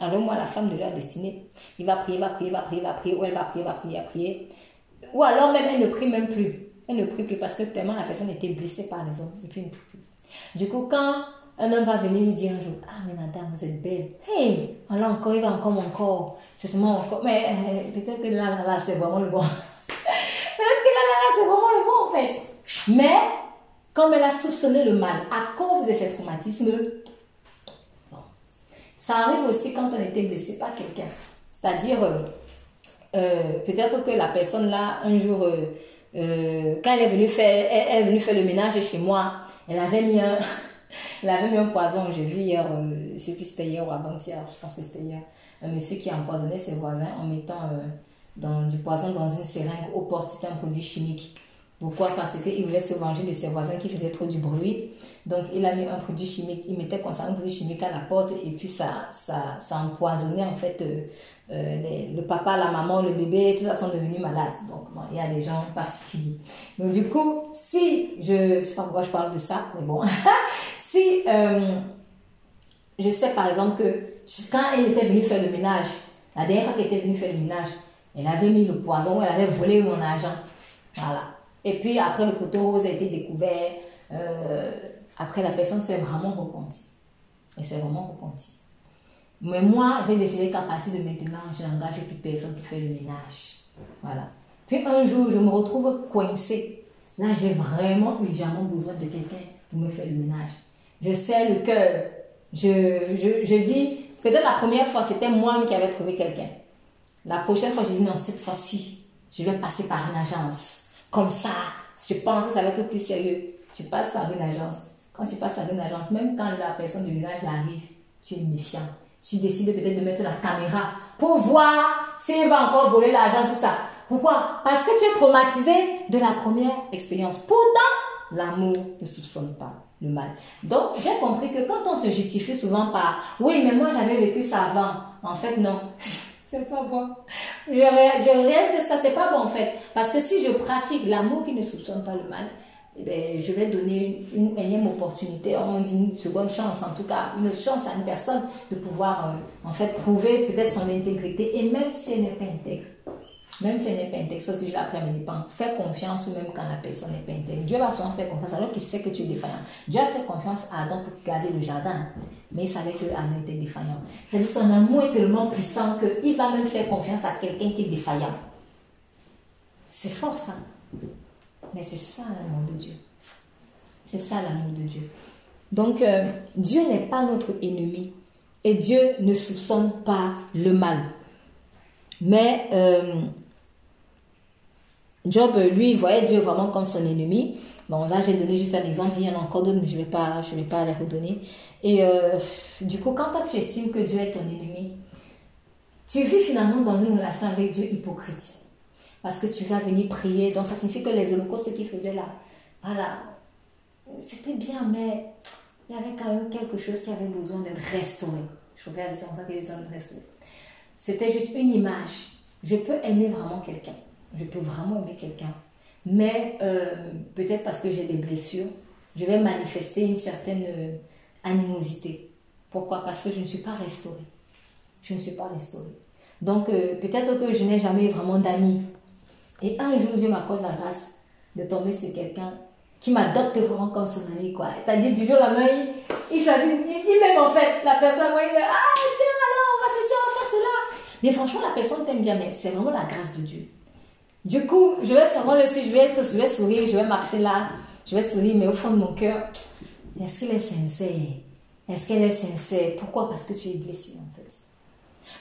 à leur, moi, la femme de leur destinée. Il va prier, va prier, va prier, va prier, ou elle va prier, va prier, va prier. Ou alors même, elle ne prie même plus. Elle ne prie plus parce que tellement la personne était blessée par les hommes. Et puis, Du coup, quand un homme va venir lui dire un jour, ah mais madame, vous êtes belle. Hey, voilà encore, il va encore mon corps. C'est seulement encore. Mais euh, peut-être que là, là, là, c'est vraiment le bon. *laughs* peut-être que là, là, là, c'est vraiment le bon en fait. Mais, comme elle a soupçonné le mal à cause de ses traumatismes, bon. ça arrive aussi quand on était blessé par quelqu'un. C'est-à-dire, euh, euh, peut-être que la personne là, un jour, quand elle est venue faire, elle est venue faire le ménage chez moi, elle avait mis un. Avait mis un poison, j'ai vu hier, euh, c'est qui c'était hier ou avant-hier, je pense que c'était hier, un monsieur qui a empoisonné ses voisins en mettant euh, dans, du poison dans une seringue au c'était un produit chimique. Pourquoi? Parce qu'il voulait se venger de ses voisins qui faisaient trop du bruit. Donc il a mis un produit chimique, il mettait comme ça un produit chimique à la porte et puis ça, ça, ça empoisonnait en fait euh, euh, le papa, la maman, le bébé, tout ça sont devenus malades. Donc il y a des gens particuliers. Donc du coup, si je, je sais pas pourquoi je parle de ça, mais bon, *laughs* Si euh, je sais par exemple que quand elle était venue faire le ménage, la dernière fois qu'elle était venue faire le ménage, elle avait mis le poison, elle avait volé mon argent. Voilà. Et puis après le poteau rose a été découvert, euh, après la personne s'est vraiment repentie. Elle s'est vraiment repentie. Mais moi, j'ai décidé qu'à partir de maintenant, je n'engage plus personne pour faire le ménage. Voilà. Puis un jour, je me retrouve coincée. Là, j'ai vraiment urgemment besoin de quelqu'un pour me faire le ménage je sais le cœur. Je, je, je dis, peut-être la première fois, c'était moi qui avais trouvé quelqu'un. La prochaine fois, je dis non, cette fois-ci, je vais passer par une agence. Comme ça, je pense que ça va être plus sérieux. Tu passes par une agence. Quand tu passes par une agence, même quand la personne du village arrive, tu es méfiant. Tu décides peut-être de mettre la caméra pour voir s'il va encore voler l'argent, tout ça. Pourquoi? Parce que tu es traumatisé de la première expérience. Pourtant, l'amour ne soupçonne pas le mal. Donc, j'ai compris que quand on se justifie souvent par oui, mais moi j'avais vécu ça avant, en fait, non. *laughs* c'est pas bon. Je, réalise ça, c'est pas bon en fait. Parce que si je pratique l'amour qui ne soupçonne pas le mal, eh ben, je vais donner une énième opportunité, on dit une seconde chance, en tout cas, une chance à une personne de pouvoir euh, en fait prouver peut-être son intégrité et même si elle n'est pas intègre même si elle n'est pas intègre, ça aussi je l'apprends à mes dépens. Fais confiance même quand la personne n'est pas intègre. Dieu va souvent faire confiance alors qu'il sait que tu es défaillant. Dieu a fait confiance à Adam pour garder le jardin, mais il savait que Adam était défaillant. C'est-à-dire son amour est tellement puissant qu'il va même faire confiance à quelqu'un qui est défaillant. C'est fort ça. Mais c'est ça l'amour de Dieu. C'est ça l'amour de Dieu. Donc euh, Dieu n'est pas notre ennemi et Dieu ne soupçonne pas le mal. Mais euh, Job, lui, voyait Dieu vraiment comme son ennemi. Bon, là, j'ai donné juste un exemple. Il y en a encore d'autres, mais je ne vais, pas, vais pas les redonner. Et euh, du coup, quand toi, tu estimes que Dieu est ton ennemi, tu vis finalement dans une relation avec Dieu hypocrite. Parce que tu vas venir prier. Donc, ça signifie que les holocaustes qu'il faisait là, voilà, c'était bien, mais il y avait quand même quelque chose qui avait besoin d'être restauré. Je préfère dire ça qu'il y avait besoin d'être restauré. C'était juste une image. Je peux aimer vraiment quelqu'un je peux vraiment aimer quelqu'un. Mais euh, peut-être parce que j'ai des blessures, je vais manifester une certaine euh, animosité. Pourquoi? Parce que je ne suis pas restaurée. Je ne suis pas restaurée. Donc euh, peut-être que je n'ai jamais vraiment d'amis. Et un jour, Dieu m'accorde la grâce de tomber sur quelqu'un qui m'adopte vraiment comme son ami. quoi. C'est-à-dire, du jour la main, il, choisit, il, m'aime en fait la personne. il me ah tiens, alors on va se on va faire cela. Mais franchement, la personne t'aime bien, mais c'est vraiment la grâce de Dieu. Du coup, je vais sûrement le suivre, je vais, être, je vais sourire, je vais marcher là, je vais sourire, mais au fond de mon cœur, est-ce qu'elle est sincère? Est-ce qu'elle est sincère? Pourquoi? Parce que tu es blessé en fait.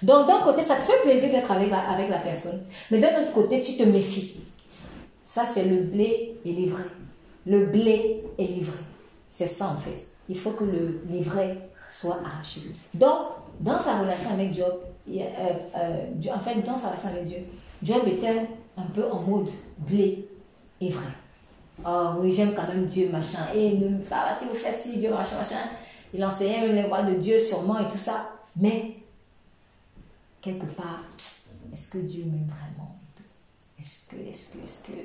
Donc d'un côté, ça te fait plaisir d'être avec la, avec la personne, mais d'un autre côté, tu te méfies. Ça, c'est le blé est livré. Le blé est livré. C'est ça en fait. Il faut que le livret soit arraché. Donc, dans sa relation avec euh, euh, en fait, dans sa relation avec Dieu, Job était un peu en mode blé et vrai. Oh oui, j'aime quand même Dieu, machin. Et ne me pas si vous faites ci, Dieu, machin, machin. Il enseignait même les voix de Dieu sûrement et tout ça. Mais, quelque part, est-ce que Dieu m'aime vraiment? Est-ce que, est-ce que, est-ce que,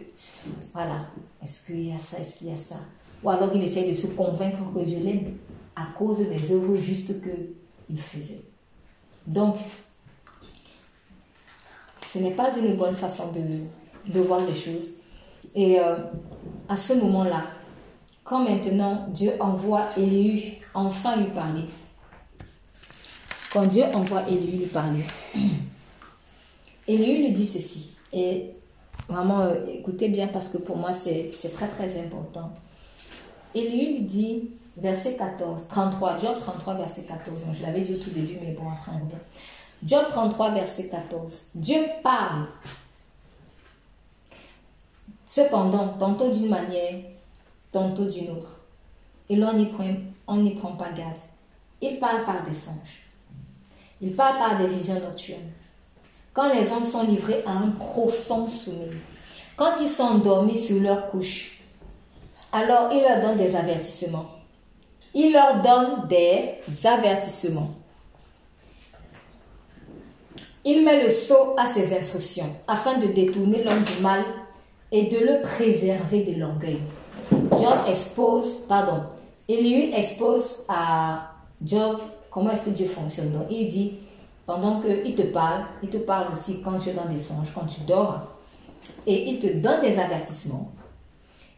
voilà, est-ce qu'il y a ça, est-ce qu'il y a ça? Ou alors il essaye de se convaincre que Dieu l'aime à cause des œuvres justes qu'il faisait. Donc, ce n'est pas une bonne façon de, voir les choses. Et euh, à ce moment-là, quand maintenant Dieu envoie Élie enfin lui parler, quand Dieu envoie Élie lui parler, *clears throat* Élie lui dit ceci. Et vraiment, euh, écoutez bien parce que pour moi, c'est très très important. Élie lui dit, verset 14, 33, Job 33, verset 14. je l'avais dit au tout début, mais bon, après on revient. Job 33, verset 14. Dieu parle. Cependant, tantôt d'une manière, tantôt d'une autre. Et l'on n'y prend, prend pas garde. Il parle par des songes. Il parle par des visions nocturnes. Quand les hommes sont livrés à un profond sommeil, quand ils sont endormis sur leur couche, alors il leur donne des avertissements. Il leur donne des avertissements. Il met le sceau à ses instructions afin de détourner l'homme du mal et de le préserver de l'orgueil. Job expose, pardon, il expose à Job comment est-ce que Dieu fonctionne. Donc il dit, pendant qu'il te parle, il te parle aussi quand tu es dans des songes, quand tu dors, et il te donne des avertissements.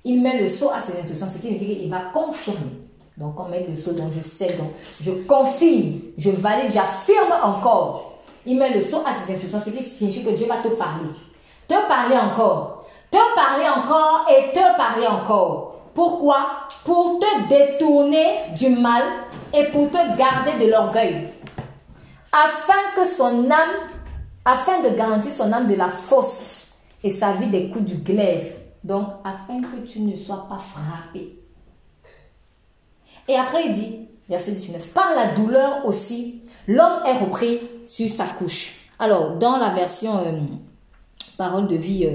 Il met le sceau à ses instructions, ce qui veut dire qu'il va confirmer. Donc on met le sceau, donc je sais, donc je confirme, je valide, j'affirme encore il met le son à ses instructions, ce qui signifie que Dieu va te parler. Te parler encore. Te parler encore et te parler encore. Pourquoi? Pour te détourner du mal et pour te garder de l'orgueil. Afin que son âme, afin de garantir son âme de la force et sa vie des coups du glaive. Donc, afin que tu ne sois pas frappé. Et après, il dit, verset 19, par la douleur aussi, l'homme est repris sur sa couche. Alors, dans la version euh, parole de vie, euh,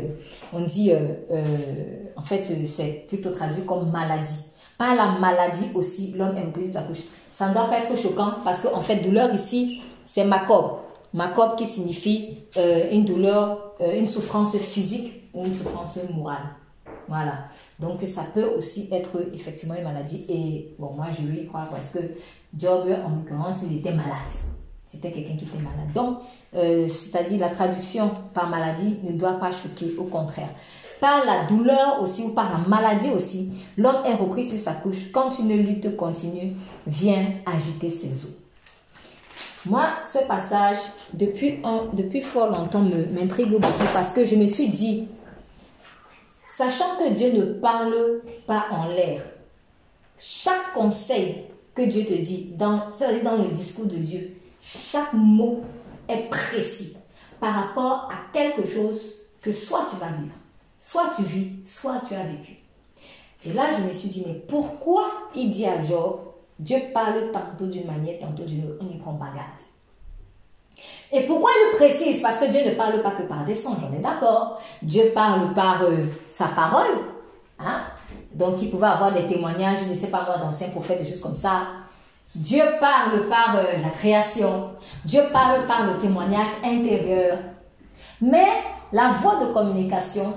on dit, euh, en fait, c'est plutôt traduit comme maladie. Par la maladie aussi, l'homme est repris sur sa couche. Ça ne doit pas être choquant parce qu'en fait, douleur ici, c'est macabre. Macabre qui signifie une douleur, une souffrance physique ou une souffrance morale. Voilà. Donc ça peut aussi être effectivement une maladie. Et bon, moi je lui crois parce que Job, en l'occurrence, il était malade. C'était quelqu'un qui était malade. Donc, euh, c'est-à-dire la traduction par maladie ne doit pas choquer, au contraire. Par la douleur aussi ou par la maladie aussi, l'homme est repris sur sa couche quand une lutte continue vient agiter ses os. Moi, ce passage, depuis, depuis fort longtemps, m'intrigue beaucoup parce que je me suis dit, Sachant que Dieu ne parle pas en l'air, chaque conseil que Dieu te dit, dans, dans le discours de Dieu, chaque mot est précis par rapport à quelque chose que soit tu vas vivre, soit tu vis, soit tu as vécu. Et là, je me suis dit, mais pourquoi il dit à Job, Dieu parle tantôt d'une manière, tantôt d'une autre, on n'y prend pas garde. Et pourquoi il précise? Parce que Dieu ne parle pas que par des songes, on est d'accord. Dieu parle par euh, sa parole. Hein? Donc il pouvait avoir des témoignages, je ne sais pas moi, d'anciens prophètes, des choses comme ça. Dieu parle par euh, la création. Dieu parle par le témoignage intérieur. Mais la voie de communication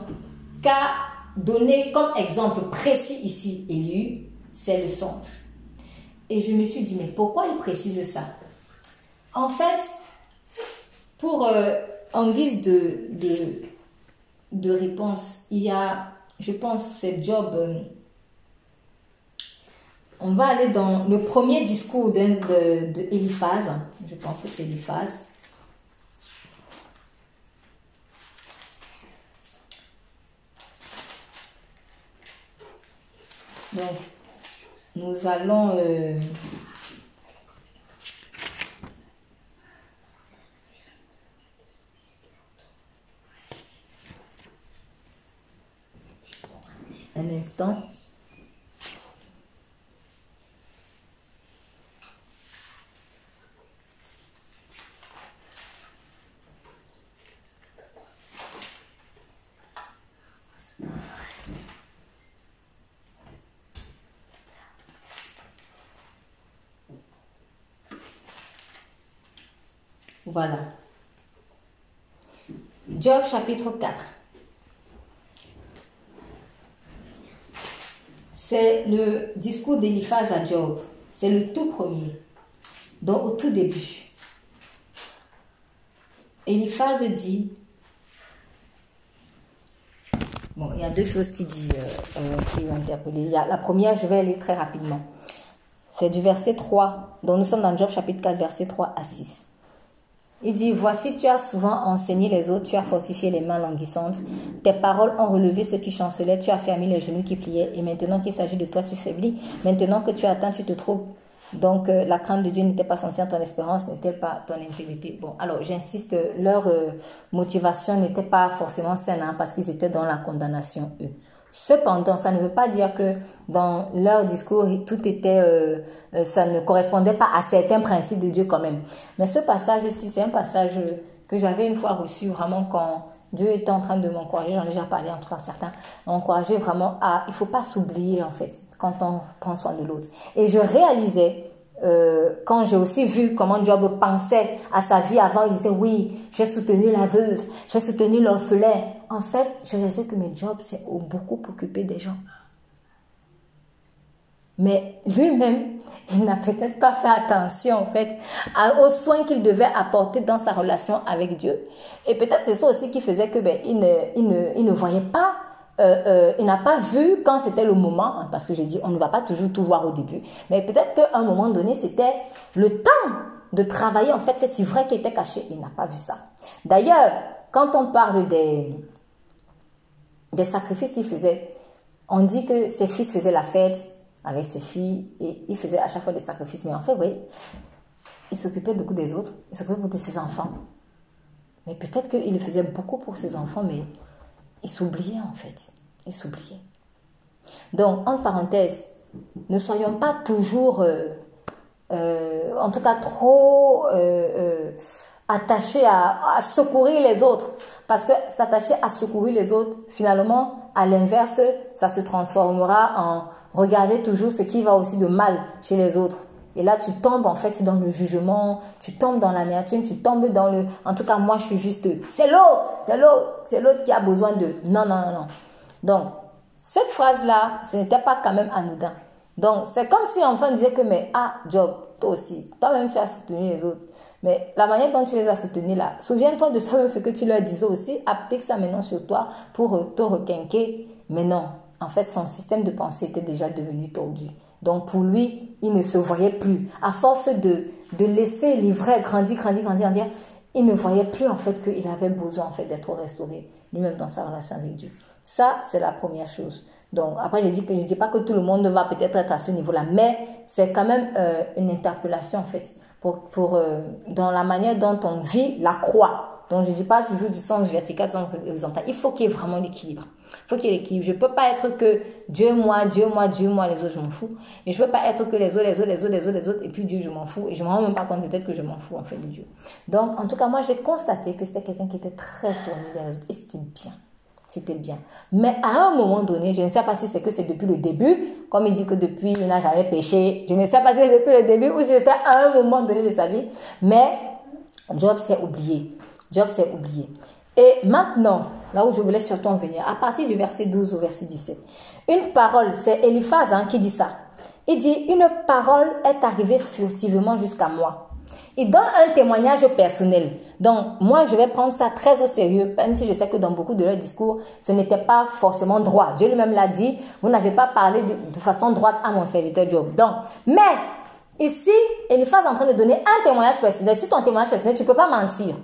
qu'a donné comme exemple précis ici Élu, c'est le songe. Et je me suis dit, mais pourquoi il précise ça? En fait, pour, euh, en guise de, de, réponse, il y a, je pense, c'est Job. Euh, on va aller dans le premier discours de, de, Eliphaz. Je pense que c'est Eliphaz. Donc, nous allons euh, un instant. Voilà. Job chapitre 4. C'est le discours d'Eliphaz à Job. C'est le tout premier. Donc au tout début. Eliphaz dit, bon, il y a deux choses qui dit, euh, euh, qui ont interpellé. la première, je vais aller très rapidement. C'est du verset 3. Donc nous sommes dans Job chapitre 4, verset 3 à 6. Il dit, voici, tu as souvent enseigné les autres, tu as fortifié les mains languissantes, tes paroles ont relevé ceux qui chancelaient, tu as fermé les genoux qui pliaient, et maintenant qu'il s'agit de toi, tu faiblis. Maintenant que tu atteins, tu te trouves. Donc, euh, la crainte de Dieu n'était pas censée ton espérance, n'était pas ton intégrité? Bon, alors, j'insiste, leur euh, motivation n'était pas forcément saine, hein, parce qu'ils étaient dans la condamnation, eux. Cependant, ça ne veut pas dire que dans leur discours, tout était, euh, euh, ça ne correspondait pas à certains principes de Dieu quand même. Mais ce passage-ci, c'est un passage que j'avais une fois reçu vraiment quand Dieu était en train de m'encourager, j'en ai déjà parlé en tout cas certains, m'encourager vraiment à, il faut pas s'oublier en fait quand on prend soin de l'autre. Et je réalisais euh, quand j'ai aussi vu comment Job pensait à sa vie avant, il disait oui, j'ai soutenu la veuve, j'ai soutenu l'orphelin. En fait, je réalisais que mes jobs, c'est beaucoup occupé des gens. Mais lui-même, *laughs* il n'a peut-être pas fait attention en fait aux soins qu'il devait apporter dans sa relation avec Dieu. Et peut-être c'est ça aussi qui faisait que ben, il ne voyait pas euh, euh, il n'a pas vu quand c'était le moment, hein, parce que j'ai dit, on ne va pas toujours tout voir au début, mais peut-être qu'à un moment donné, c'était le temps de travailler en fait cet ivraie qui était caché. Il n'a pas vu ça. D'ailleurs, quand on parle des, des sacrifices qu'il faisait, on dit que ses fils faisaient la fête avec ses filles et il faisait à chaque fois des sacrifices. Mais en fait, oui, il s'occupait beaucoup des autres, il s'occupait beaucoup de ses enfants. Mais peut-être qu'il le faisait beaucoup pour ses enfants, mais il s'oubliait en fait. Il s'oubliait. Donc, entre parenthèses, ne soyons pas toujours, euh, euh, en tout cas trop euh, attachés à, secourir les autres. Parce que s'attacher à secourir les autres, finalement, à l'inverse, ça se transformera en regarder toujours ce qui va aussi de mal chez les autres. Et là, tu tombes en fait dans le jugement, tu tombes dans l'amertume, tu tombes dans le. En tout cas, moi, je suis juste. C'est l'autre, c'est l'autre, c'est l'autre qui a besoin de. Non, non, non, non. Donc, cette phrase-là, ce n'était pas quand même anodin. Donc, c'est comme si enfin on disait que, mais ah, Job, toi aussi, toi-même tu as soutenu les autres. Mais la manière dont tu les as soutenus là, souviens-toi de ce que tu leur disais aussi, applique ça maintenant sur toi pour te requinquer. Mais non, en fait, son système de pensée était déjà devenu tordu. Donc pour lui, il ne se voyait plus. À force de, de laisser l'ivraie grandir, grandir, grandir, grandir, il ne voyait plus en fait qu'il avait besoin en fait d'être restauré lui-même dans sa relation avec Dieu. Ça, c'est la première chose. Donc après, je dis que je dis pas que tout le monde va peut-être être à ce niveau-là, mais c'est quand même euh, une interpellation en fait pour, euh, dans la manière dont on vit la croix. Donc je ne dis pas toujours du sens vertical, du sens horizontal. Il faut qu'il y ait vraiment l'équilibre. Il faut qu'il y ait l'équilibre. Je ne peux pas être que Dieu, moi, Dieu, moi, Dieu, moi, les autres, je m'en fous. Et je ne peux pas être que les autres, les autres, les autres, les autres, les autres, et puis Dieu, je m'en fous. Et je ne me rends même pas compte peut-être que je m'en fous en fait de Dieu. Donc, en tout cas, moi, j'ai constaté que c'était quelqu'un qui était très tourné vers les autres. Et c'était bien. C'était bien. Mais à un moment donné, je ne sais pas si c'est que c'est depuis le début, comme il dit que depuis, il n'a jamais péché. Je ne sais pas si c'est depuis le début ou si c'était à un moment donné de sa vie. Mais Job s'est oublié. Job s'est oublié. Et maintenant, là où je voulais surtout en venir, à partir du verset 12 au verset 17, une parole, c'est Eliphaz hein, qui dit ça. Il dit, une parole est arrivée furtivement jusqu'à moi. Il donne un témoignage personnel. Donc, moi, je vais prendre ça très au sérieux, même si je sais que dans beaucoup de leurs discours, ce n'était pas forcément droit. Dieu lui-même l'a dit, vous n'avez pas parlé de, façon droite à mon serviteur Job. Donc, mais, ici, Eliphaz est en train de donner un témoignage personnel. Si ton témoignage personnel, tu ne peux pas mentir.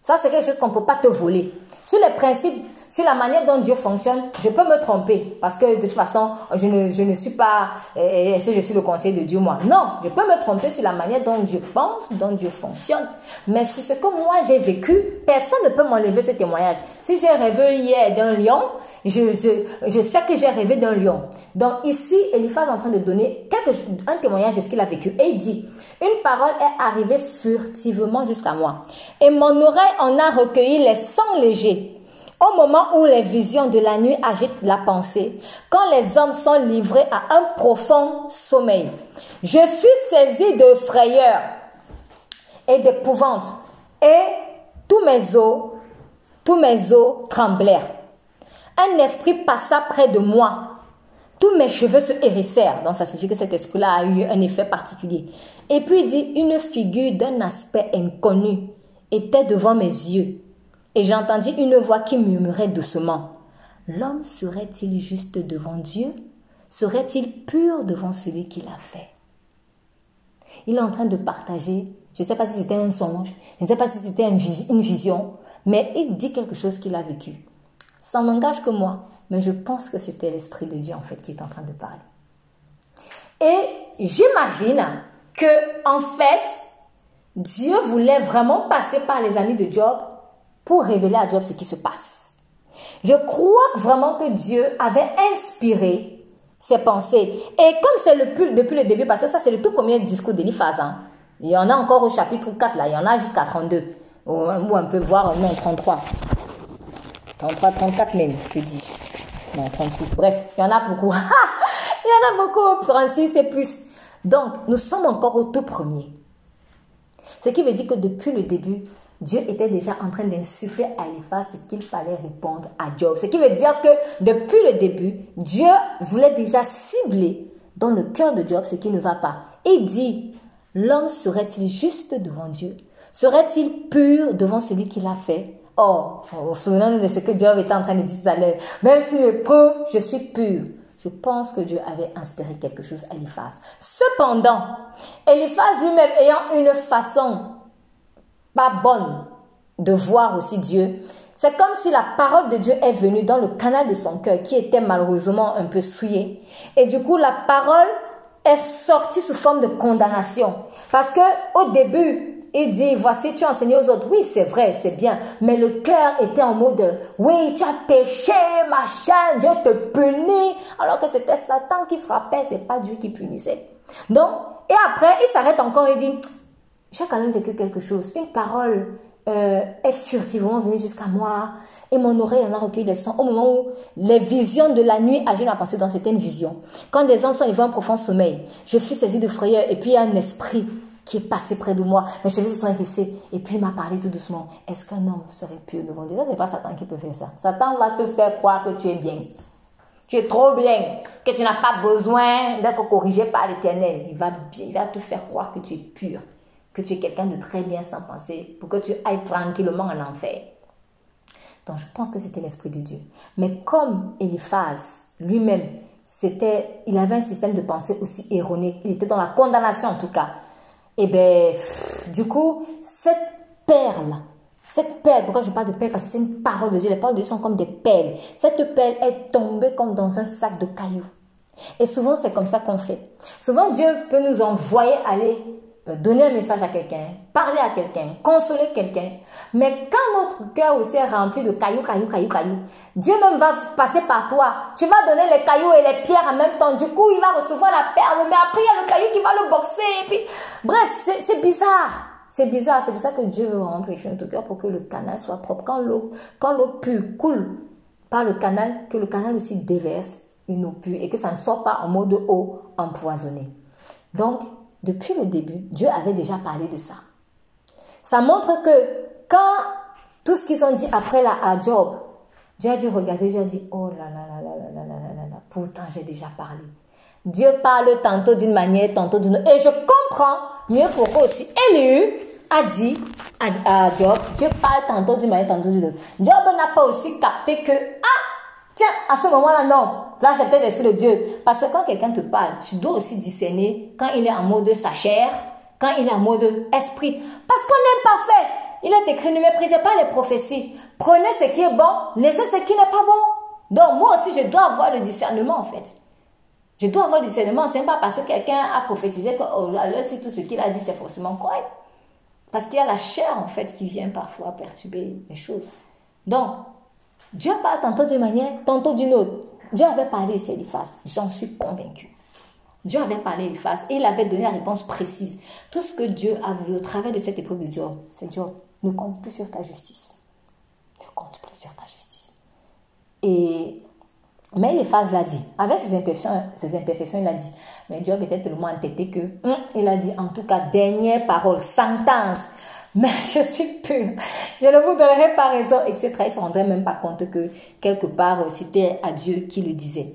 Ça, c'est quelque chose qu'on ne peut pas te voler. Sur les principes, sur la manière dont Dieu fonctionne, je peux me tromper. Parce que de toute façon, je ne, je ne suis pas, est-ce que je suis le conseil de Dieu, moi? Non, je peux me tromper sur la manière dont Dieu pense, dont Dieu fonctionne. Mais sur ce que moi j'ai vécu, personne ne peut m'enlever ce témoignage. Si j'ai rêvé hier d'un lion, je, sais que j'ai rêvé d'un lion. Donc ici, Eliphaz est en train de donner un témoignage de ce qu'il a vécu. Et il dit, une parole est arrivée furtivement jusqu'à moi. Et mon oreille en a recueilli les sons légers. Au moment où les visions de la nuit agitent la pensée, quand les hommes sont livrés à un profond sommeil, je fus saisi de frayeur et d'épouvante, et tous mes os tous mes os tremblèrent. Un esprit passa près de moi. Tous mes cheveux se hérissèrent. Donc ça signifie que cet esprit-là a eu un effet particulier. Et puis il dit, une figure d'un aspect inconnu était devant mes yeux. Et j'entendis une voix qui murmurait doucement. L'homme serait-il juste devant Dieu? Serait-il pur devant celui qui l'a fait? Il est en train de partager, je ne sais pas si c'était un songe, je ne sais pas si c'était une vision, mais il dit quelque chose qu'il a vécu. Ça n'engage que moi, mais je pense que c'était l'Esprit de Dieu en fait qui est en train de parler. Et j'imagine que en fait, Dieu voulait vraiment passer par les amis de Job pour révéler à Job ce qui se passe. Je crois vraiment que Dieu avait inspiré ses pensées. Et comme c'est le depuis le début, parce que ça c'est le tout premier discours d'Eliphaz, hein. il y en a encore au chapitre 4, là, il y en a jusqu'à 32, ou, on peut voir, non, 33. 33, 34 même, je dis. Non, 36, bref, il y en a beaucoup. *laughs* il y en a beaucoup, 36 et plus. Donc, nous sommes encore au tout premier. Ce qui veut dire que depuis le début, Dieu était déjà en train d'insuffler à Eliphaz ce qu'il fallait répondre à Job. Ce qui veut dire que depuis le début, Dieu voulait déjà cibler dans le cœur de Job ce qui ne va pas. Il dit, l'homme serait-il juste devant Dieu? Serait-il pur devant celui qui l'a fait? Oh, souvenons-nous de ce que Job était en train de dire tout à l'heure. Même si je prouve, je suis pur. Je pense que Dieu avait inspiré quelque chose à Eliphaz. Cependant, Eliphaz lui-même ayant une façon pas bonne de voir aussi Dieu, c'est comme si la parole de Dieu est venue dans le canal de son cœur qui était malheureusement un peu souillé. Et du coup, la parole est sortie sous forme de condamnation. Parce que au début, il dit, voici, tu as enseigné aux autres. Oui, c'est vrai, c'est bien. Mais le cœur était en mode, oui, tu as péché, machin, Dieu te punit. Alors que c'était Satan qui frappait, c'est pas Dieu qui punissait. Donc, et après, il s'arrête encore et dit, j'ai quand même vécu quelque chose. Une parole euh, est furtivement venue jusqu'à moi et mon oreille en a recueilli des sons au moment où les visions de la nuit agissent à passer dans certaines visions. Quand des hommes sont arrivés en profond sommeil, je fus saisi de frayeur et puis un esprit qui est passé près de moi. Mes cheveux se sont hérissés. Et puis il m'a parlé tout doucement. Est-ce qu'un homme serait pur devant Dieu? Ça, c'est pas Satan qui peut faire ça. Satan va te faire croire que tu es bien. Tu es trop bien, que tu n'as pas besoin d'être corrigé par l'éternel. Il va, il va te faire croire que tu es pur, que tu es quelqu'un de très bien sans penser, pour que tu ailles tranquillement en enfer. Donc je pense que c'était l'Esprit de Dieu. Mais comme Eliphaz lui-même, c'était, il avait un système de pensée aussi erroné. Il était dans la condamnation en tout cas. Et eh bien, du coup, cette perle, cette perle, pourquoi je parle de perle? Parce que c'est une parole de Dieu. Les paroles de Dieu sont comme des perles. Cette perle est tombée comme dans un sac de cailloux. Et souvent, c'est comme ça qu'on fait. Souvent, Dieu peut nous envoyer aller euh, donner un message à quelqu'un, parler à quelqu'un, consoler quelqu'un. Mais quand notre cœur aussi est rempli de cailloux, cailloux, cailloux, cailloux, Dieu même va passer par toi. Tu vas donner les cailloux et les pierres en même temps. Du coup, il va recevoir la perle, mais après, il y a le caillou qui va le boxer. Et puis, bref, c'est bizarre. C'est bizarre. C'est pour ça que Dieu veut remplir notre cœur pour que le canal soit propre. Quand l'eau, quand l'eau pure coule par le canal, que le canal aussi déverse une eau pure et que ça ne soit pas en mode eau empoisonnée. Donc, depuis le début, Dieu avait déjà parlé de ça. Ça montre que quand tout ce qu'ils ont dit après là à Job, Dieu a dû regarder, Dieu a dit, oh là là là là là là là là là, pourtant j'ai déjà parlé. Dieu parle tantôt d'une manière, tantôt d'une autre. Et je comprends mieux pourquoi aussi Élu a dit à, à, Job, Dieu parle tantôt d'une manière, tantôt d'une autre. Job n'a pas aussi capté que, ah, tiens, à ce moment-là, non. Là, c'est peut-être l'Esprit de Dieu. Parce que quand quelqu'un te parle, tu dois aussi discerner quand il est en mode sa chair, quand il est en mode esprit. Parce qu'on n'est pas fait. Il est écrit, ne méprisez pas les prophéties. Prenez ce qui est bon, laissez ce qui n'est pas bon. Donc, moi aussi, je dois avoir le discernement, en fait. Je dois avoir le discernement. Ce n'est pas parce que quelqu'un a prophétisé que, oh, là, c'est tout ce qu'il a dit, c'est forcément correct. Parce qu'il y a la chair, en fait, qui vient parfois perturber les choses. Donc, Dieu parle tantôt d'une manière, tantôt d'une autre. Dieu avait parlé ici à Eliphaz. J'en suis convaincu. Dieu avait parlé à Eliphaz et il avait donné la réponse précise. Tout ce que Dieu a voulu au travers de cette épreuve de Job, c'est Job, ne compte plus sur ta justice. Ne compte plus sur ta justice. Et, mais Eliphaz l'a dit. Avec ses imperfections, ses imperfections, il a dit. Mais Job était tellement entêté que, hum, il a dit, en tout cas, dernière parole, sentence. mais *laughs* je suis pure. Je ne vous donnerai pas raison, etc. Ils ne se rendraient même pas compte que quelque part, c'était à Dieu qui le disait.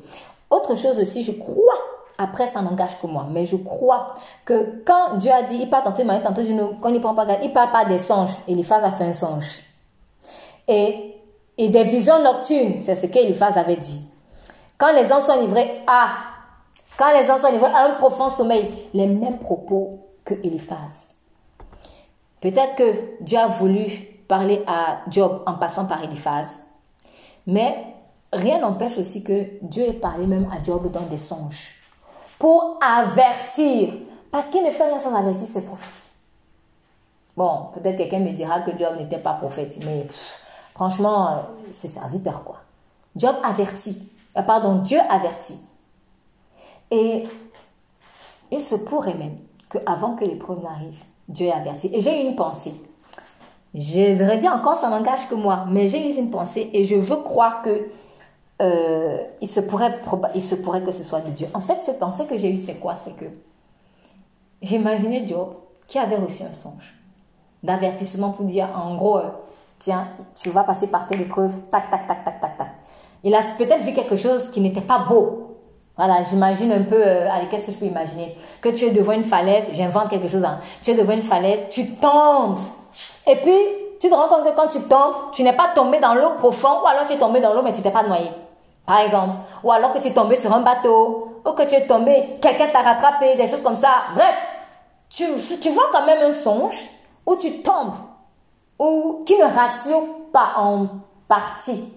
Autre chose aussi, je crois, après ça n'engage que moi, mais je crois que quand Dieu a dit, il prend pas garde, il parle pas des songes. Eliphaz a fait un songe. Et, et des visions nocturnes, c'est ce qu'Eliphaz avait dit. Quand les hommes sont livrés à, quand les hommes sont livrés à un profond sommeil, les mêmes propos que Eliphaz. Peut-être que Dieu a voulu parler à Job en passant par Eliphaz, mais rien n'empêche aussi que Dieu ait parlé même à Job dans des songes pour avertir. Parce qu'il ne fait rien sans avertir ses prophètes. Bon, peut-être quelqu'un me dira que Job n'était pas prophète, mais franchement, c'est serviteur quoi. Job avertit. Euh, pardon, Dieu avertit. Et il se pourrait même qu'avant que l'épreuve n'arrive, Dieu ait averti. Et j'ai une pensée. Je redis encore, ça n'engage que moi, mais j'ai eu une pensée et je veux croire que euh, il, se pourrait, il se pourrait que ce soit de Dieu. En fait, cette pensée que j'ai eue, c'est quoi? C'est que j'imaginais Job qui avait reçu un songe d'avertissement pour dire, en gros, euh, tiens, tu vas passer par telle épreuve, tac, tac, tac, tac, tac, tac. Il a peut-être vu quelque chose qui n'était pas beau. Voilà, j'imagine un peu, euh, allez, qu'est-ce que je peux imaginer? Que tu es devant une falaise, j'invente quelque chose, hein. tu es devant une falaise, tu tombes. Et puis, tu te rends compte que quand tu tombes, tu n'es pas tombé dans l'eau profonde, ou alors tu es tombé dans l'eau, mais tu t'es pas noyé. Par exemple. Ou alors que tu es tombé sur un bateau, ou que tu es tombé, quelqu'un t'a rattrapé, des choses comme ça. Bref, tu, vois quand même un songe où tu tombes, ou qui ne rassure pas en partie.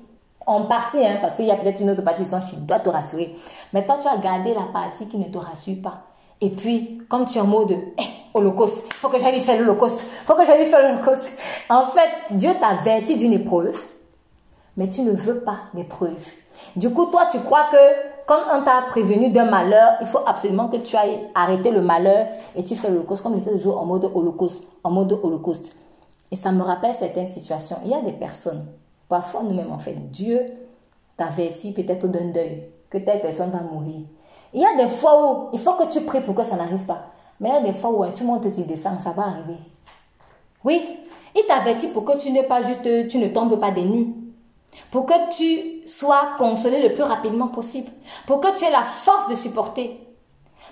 En partie, hein, parce qu'il y a peut-être une autre partie du songe qui doit te rassurer. Mais toi, tu as gardé la partie qui ne te rassure pas. Et puis, comme tu es en mode eh, holocauste, faut que j'aille faire l'holocauste, faut que j'aille faire l'holocauste. En fait, Dieu t'a averti d'une épreuve, mais tu ne veux pas l'épreuve. Du coup, toi, tu crois que comme on t'a prévenu d'un malheur, il faut absolument que tu ailles arrêter le malheur et tu fais l'holocauste comme il était toujours en mode holocauste, en mode holocauste. Et ça me rappelle certaines situations. Il y a des personnes, parfois nous-mêmes en fait, Dieu t'avertit peut-être d'un deuil, que telle personne va mourir. Il y a des fois où il faut que tu pries pour que ça n'arrive pas. Mais il y a des fois où tu montes, tu descends, ça va arriver. Oui, il t'avertit pour que tu n'es pas juste, tu ne tombes pas des nues. Pour que tu sois consolé le plus rapidement possible. Pour que tu aies la force de supporter.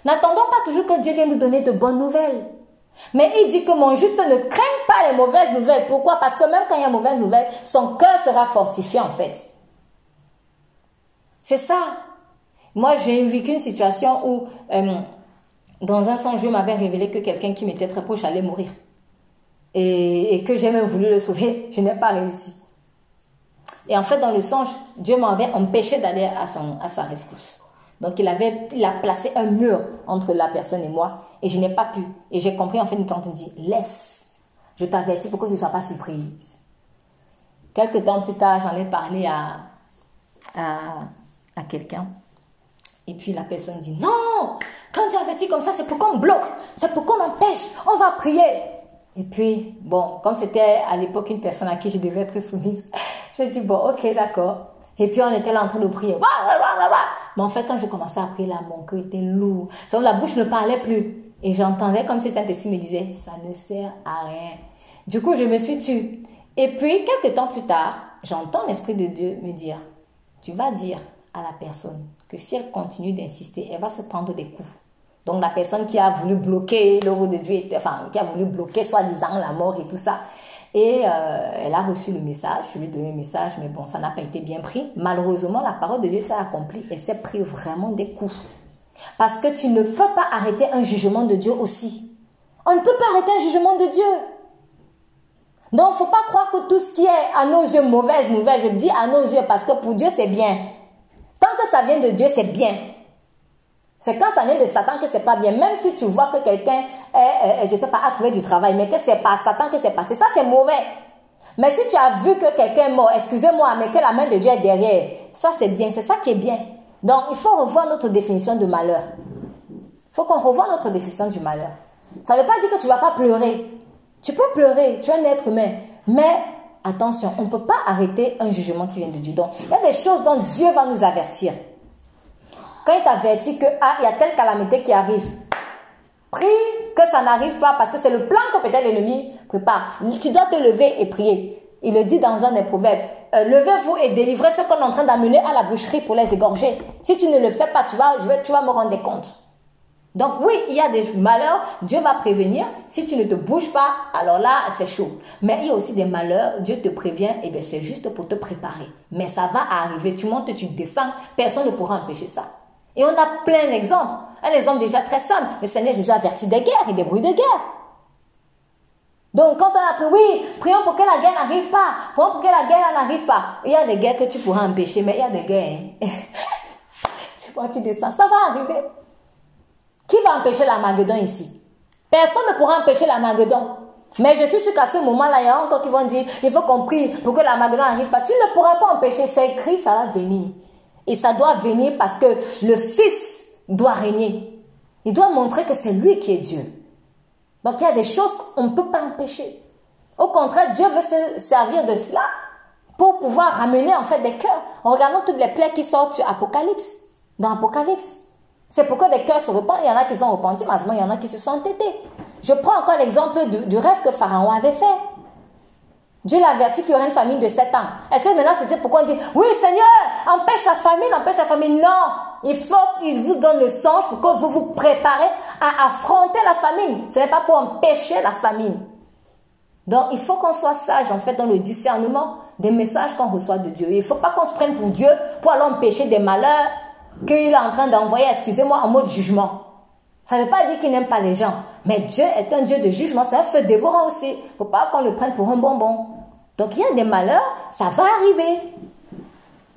N'attendons pas toujours que Dieu vienne nous donner de bonnes nouvelles. Mais il dit que mon juste ne craigne pas les mauvaises nouvelles. Pourquoi? Parce que même quand il y a mauvaises nouvelles, son cœur sera fortifié en fait. C'est ça. Moi, j'ai vécu une situation où, euh, dans un songe, Dieu m'avait révélé que quelqu'un qui m'était très proche allait mourir. Et, que j'ai même voulu le sauver. Je n'ai pas réussi. Et en fait, dans le songe, Dieu m'avait empêché d'aller à, sa rescousse. Donc, il, avait, a placé un mur entre la personne et moi. Et je n'ai pas pu. Et j'ai compris, en fait, une tante dit, laisse. Je t'avertis pour que tu ne sois pas surprise. Quelques temps plus tard, j'en ai parlé à, à, à quelqu'un. Et puis la personne dit, non, quand tu avertis comme ça, c'est pour qu'on bloque, c'est pour qu'on empêche, on va prier. Et puis, bon, comme c'était à l'époque une personne à qui je devais être soumise, *laughs* j'ai dit, bon, ok, d'accord. Et puis on était là en train de prier. Mais en fait, quand je commençais à prier, là, mon cœur était lourd. La bouche ne parlait plus. Et j'entendais comme si Saint-Esprit me disait, ça ne sert à rien. Du coup, je me suis tue. Et puis, quelques temps plus tard, j'entends l'Esprit de Dieu me dire, tu vas dire à la personne que si elle continue d'insister, elle va se prendre des coups. Donc la personne qui a voulu bloquer l'œuvre de Dieu, enfin qui a voulu bloquer soi-disant la mort et tout ça, et euh, elle a reçu le message, je lui ai donné le message, mais bon, ça n'a pas été bien pris. Malheureusement, la parole de Dieu s'est accomplie et s'est pris vraiment des coups. Parce que tu ne peux pas arrêter un jugement de Dieu aussi. On ne peut pas arrêter un jugement de Dieu. Donc, il ne faut pas croire que tout ce qui est à nos yeux mauvaise nouvelle, je dis à nos yeux parce que pour Dieu c'est bien. Tant que ça vient de Dieu, c'est bien. C'est quand ça vient de Satan que c'est pas bien. Même si tu vois que quelqu'un, est, je sais pas, a trouvé du travail, mais que c'est pas Satan que c'est passé, ça c'est mauvais. Mais si tu as vu que quelqu'un est mort, excusez-moi, mais que la main de Dieu est derrière, ça c'est bien, c'est ça qui est bien. Donc il faut revoir notre définition de malheur. Il faut qu'on revoie notre définition du malheur. Ça ne veut pas dire que tu vas pas pleurer. Tu peux pleurer, tu es un être humain. Mais attention, on ne peut pas arrêter un jugement qui vient de Dieu. Donc il y a des choses dont Dieu va nous avertir. Quand il t'avertit que ah, il y a telle calamité qui arrive, Prie que ça n'arrive pas parce que c'est le plan que peut-être l'ennemi prépare. Tu dois te lever et prier. Il le dit dans un des proverbes. Euh, levez-vous et délivrez ce qu'on est en train d'amener à la boucherie pour les égorger. Si tu ne le fais pas, tu tu vas me rendre compte. Donc oui, il y a des malheurs, Dieu va prévenir. Si tu ne te bouges pas, alors là, c'est chaud. Mais il y a aussi des malheurs, Dieu te prévient, et bien c'est juste pour te préparer. Mais ça va arriver, tu montes, tu descends, personne ne pourra empêcher ça. Et on a plein d'exemples. Un exemple déjà très simple, le Seigneur Jésus averti des guerres et des bruits de guerre. Donc, quand on a pris, oui, prions pour que la guerre n'arrive pas. Prions pour que la guerre n'arrive pas. Il y a des guerres que tu pourras empêcher, mais il y a des guerres. Hein. *laughs* tu vois, tu descends. Ça va arriver. Qui va empêcher la ici? Personne ne pourra empêcher la. Mais je suis sûr qu'à ce moment-là, il y a encore qui vont dire, il faut qu'on prie pour que la l'Armageddon n'arrive pas. Tu ne pourras pas empêcher. C'est écrit, ça va venir. Et ça doit venir parce que le Fils doit régner. Il doit montrer que c'est lui qui est Dieu. Donc il y a des choses qu'on ne peut pas empêcher. Au contraire, Dieu veut se servir de cela pour pouvoir ramener en fait des cœurs. En regardant toutes les plaies qui sortent sur Apocalypse, dans Apocalypse. C'est pourquoi des cœurs se repentent. Il y en a qui sont repentis, mais il y en a qui se sont entêtés. Je prends encore l'exemple du, rêve que Pharaon avait fait. Dieu l'a averti qu'il y aurait une famine de 7 ans. Est-ce que maintenant c'était pourquoi on dit, oui Seigneur, empêche la famine, empêche la famine Non, il faut qu'il vous donne le songe pour que vous vous préparez à affronter la famine. Ce n'est pas pour empêcher la famine. Donc il faut qu'on soit sage en fait dans le discernement des messages qu'on reçoit de Dieu. Il ne faut pas qu'on se prenne pour Dieu pour aller empêcher des malheurs qu'il est en train d'envoyer, excusez-moi, en mode jugement. Ça ne veut pas dire qu'il n'aime pas les gens. Mais Dieu est un Dieu de jugement. C'est un feu dévorant aussi. Il ne faut pas qu'on le prenne pour un bonbon. Donc il y a des malheurs, ça va arriver.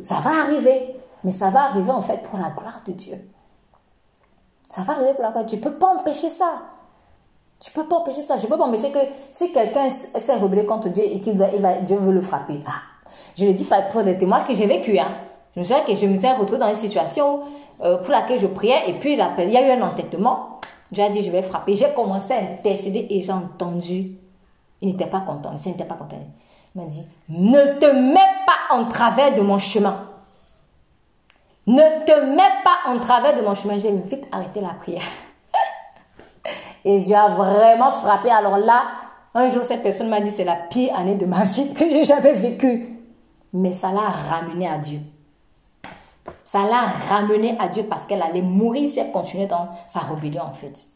Ça va arriver. Mais ça va arriver en fait pour la gloire de Dieu. Ça va arriver pour la gloire. Tu ne peux pas empêcher ça. Tu ne peux pas empêcher ça. Je ne peux pas empêcher que si quelqu'un s'est rebellé contre Dieu et qu'il Dieu veut le frapper. Ah, je le dis pas pour des témoins que j'ai vécu. Hein. Je me suis retrouvée dans une situation euh, pour laquelle je priais et puis il y a eu un entêtement. A dit je vais frapper. J'ai commencé à intercéder et j'ai entendu. Il n'était pas content. Il n'était pas content. Il m'a dit ne te mets pas en travers de mon chemin. Ne te mets pas en travers de mon chemin. J'ai vite arrêté la prière. *laughs* et Dieu a vraiment frappé. Alors là, un jour, cette personne m'a dit c'est la pire année de ma vie que j'ai jamais vécue. Mais ça l'a ramené à Dieu. Ça l'a ramené à Dieu parce qu'elle allait mourir si elle continuait dans sa rébellion en fait.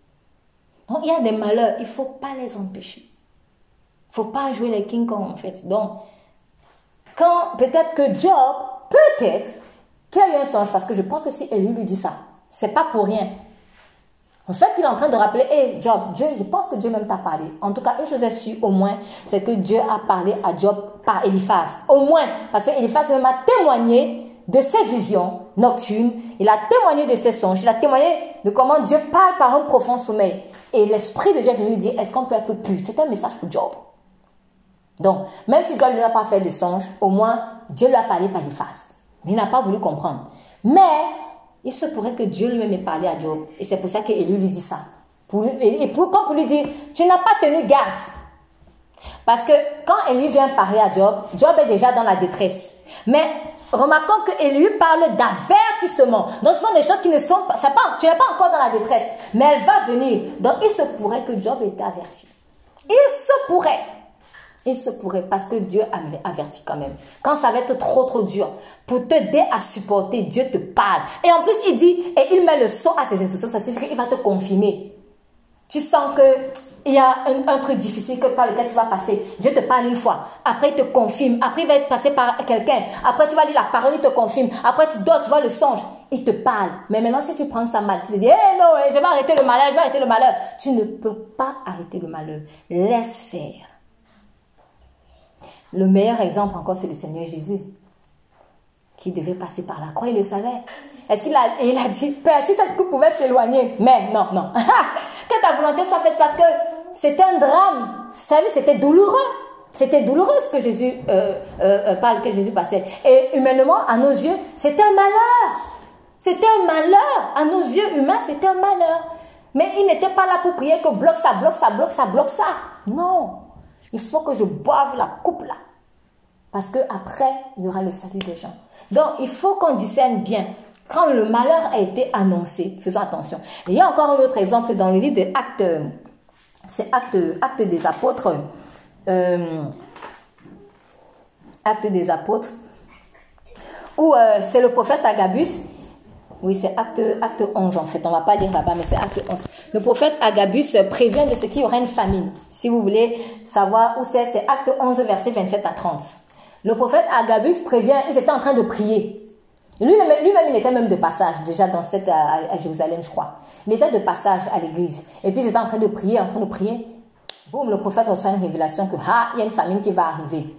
Donc il y a des malheurs, il ne faut pas les empêcher. Il ne faut pas jouer les King Kong en fait. Donc, quand peut-être que Job, peut-être qu'il a eu un songe, parce que je pense que si elle lui dit ça, c'est pas pour rien. En fait, il est en train de rappeler, hé Job, Dieu, je pense que Dieu même t'a parlé. En tout cas, une chose est sûre, au moins, c'est que Dieu a parlé à Job par Eliphaz. Au moins, parce que Eliphaz même a témoigné de ses visions nocturnes, il a témoigné de ses songes, il a témoigné de comment Dieu parle par un profond sommeil. Et l'Esprit de Dieu vient lui dire, est-ce qu'on peut être plus C'est un message pour Job. Donc, même si Dieu ne lui a pas fait de songe, au moins, Dieu lui a parlé par les faces. Mais il n'a pas voulu comprendre. Mais, il se pourrait que Dieu lui-même ait parlé à Job. Et c'est pour ça qu'Élie lui dit ça. Pour et pour, comme pour lui dire, tu n'as pas tenu garde. Parce que quand Élie vient parler à Job, Job est déjà dans la détresse. Mais remarquons que Élie parle d'avertissement. Donc ce sont des choses qui ne sont pas, pas tu n'es pas encore dans la détresse, mais elle va venir. Donc il se pourrait que Job ait été averti. Il se pourrait. Il se pourrait parce que Dieu a averti quand même. Quand ça va être trop trop dur, pour t'aider à supporter, Dieu te parle. Et en plus, il dit, et il met le son à ses intentions, ça signifie qu'il va te confirmer. Tu sens que il y a un, truc difficile que par lequel tu vas passer. Dieu te parle une fois. Après, il te confirme. Après, il va être passé par quelqu'un. Après, tu vas lire la parole, il te confirme. Après, tu dors, tu vois le songe. Il te parle. Mais maintenant, si tu prends ça mal, tu te dis, eh non, eh, je vais arrêter le malheur, je vais arrêter le malheur. Tu ne peux pas arrêter le malheur. Laisse faire. Le meilleur exemple encore, c'est le Seigneur Jésus. Qui devait passer par la croix, il le savait. Est-ce qu'il a, il a dit, Père, si cette coupe pouvait s'éloigner. Mais non, non. *laughs* que ta volonté soit faite parce que c'était un drame. Savez, c'était douloureux. C'était douloureux ce que Jésus euh, euh, euh, parle, que Jésus passait. Et humainement, à nos yeux, c'était un malheur. C'était un malheur. À nos yeux humains, c'était un malheur. Mais il n'était pas là pour prier que bloque ça, bloque ça, bloque ça, bloque ça. Non. Il faut que je boive la coupe là. Parce que après, il y aura le salut des gens. Donc, il faut qu'on discerne bien Quand le malheur a été annoncé, faisons attention. il y a encore un autre exemple dans le livre des Actes, c'est Actes, Actes des Apôtres. Euh, Actes des Apôtres, où euh, c'est le prophète Agabus. Oui, c'est acte, acte 11 en fait. On va pas lire là-bas, mais c'est acte 11. Le prophète Agabus prévient de ce qu'il y aura une famine. Si vous voulez savoir où c'est, c'est acte 11, verset 27 à 30. Le prophète Agabus prévient, ils étaient en train de prier. Lui-même, il était même de passage, déjà dans cette, à, Jérusalem, je crois. Il était de passage à l'église. Et puis, ils étaient en train de prier, en train de prier. Boum, le prophète reçoit une révélation que, ah, il y a une famine qui va arriver.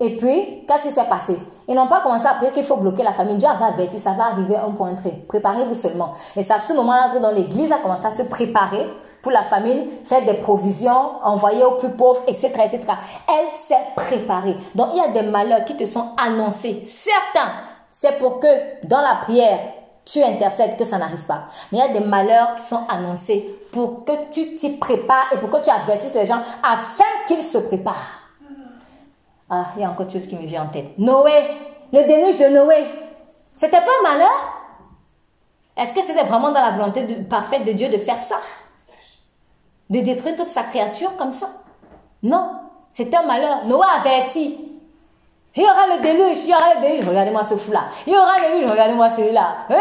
Et puis, qu'est-ce qui s'est passé? Ils n'ont pas commencé à prier qu'il faut bloquer la famille. Dieu avait averti, ça va arriver un point très. Préparez-vous seulement. Et c'est à ce moment-là dans l'église a commencé à se préparer pour la famille, faire des provisions, envoyer aux plus pauvres, etc., etc. Elle s'est préparée. Donc, il y a des malheurs qui te sont annoncés. Certains, c'est pour que dans la prière, tu intercèdes que ça n'arrive pas. Mais il y a des malheurs qui sont annoncés pour que tu t'y prépares et pour que tu avertisses les gens afin qu'ils se préparent. Ah, il y a encore quelque chose qui me vient en tête. Noé, le déluge de Noé. C'était pas un malheur? Est-ce que c'était vraiment dans la volonté parfaite de Dieu de faire ça? De détruire toute sa créature comme ça? Non, c'était un malheur. Noé a averti. Il y aura le déluge, il y aura le déluge. Regardez-moi ce fou-là. Il y aura le déluge, regardez-moi celui-là. Hein?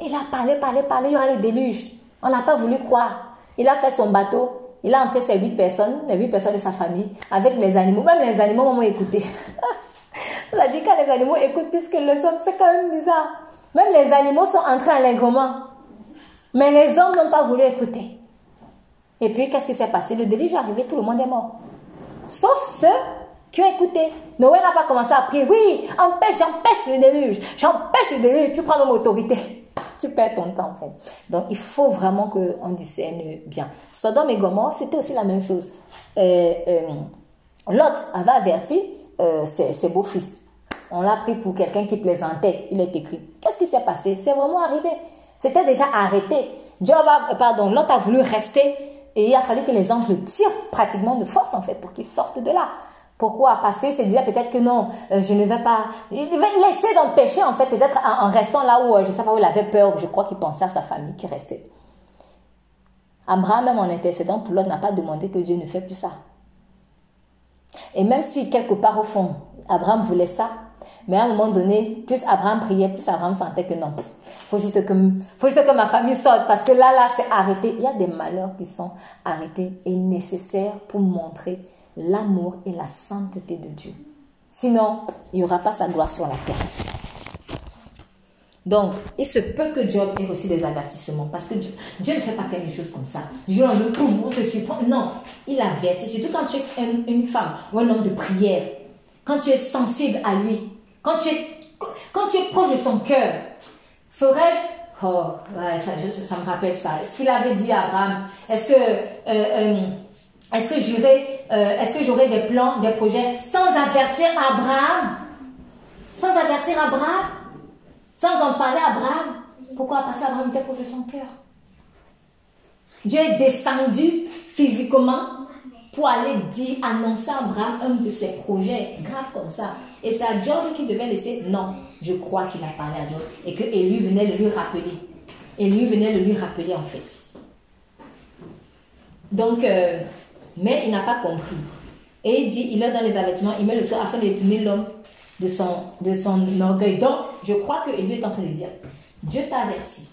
Il a parlé, parlé, parlé, il y aura le déluge. On n'a pas voulu croire. Il a fait son bateau, il a entré ses huit personnes, les huit personnes de sa famille, avec les animaux. Même les animaux m'ont écouté. *laughs* Il a dit quand les animaux écoutent puisque les hommes, c'est quand même bizarre. Même les animaux sont entrés en allègrement. Mais les hommes n'ont pas voulu écouter. Et puis, qu'est-ce qui s'est passé? Le déluge est arrivé, tout le monde est mort. Sauf ceux qui ont écouté. Noé n'a pas commencé à prier. Oui, empêche, j'empêche le déluge. J'empêche le déluge. Tu prends mon autorité tu perds ton temps. Donc il faut vraiment qu'on discerne bien. Sodome et Gomorre, c'était aussi la même chose. Euh, euh, avait averti euh, ses, beaux-fils. On l'a pris pour quelqu'un qui plaisantait, il est écrit. Qu'est-ce qui s'est passé? C'est vraiment arrivé. C'était déjà arrêté. Job pardon, Lot a voulu rester et il a fallu que les anges le tirent pratiquement de force en fait pour qu'il sorte de là. Pourquoi? Parce qu'il se disait peut-être que non, euh, je ne vais pas. Il va essayer d'empêcher en fait, peut-être en, restant là où, euh, je ne sais pas où il avait peur, je crois qu'il pensait à sa famille qui restait. Abraham, même en intercédant pour l'autre, n'a pas demandé que Dieu ne fait plus ça. Et même si quelque part au fond, Abraham voulait ça, mais à un moment donné, plus Abraham priait, plus Abraham sentait que non. Faut que, faut juste que ma famille sorte parce que là, là, c'est arrêté. Il y a des malheurs qui sont arrêtés et nécessaires pour montrer l'amour et la sainteté de Dieu. Sinon, il n'y aura pas sa gloire sur la terre. Donc, il se peut que Job ait reçu des avertissements parce que Dieu, ne fait pas quelque chose comme ça. Dieu en le on te surprend. Non, il avertit. Surtout quand tu es une, femme ou un homme de prière, quand tu es sensible à lui, quand tu es, quand tu es proche de son cœur. Ferais-je? Oh, ça, ça, me rappelle ça. Est-ce qu'il avait dit à Abraham? Est-ce que euh, euh, est-ce que j'irai, euh, est-ce que j'aurai des plans, des projets sans avertir Abraham? Sans avertir Abraham? Sans en parler à Abraham? Pourquoi Parce qu'Abraham était proche de son cœur? Dieu est descendu physiquement pour aller dire, annoncer à Abraham un de ses projets graves comme ça. Et c'est à Job qui devait laisser. Non, je crois qu'il a parlé à Job et que lui venait de lui rappeler. Et lui venait de lui rappeler en fait. Donc, euh, mais il n'a pas compris. Et il dit, il est dans les avertissements, il met le sort afin de détourner l'homme de son, orgueil. Donc, je crois qu'il lui est en train de dire, Dieu t'a averti.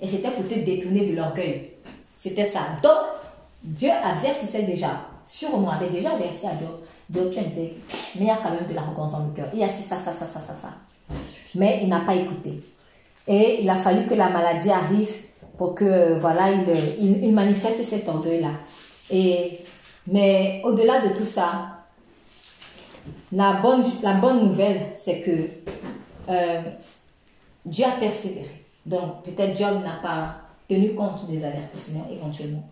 Et c'était pour te détourner de l'orgueil. C'était ça. Donc, Dieu avertissait déjà. Sûrement, avait déjà averti à Dieu. Dieu, tu mais il y a quand même de l'arrogance dans le cœur. Il y a ça, ça, ça, ça, ça, ça. Mais il n'a pas écouté. Et il a fallu que la maladie arrive pour que, voilà, il, il, il manifeste cet orgueil-là. Et, mais au-delà de tout ça, la bonne, la bonne nouvelle, c'est que euh, Dieu a persévéré. Donc, peut-être Job n'a pas tenu compte des avertissements éventuellement.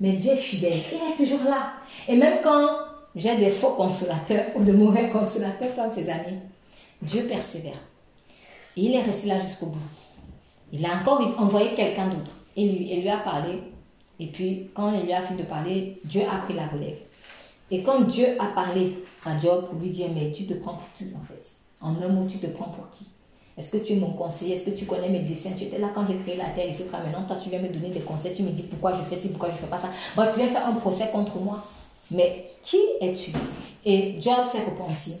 Mais Dieu est fidèle. Il est toujours là. Et même quand j'ai des faux consolateurs ou de mauvais consolateurs comme ses amis, Dieu persévère. Et il est resté là jusqu'au bout. Il a encore envoyé quelqu'un d'autre. Et lui, et lui a parlé et puis, quand il lui a fini de parler, Dieu a pris la relève. Et quand Dieu a parlé à Job pour lui dire, mais tu te prends pour qui en fait? En un mot, tu te prends pour qui? Est-ce que tu es mon conseiller? Est-ce que tu connais mes dessins Tu étais là quand j'ai créé la terre, etc. Maintenant, toi, tu viens me donner des conseils. Tu me dis pourquoi je fais ci, pourquoi je fais pas ça. Bref, tu viens faire un procès contre moi. Mais qui es-tu? Et Job s'est repenti.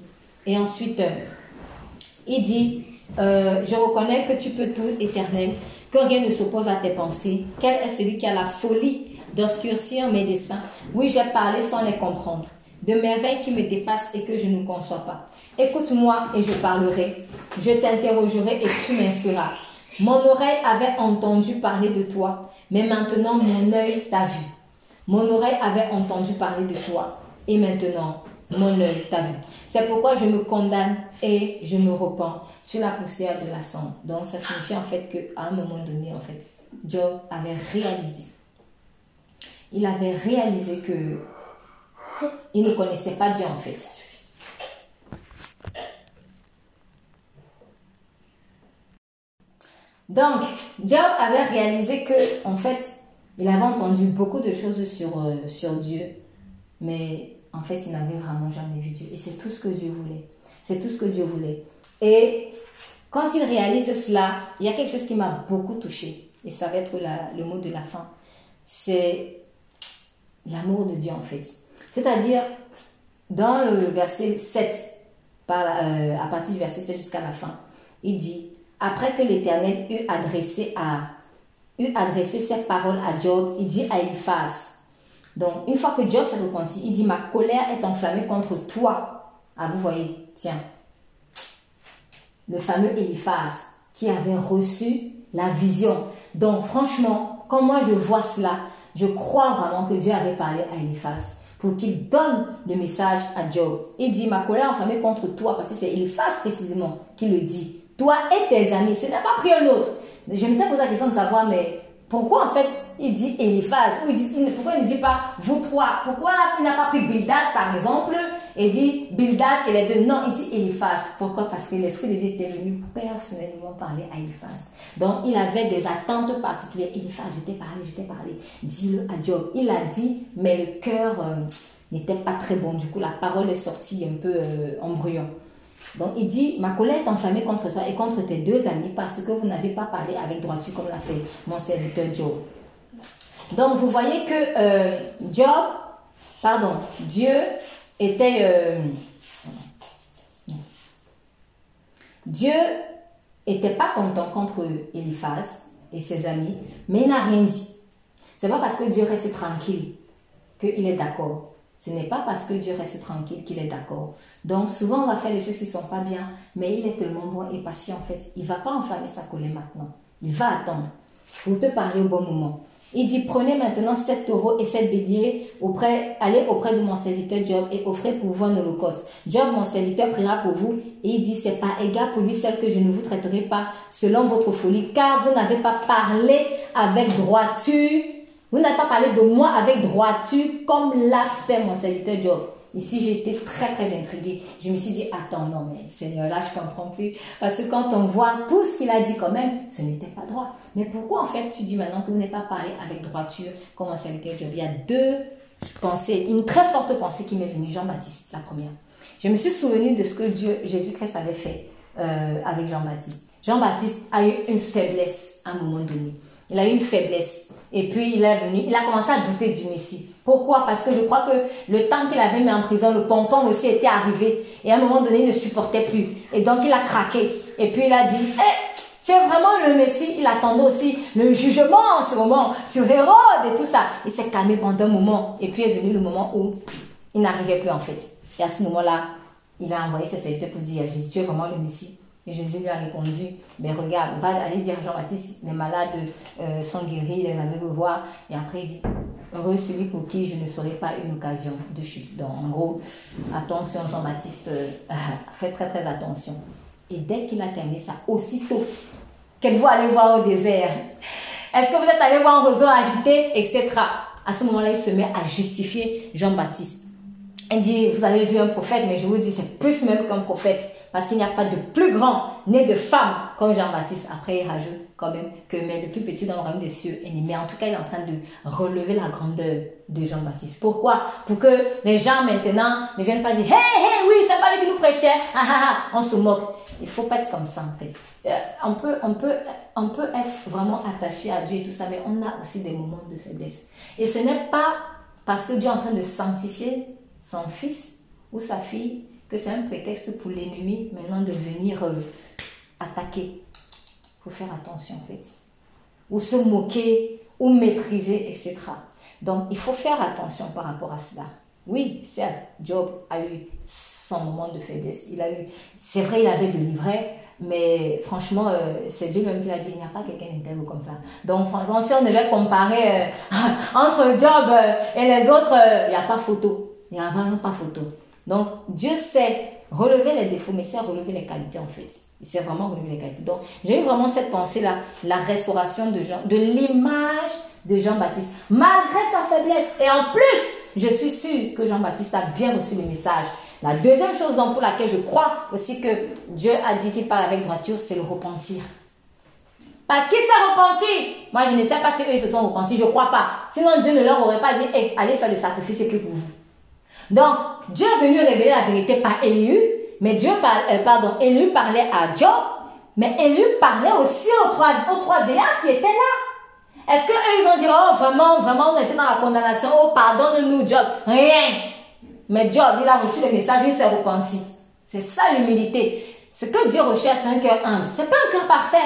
Et ensuite, euh, il dit, euh, je reconnais que tu peux tout, éternel, que rien ne s'oppose à tes pensées. Quel est celui qui a la folie d'obscurcir mes desseins? Oui, j'ai parlé sans les comprendre. De merveilles qui me dépassent et que je ne conçois pas. Écoute-moi et je parlerai. Je t'interrogerai et tu m'inspireras. Mon oreille avait entendu parler de toi, mais maintenant mon œil t'a vu. Mon oreille avait entendu parler de toi, et maintenant mon œil t'a vu. C'est pourquoi je me condamne et je me repens sur la poussière de la cendre. Donc ça signifie en fait qu'à un moment donné, en fait, Job avait réalisé. Il avait réalisé que il ne connaissait pas Dieu en fait. Donc, Job avait réalisé que, en fait, il avait entendu beaucoup de choses sur, euh, sur Dieu, mais en fait, il n'avait vraiment jamais vu Dieu. Et c'est tout ce que Dieu voulait. C'est tout ce que Dieu voulait. Et quand il réalise cela, il y a quelque chose qui m'a beaucoup touché. Et ça va être le mot de la fin. C'est l'amour de Dieu, en fait. C'est-à-dire, dans le verset 7, par, euh, à partir du verset 7 jusqu'à la fin, il dit après que l'Éternel eut adressé, à, eut paroles à Job, il dit à Eliphaz, donc une fois que Job s'est repenti, il dit, ma colère est enflammée contre toi. Ah, vous voyez, tiens, le fameux Eliphaz qui avait reçu la vision. Donc franchement, quand moi je vois cela, je crois vraiment que Dieu avait parlé à Eliphaz pour qu'il donne le message à Job. Il dit, ma colère enflammée contre toi, parce que c'est Eliphaz précisément qui le dit toi et tes amis. Ce n'a pas pris un autre. Je me posé la question de savoir, mais pourquoi en fait il dit Eliphaz? Ou il dit, Pourquoi il ne dit pas vous trois? Pourquoi il n'a pas pris Bildad par exemple et dit Bildad et les deux Non, il dit Eliphaz. Pourquoi? Parce que l'Esprit de Dieu était venu personnellement parler à Eliphaz. Donc il avait des attentes particulières. Eliphaz, je t'ai parlé, je t'ai parlé. Dis-le à Job. Il a dit, mais le cœur euh, n'était pas très bon. Du coup, la parole est sortie un peu euh, en donc il dit, ma colère est enflammée contre toi et contre tes deux amis parce que vous n'avez pas parlé avec droiture comme l'a fait mon serviteur Job. Donc vous voyez que euh, Job, pardon, Dieu était... Euh, Dieu était pas content contre Eliphaz et ses amis, mais il n'a rien dit. C'est pas parce que Dieu reste tranquille qu'il est d'accord. Ce n'est pas parce que Dieu reste tranquille qu'il est d'accord. Donc souvent on va faire des choses qui ne sont pas bien, mais il est tellement bon et patient en fait. Il ne va pas enflammer sa colère maintenant. Il va attendre pour te parler au bon moment. Il dit, prenez maintenant sept taureaux et sept béliers, auprès, allez auprès de mon serviteur Job et offrez pour vous un holocauste. Job, mon serviteur, priera pour vous et il dit, c'est pas égal pour lui seul que je ne vous traiterai pas selon votre folie, car vous n'avez pas parlé avec droiture vous n'avez pas parlé de moi avec droiture comme l'a fait mon serviteur Job. Ici, été très, très intriguée. Je me suis dit, attends, non, mais Seigneur, là, je comprends plus. Parce que quand on voit tout ce qu'il a dit quand même, ce n'était pas droit. Mais pourquoi, en fait, tu dis maintenant que vous n'avez pas parlé avec droiture comme mon serviteur Job? Il y a deux pensées, une très forte pensée qui m'est venue. Jean-Baptiste, la première. Je me suis souvenu de ce que Dieu, Jésus-Christ avait fait euh, avec Jean-Baptiste. Jean-Baptiste a eu une faiblesse à un moment donné. Il a eu une faiblesse. Et puis il est venu, il a commencé à douter du Messie. Pourquoi? Parce que je crois que le temps qu'il avait mis en prison, le pompon aussi était arrivé. Et à un moment donné, il ne supportait plus. Et donc il a craqué. Et puis il a dit, eh, tu es vraiment le Messie? Il attendait aussi le jugement en ce moment sur Hérode et tout ça. Il s'est calmé pendant un moment. Et puis est venu le moment où il n'arrivait plus en fait. Et à ce moment-là, il a envoyé ses serviteurs pour dire, Jésus, tu es vraiment le Messie. Et Jésus lui a répondu, mais regarde, va aller dire à Jean-Baptiste, les malades euh, sont guéris, les aveugles voient. Et après, il dit, heureux celui pour qui je ne serai pas une occasion de chute. Donc, en gros, attention, Jean-Baptiste, euh, *laughs* fais très très attention. Et dès qu'il a terminé ça, aussitôt, qu'elle vous allez voir au désert Est-ce que vous êtes allé voir un réseau agité, etc. À ce moment-là, il se met à justifier Jean-Baptiste. Il dit, vous avez vu un prophète, mais je vous dis, c'est plus même qu'un prophète parce qu'il n'y a pas de plus grand né de femme comme Jean-Baptiste. Après, il rajoute quand même que mais le plus petit dans le royaume des cieux est né. Mais en tout cas, il est en train de relever la grandeur de Jean-Baptiste. Pourquoi? Pour que les gens maintenant ne viennent pas dire Hé, hé, oui, c'est pas lui qui nous prêchait. Ah, ah, ah, on se moque. Il faut pas être comme ça, en fait. Euh, on, peut, on, peut, on peut être vraiment attaché à Dieu et tout ça, mais on a aussi des moments de faiblesse. Et ce n'est pas parce que Dieu est en train de sanctifier son fils ou sa fille que c'est un prétexte pour l'ennemi maintenant de venir euh, attaquer. Il faut faire attention, en fait. Ou se moquer, ou mépriser, etc. Donc, il faut faire attention par rapport à cela. Oui, certes, Job a eu son moment de faiblesse. Il a eu, c'est vrai, il avait de livrets, mais franchement, euh, c'est Dieu même qui l'a dit, il n'y a pas quelqu'un d'intègre comme ça. Donc, franchement, si on devait comparer euh, *laughs* entre Job et les autres, il n'y a pas photo. Il n'y a vraiment pas photo. Donc, Dieu sait relever les défauts, mais sait relever les qualités en fait. Il sait vraiment relever les qualités. Donc, j'ai eu vraiment cette pensée-là, la restauration de Jean, de l'image de Jean-Baptiste, malgré sa faiblesse. Et en plus, je suis sûre que Jean-Baptiste a bien reçu le message. La deuxième chose donc pour laquelle je crois aussi que Dieu a dit qu'il parle avec droiture, c'est le repentir. Parce qu'il s'est repenti. Moi, je ne sais pas si eux ils se sont repentis, je ne crois pas. Sinon, Dieu ne leur aurait pas dit, allez faire le sacrifice écrit pour vous. Donc, Dieu est venu révéler la vérité par Élu, mais Dieu parle, euh, pardon, Élu parlait à Job, mais Élu parlait aussi aux trois, aux trois géants qui étaient là. Est-ce qu'eux, ils ont dit, oh, vraiment, vraiment, on était dans la condamnation, oh, pardonne-nous, Job. Rien. Mais Job, il a reçu le message, il s'est repenti. C'est ça l'humilité. Ce que Dieu recherche, c'est un cœur humble. C'est pas un cœur parfait.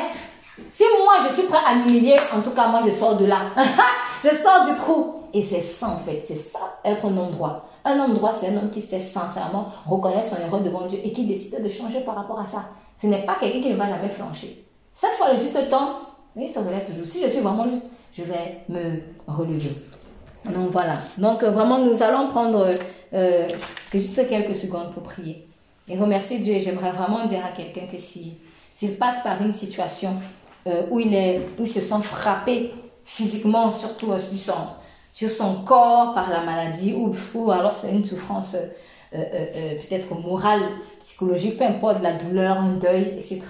Si moi, je suis prêt à m'humilier, en tout cas, moi, je sors de là. *laughs* je sors du trou. Et c'est ça, en fait. C'est ça, être homme droit. Un homme droit, c'est un homme qui sait sincèrement reconnaître son erreur devant Dieu et qui décide de changer par rapport à ça. Ce n'est pas quelqu'un qui ne va jamais flancher. Cette fois, le juste temps, mais ça relève toujours. Si je suis vraiment juste, je vais me relever. Donc voilà. Donc euh, vraiment, nous allons prendre euh, juste quelques secondes pour prier et remercier Dieu. Et j'aimerais vraiment dire à quelqu'un que si s'il passe par une situation euh, où il est, où se sent frappé physiquement, surtout sur son, sur son corps par la maladie, ou, ou alors c'est une souffrance peut-être morale, psychologique, peu importe, la douleur, un deuil, etc.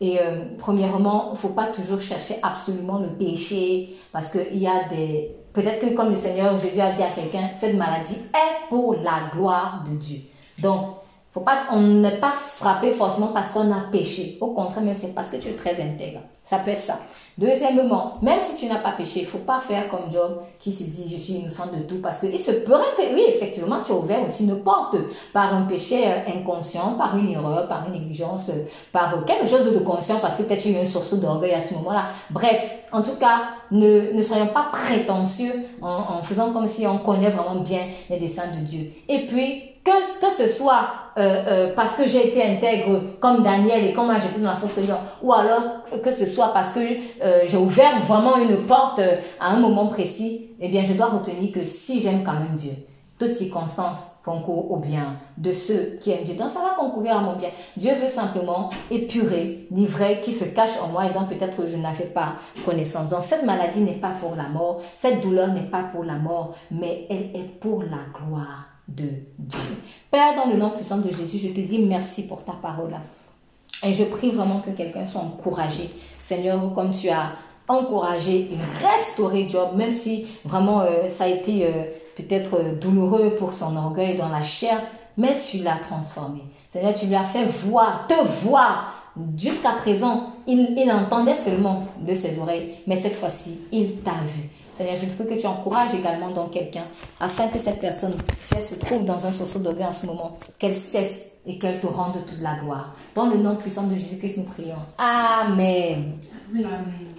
Et euh, premièrement, il ne faut pas toujours chercher absolument le péché parce qu'il y a des... Peut-être que comme le Seigneur Jésus a dit à quelqu'un, cette maladie est pour la gloire de Dieu. Donc, faut pas, on n'est pas frappé forcément parce qu'on a péché. Au contraire, c'est parce que tu es très intègre. Ça peut être ça. Deuxièmement, même si tu n'as pas péché, il faut pas faire comme Job qui se dit je suis innocent de tout parce qu'il se pourrait que oui, effectivement, tu as ouvert aussi une porte par un péché euh, inconscient, par une erreur, par une négligence, euh, par quelque chose de conscient parce que peut-être tu as eu un sursaut d'orgueil à ce moment-là. Bref, en tout cas, ne, ne soyons pas prétentieux en, en faisant comme si on connaît vraiment bien les desseins de Dieu. Et puis, que, que ce soit euh, euh, parce que j'ai été intègre comme Daniel et comme moi j'étais dans la fosse lion, ou alors que ce soit parce que euh, j'ai ouvert vraiment une porte à un moment précis, eh bien je dois retenir que si j'aime quand même Dieu, toutes circonstances concourent au bien de ceux qui aiment Dieu. Donc ça va concourir à mon bien. Dieu veut simplement épurer l'ivraie qui se cache en moi et dont peut-être je n'avais pas connaissance. Donc cette maladie n'est pas pour la mort, cette douleur n'est pas pour la mort, mais elle est pour la gloire de Dieu. Père, dans le nom puissant de Jésus, je te dis merci pour ta parole. Et je prie vraiment que quelqu'un soit encouragé. Seigneur, comme tu as encouragé et restauré Job, même si vraiment euh, ça a été euh, peut-être euh, douloureux pour son orgueil dans la chair, mais tu l'as transformé. Seigneur, tu lui as fait voir, te voir. Jusqu'à présent, il, il entendait seulement de ses oreilles, mais cette fois-ci, il t'a vu. Seigneur, je veux que tu encourages également dans quelqu'un, afin que cette personne, si elle se trouve dans un sursaut d'orgueil en ce moment, qu'elle cesse et qu'elle te rende toute la gloire. Dans le nom puissant de Jésus-Christ, nous prions. Amen. Amen.